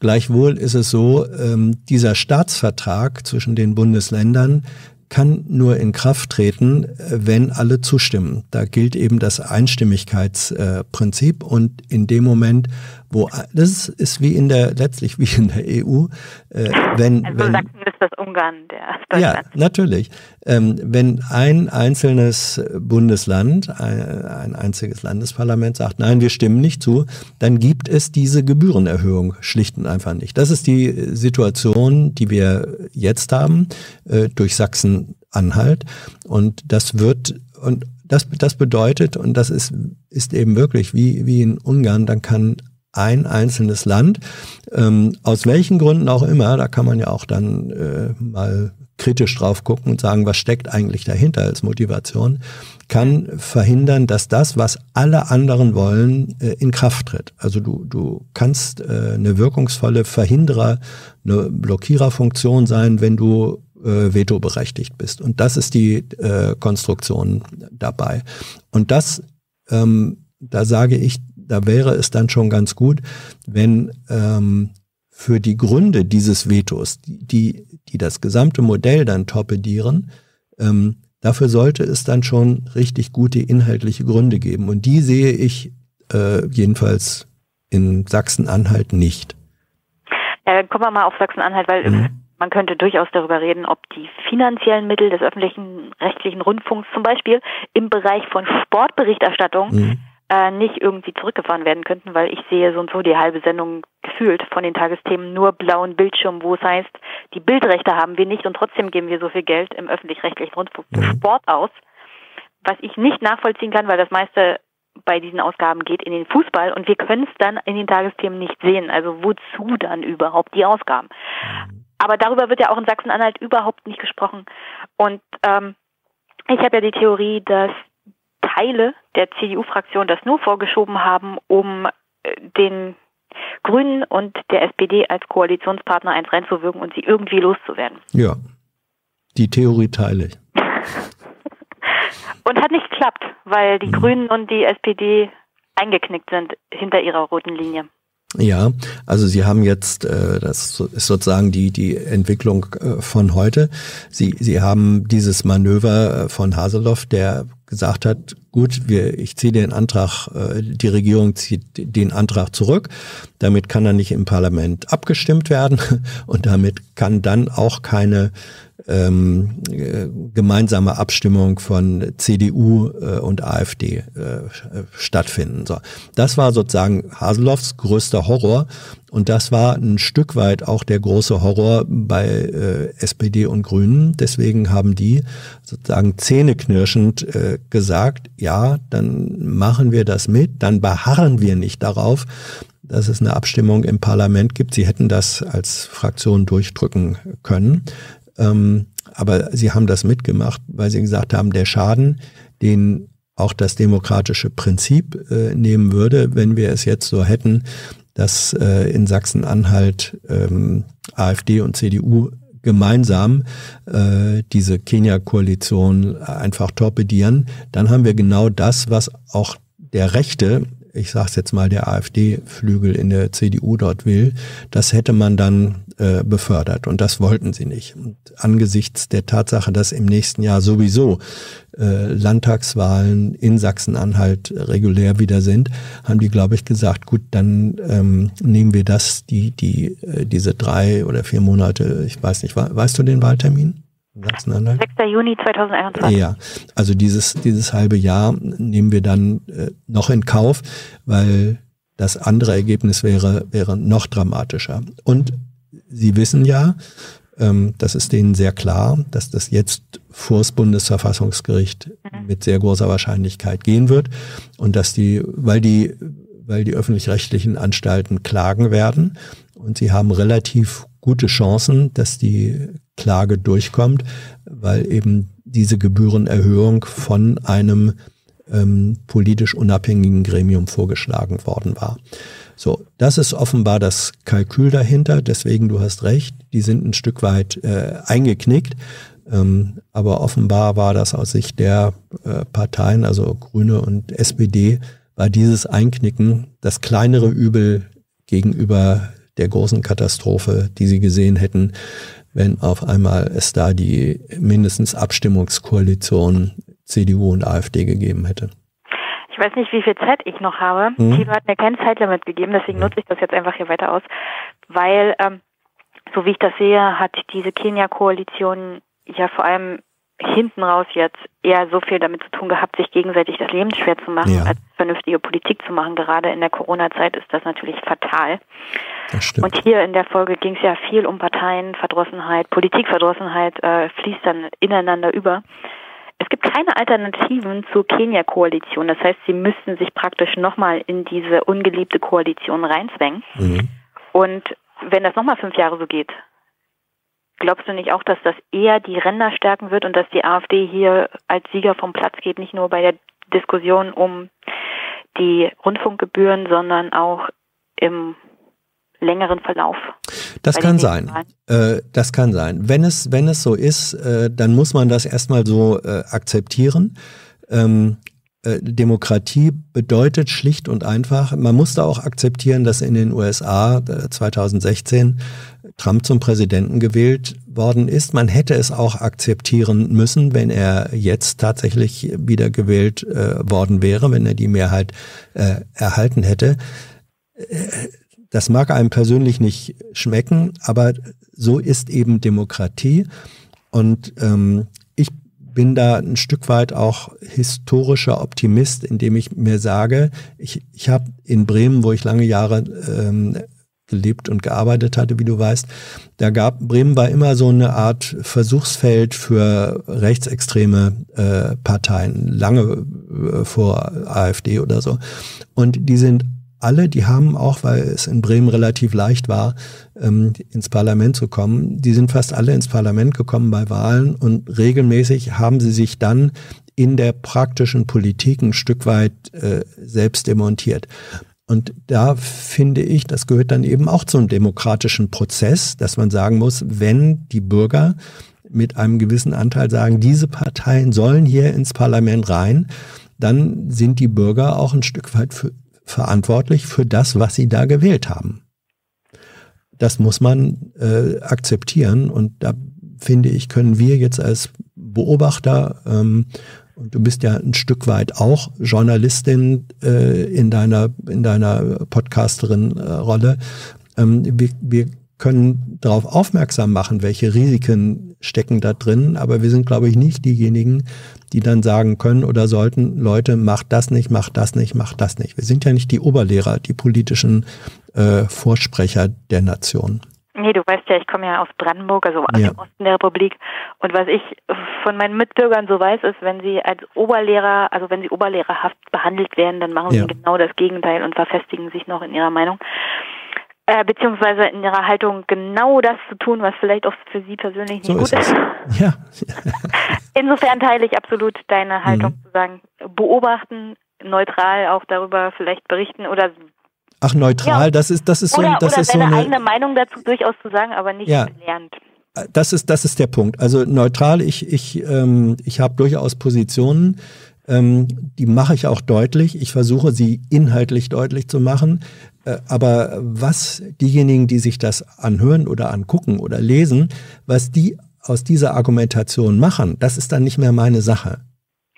Gleichwohl ist es so, ähm, dieser Staatsvertrag zwischen den Bundesländern kann nur in Kraft treten, äh, wenn alle zustimmen. Da gilt eben das Einstimmigkeitsprinzip und in dem Moment, wo das ist wie in der letztlich wie in der EU, äh, wenn also wenn Ungarn der Ja, natürlich. Ähm, wenn ein einzelnes Bundesland, ein, ein einziges Landesparlament sagt, nein, wir stimmen nicht zu, dann gibt es diese Gebührenerhöhung schlicht und einfach nicht. Das ist die Situation, die wir jetzt haben äh, durch Sachsen-Anhalt und das wird und das, das bedeutet, und das ist, ist eben wirklich wie, wie in Ungarn, dann kann ein einzelnes Land. Ähm, aus welchen Gründen auch immer, da kann man ja auch dann äh, mal kritisch drauf gucken und sagen, was steckt eigentlich dahinter als Motivation, kann verhindern, dass das, was alle anderen wollen, äh, in Kraft tritt. Also du, du kannst äh, eine wirkungsvolle Verhinderer, eine Blockiererfunktion sein, wenn du äh, veto berechtigt bist. Und das ist die äh, Konstruktion dabei. Und das, ähm, da sage ich, da wäre es dann schon ganz gut, wenn ähm, für die Gründe dieses Vetos, die, die das gesamte Modell dann torpedieren, ähm, dafür sollte es dann schon richtig gute inhaltliche Gründe geben. Und die sehe ich äh, jedenfalls in Sachsen-Anhalt nicht. Ja, kommen wir mal auf Sachsen-Anhalt, weil mhm. man könnte durchaus darüber reden, ob die finanziellen Mittel des öffentlichen rechtlichen Rundfunks zum Beispiel im Bereich von Sportberichterstattung mhm äh, nicht irgendwie zurückgefahren werden könnten, weil ich sehe so und so die halbe Sendung gefühlt von den Tagesthemen nur blauen Bildschirm, wo es heißt, die Bildrechte haben wir nicht und trotzdem geben wir so viel Geld im öffentlich-rechtlichen Rundfunk für mhm. Sport aus, was ich nicht nachvollziehen kann, weil das meiste bei diesen Ausgaben geht in den Fußball und wir können es dann in den Tagesthemen nicht sehen. Also wozu dann überhaupt die Ausgaben? Mhm. Aber darüber wird ja auch in Sachsen-Anhalt überhaupt nicht gesprochen. Und ähm, ich habe ja die Theorie, dass Teile der CDU-Fraktion das nur vorgeschoben haben, um äh, den Grünen und der SPD als Koalitionspartner eins reinzuwirken und sie irgendwie loszuwerden. Ja, die Theorie teile ich. und hat nicht geklappt, weil die mhm. Grünen und die SPD eingeknickt sind hinter ihrer roten Linie. Ja, also Sie haben jetzt, äh, das ist sozusagen die die Entwicklung äh, von heute. Sie Sie haben dieses Manöver von Haseloff, der gesagt hat, gut, wir, ich ziehe den Antrag, äh, die Regierung zieht den Antrag zurück. Damit kann er nicht im Parlament abgestimmt werden und damit kann dann auch keine ähm, äh, gemeinsame Abstimmung von CDU äh, und AfD äh, stattfinden. So, das war sozusagen Haseloffs größter Horror und das war ein Stück weit auch der große Horror bei äh, SPD und Grünen. Deswegen haben die sozusagen zähneknirschend äh, gesagt, ja, dann machen wir das mit, dann beharren wir nicht darauf, dass es eine Abstimmung im Parlament gibt. Sie hätten das als Fraktion durchdrücken können. Ähm, aber sie haben das mitgemacht, weil sie gesagt haben, der Schaden, den auch das demokratische Prinzip äh, nehmen würde, wenn wir es jetzt so hätten, dass äh, in Sachsen-Anhalt ähm, AfD und CDU gemeinsam äh, diese Kenia-Koalition einfach torpedieren, dann haben wir genau das, was auch der Rechte ich sage es jetzt mal, der AfD-Flügel in der CDU dort will, das hätte man dann äh, befördert. Und das wollten sie nicht. Und angesichts der Tatsache, dass im nächsten Jahr sowieso äh, Landtagswahlen in Sachsen-Anhalt regulär wieder sind, haben die, glaube ich, gesagt, gut, dann ähm, nehmen wir das, die, die, äh, diese drei oder vier Monate, ich weiß nicht, weißt du den Wahltermin? Sachsen-Anhalt? 6. Juni 2021. Ja, also dieses, dieses halbe Jahr nehmen wir dann äh, noch in Kauf, weil das andere Ergebnis wäre, wäre noch dramatischer. Und Sie wissen ja, ähm, das ist denen sehr klar, dass das jetzt vor das Bundesverfassungsgericht mhm. mit sehr großer Wahrscheinlichkeit gehen wird und dass die, weil die, weil die öffentlich-rechtlichen Anstalten klagen werden und sie haben relativ gute Chancen, dass die Klage durchkommt, weil eben diese Gebührenerhöhung von einem ähm, politisch unabhängigen Gremium vorgeschlagen worden war. So, das ist offenbar das Kalkül dahinter. Deswegen, du hast recht, die sind ein Stück weit äh, eingeknickt. Ähm, aber offenbar war das aus Sicht der äh, Parteien, also Grüne und SPD, war dieses Einknicken das kleinere Übel gegenüber der großen Katastrophe, die sie gesehen hätten, wenn auf einmal es da die mindestens Abstimmungskoalition CDU und AfD gegeben hätte. Ich weiß nicht, wie viel Zeit ich noch habe. Mhm. Tilo hat mir kein Zeitlimit gegeben, deswegen nutze ich das jetzt einfach hier weiter aus, weil, ähm, so wie ich das sehe, hat diese Kenia-Koalition ja vor allem hinten raus jetzt eher so viel damit zu tun gehabt, sich gegenseitig das Leben schwer zu machen, ja. als vernünftige Politik zu machen. Gerade in der Corona-Zeit ist das natürlich fatal. Das. Und hier in der Folge ging es ja viel um Parteien, Verdrossenheit, Politikverdrossenheit äh, fließt dann ineinander über. Es gibt keine Alternativen zur Kenia-Koalition. Das heißt, sie müssten sich praktisch nochmal in diese ungeliebte Koalition reinzwängen. Mhm. Und wenn das nochmal fünf Jahre so geht, glaubst du nicht auch, dass das eher die Ränder stärken wird und dass die AfD hier als Sieger vom Platz geht, nicht nur bei der Diskussion um die Rundfunkgebühren, sondern auch im längeren Verlauf. Das kann sein. Äh, das kann sein. Wenn es, wenn es so ist, äh, dann muss man das erstmal so äh, akzeptieren. Ähm, äh, Demokratie bedeutet schlicht und einfach, man musste auch akzeptieren, dass in den USA 2016 äh, Trump zum Präsidenten gewählt worden ist. Man hätte es auch akzeptieren müssen, wenn er jetzt tatsächlich wieder gewählt äh, worden wäre, wenn er die Mehrheit äh, erhalten hätte. Das mag einem persönlich nicht schmecken, aber so ist eben Demokratie. Und ähm, ich bin da ein Stück weit auch historischer Optimist, indem ich mir sage, ich, ich habe in Bremen, wo ich lange Jahre ähm, gelebt und gearbeitet hatte, wie du weißt, da gab Bremen war immer so eine Art Versuchsfeld für rechtsextreme äh, Parteien, lange äh, vor AfD oder so. Und die sind alle, die haben auch, weil es in Bremen relativ leicht war, ähm, ins Parlament zu kommen, die sind fast alle ins Parlament gekommen bei Wahlen und regelmäßig haben sie sich dann in der praktischen Politik ein Stück weit äh, selbst demontiert. Und da finde ich, das gehört dann eben auch zum demokratischen Prozess, dass man sagen muss, wenn die Bürger mit einem gewissen Anteil sagen, diese Parteien sollen hier ins Parlament rein, dann sind die Bürger auch ein Stück weit für, verantwortlich für das, was sie da gewählt haben. Das muss man äh, akzeptieren und da finde ich, können wir jetzt als Beobachter, ähm, und du bist ja ein Stück weit auch Journalistin äh, in deiner, in deiner Podcasterin-Rolle, ähm, wir, wir können darauf aufmerksam machen, welche Risiken stecken da drin, aber wir sind, glaube ich, nicht diejenigen, die dann sagen können oder sollten, Leute, macht das nicht, macht das nicht, macht das nicht. Wir sind ja nicht die Oberlehrer, die politischen äh, Vorsprecher der Nation. Nee, du weißt ja, ich komme ja aus Brandenburg, also aus ja. dem Osten der Republik. Und was ich von meinen Mitbürgern so weiß, ist, wenn sie als Oberlehrer, also wenn sie oberlehrerhaft behandelt werden, dann machen ja. sie genau das Gegenteil und verfestigen sich noch in ihrer Meinung äh, beziehungsweise in ihrer Haltung genau das zu tun, was vielleicht auch für sie persönlich nicht so gut ist. ist. Ja. Insofern teile ich absolut deine Haltung mhm. zu sagen, beobachten, neutral auch darüber vielleicht berichten oder Ach, neutral, ja. das ist, das ist oder, so, das oder ist so eine eigene Meinung dazu durchaus zu sagen, aber nicht ja. gelernt. Das ist, das ist der Punkt. Also neutral, ich, ich, ähm, ich habe durchaus Positionen, ähm, die mache ich auch deutlich. Ich versuche sie inhaltlich deutlich zu machen. Äh, aber was diejenigen, die sich das anhören oder angucken oder lesen, was die aus dieser Argumentation machen, das ist dann nicht mehr meine Sache.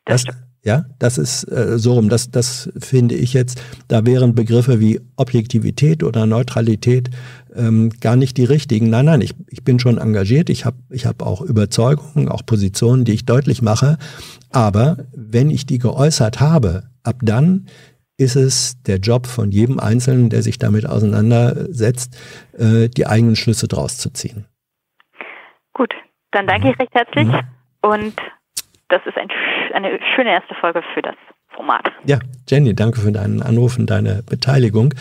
Das, ja, das ist äh, so rum. Das, das finde ich jetzt, da wären Begriffe wie Objektivität oder Neutralität ähm, gar nicht die richtigen. Nein, nein, ich, ich bin schon engagiert, ich habe ich hab auch Überzeugungen, auch Positionen, die ich deutlich mache. Aber wenn ich die geäußert habe, ab dann ist es der Job von jedem Einzelnen, der sich damit auseinandersetzt, äh, die eigenen Schlüsse draus zu ziehen. Gut, dann danke ich recht herzlich mhm. und das ist ein, eine schöne erste Folge für das Format. Ja, Jenny, danke für deinen Anruf und deine Beteiligung.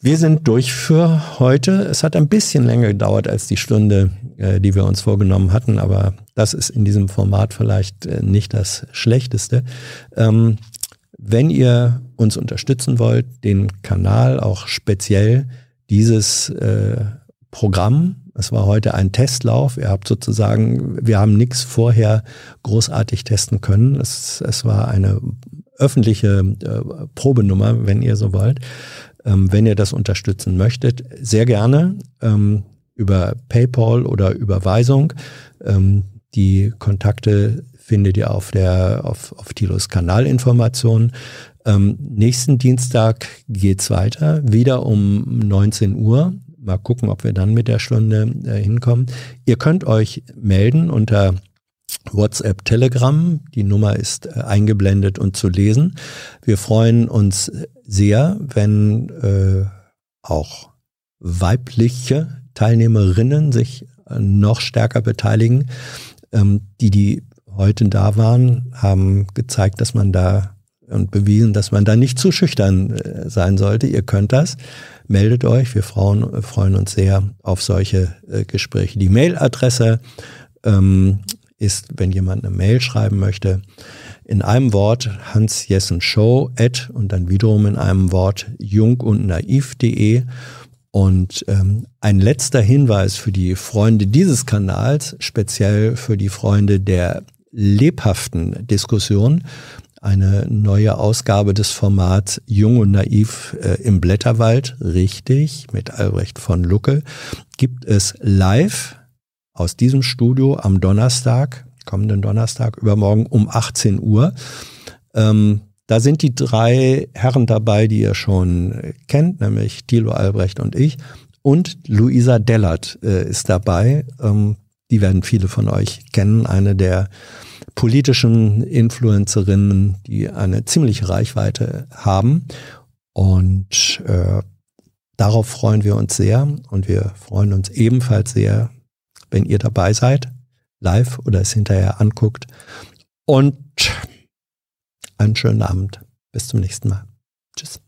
Wir sind durch für heute. Es hat ein bisschen länger gedauert als die Stunde, äh, die wir uns vorgenommen hatten, aber das ist in diesem Format vielleicht äh, nicht das Schlechteste. Wenn ihr uns unterstützen wollt, den Kanal auch speziell dieses äh, Programm, es war heute ein Testlauf, ihr habt sozusagen, wir haben nichts vorher großartig testen können. Es, es war eine öffentliche äh, Probenummer, wenn ihr so wollt. Ähm, wenn ihr das unterstützen möchtet, sehr gerne ähm, über PayPal oder Überweisung. Ähm, die Kontakte findet ihr auf der auf, auf Tilos Kanalinformation. Ähm, nächsten Dienstag geht's weiter, wieder um 19 Uhr. Mal gucken, ob wir dann mit der Stunde äh, hinkommen. Ihr könnt euch melden unter WhatsApp, Telegram. Die Nummer ist äh, eingeblendet und zu lesen. Wir freuen uns sehr, wenn äh, auch weibliche Teilnehmerinnen sich äh, noch stärker beteiligen, ähm, die die heute da waren, haben gezeigt, dass man da und bewiesen, dass man da nicht zu schüchtern äh, sein sollte. Ihr könnt das. Meldet euch. Wir Frauen äh, freuen uns sehr auf solche äh, Gespräche. Die Mailadresse ähm, ist, wenn jemand eine Mail schreiben möchte, in einem Wort Hans Jessen Show at und dann wiederum in einem Wort jung und naiv.de. Und ähm, ein letzter Hinweis für die Freunde dieses Kanals, speziell für die Freunde der lebhaften Diskussion eine neue Ausgabe des Formats Jung und Naiv äh, im Blätterwald, richtig, mit Albrecht von Lucke, gibt es live aus diesem Studio am Donnerstag, kommenden Donnerstag, übermorgen um 18 Uhr. Ähm, da sind die drei Herren dabei, die ihr schon kennt, nämlich Thilo Albrecht und ich. Und Luisa Dellert äh, ist dabei. Ähm, die werden viele von euch kennen, eine der politischen Influencerinnen, die eine ziemliche Reichweite haben. Und äh, darauf freuen wir uns sehr und wir freuen uns ebenfalls sehr, wenn ihr dabei seid, live oder es hinterher anguckt. Und einen schönen Abend. Bis zum nächsten Mal. Tschüss.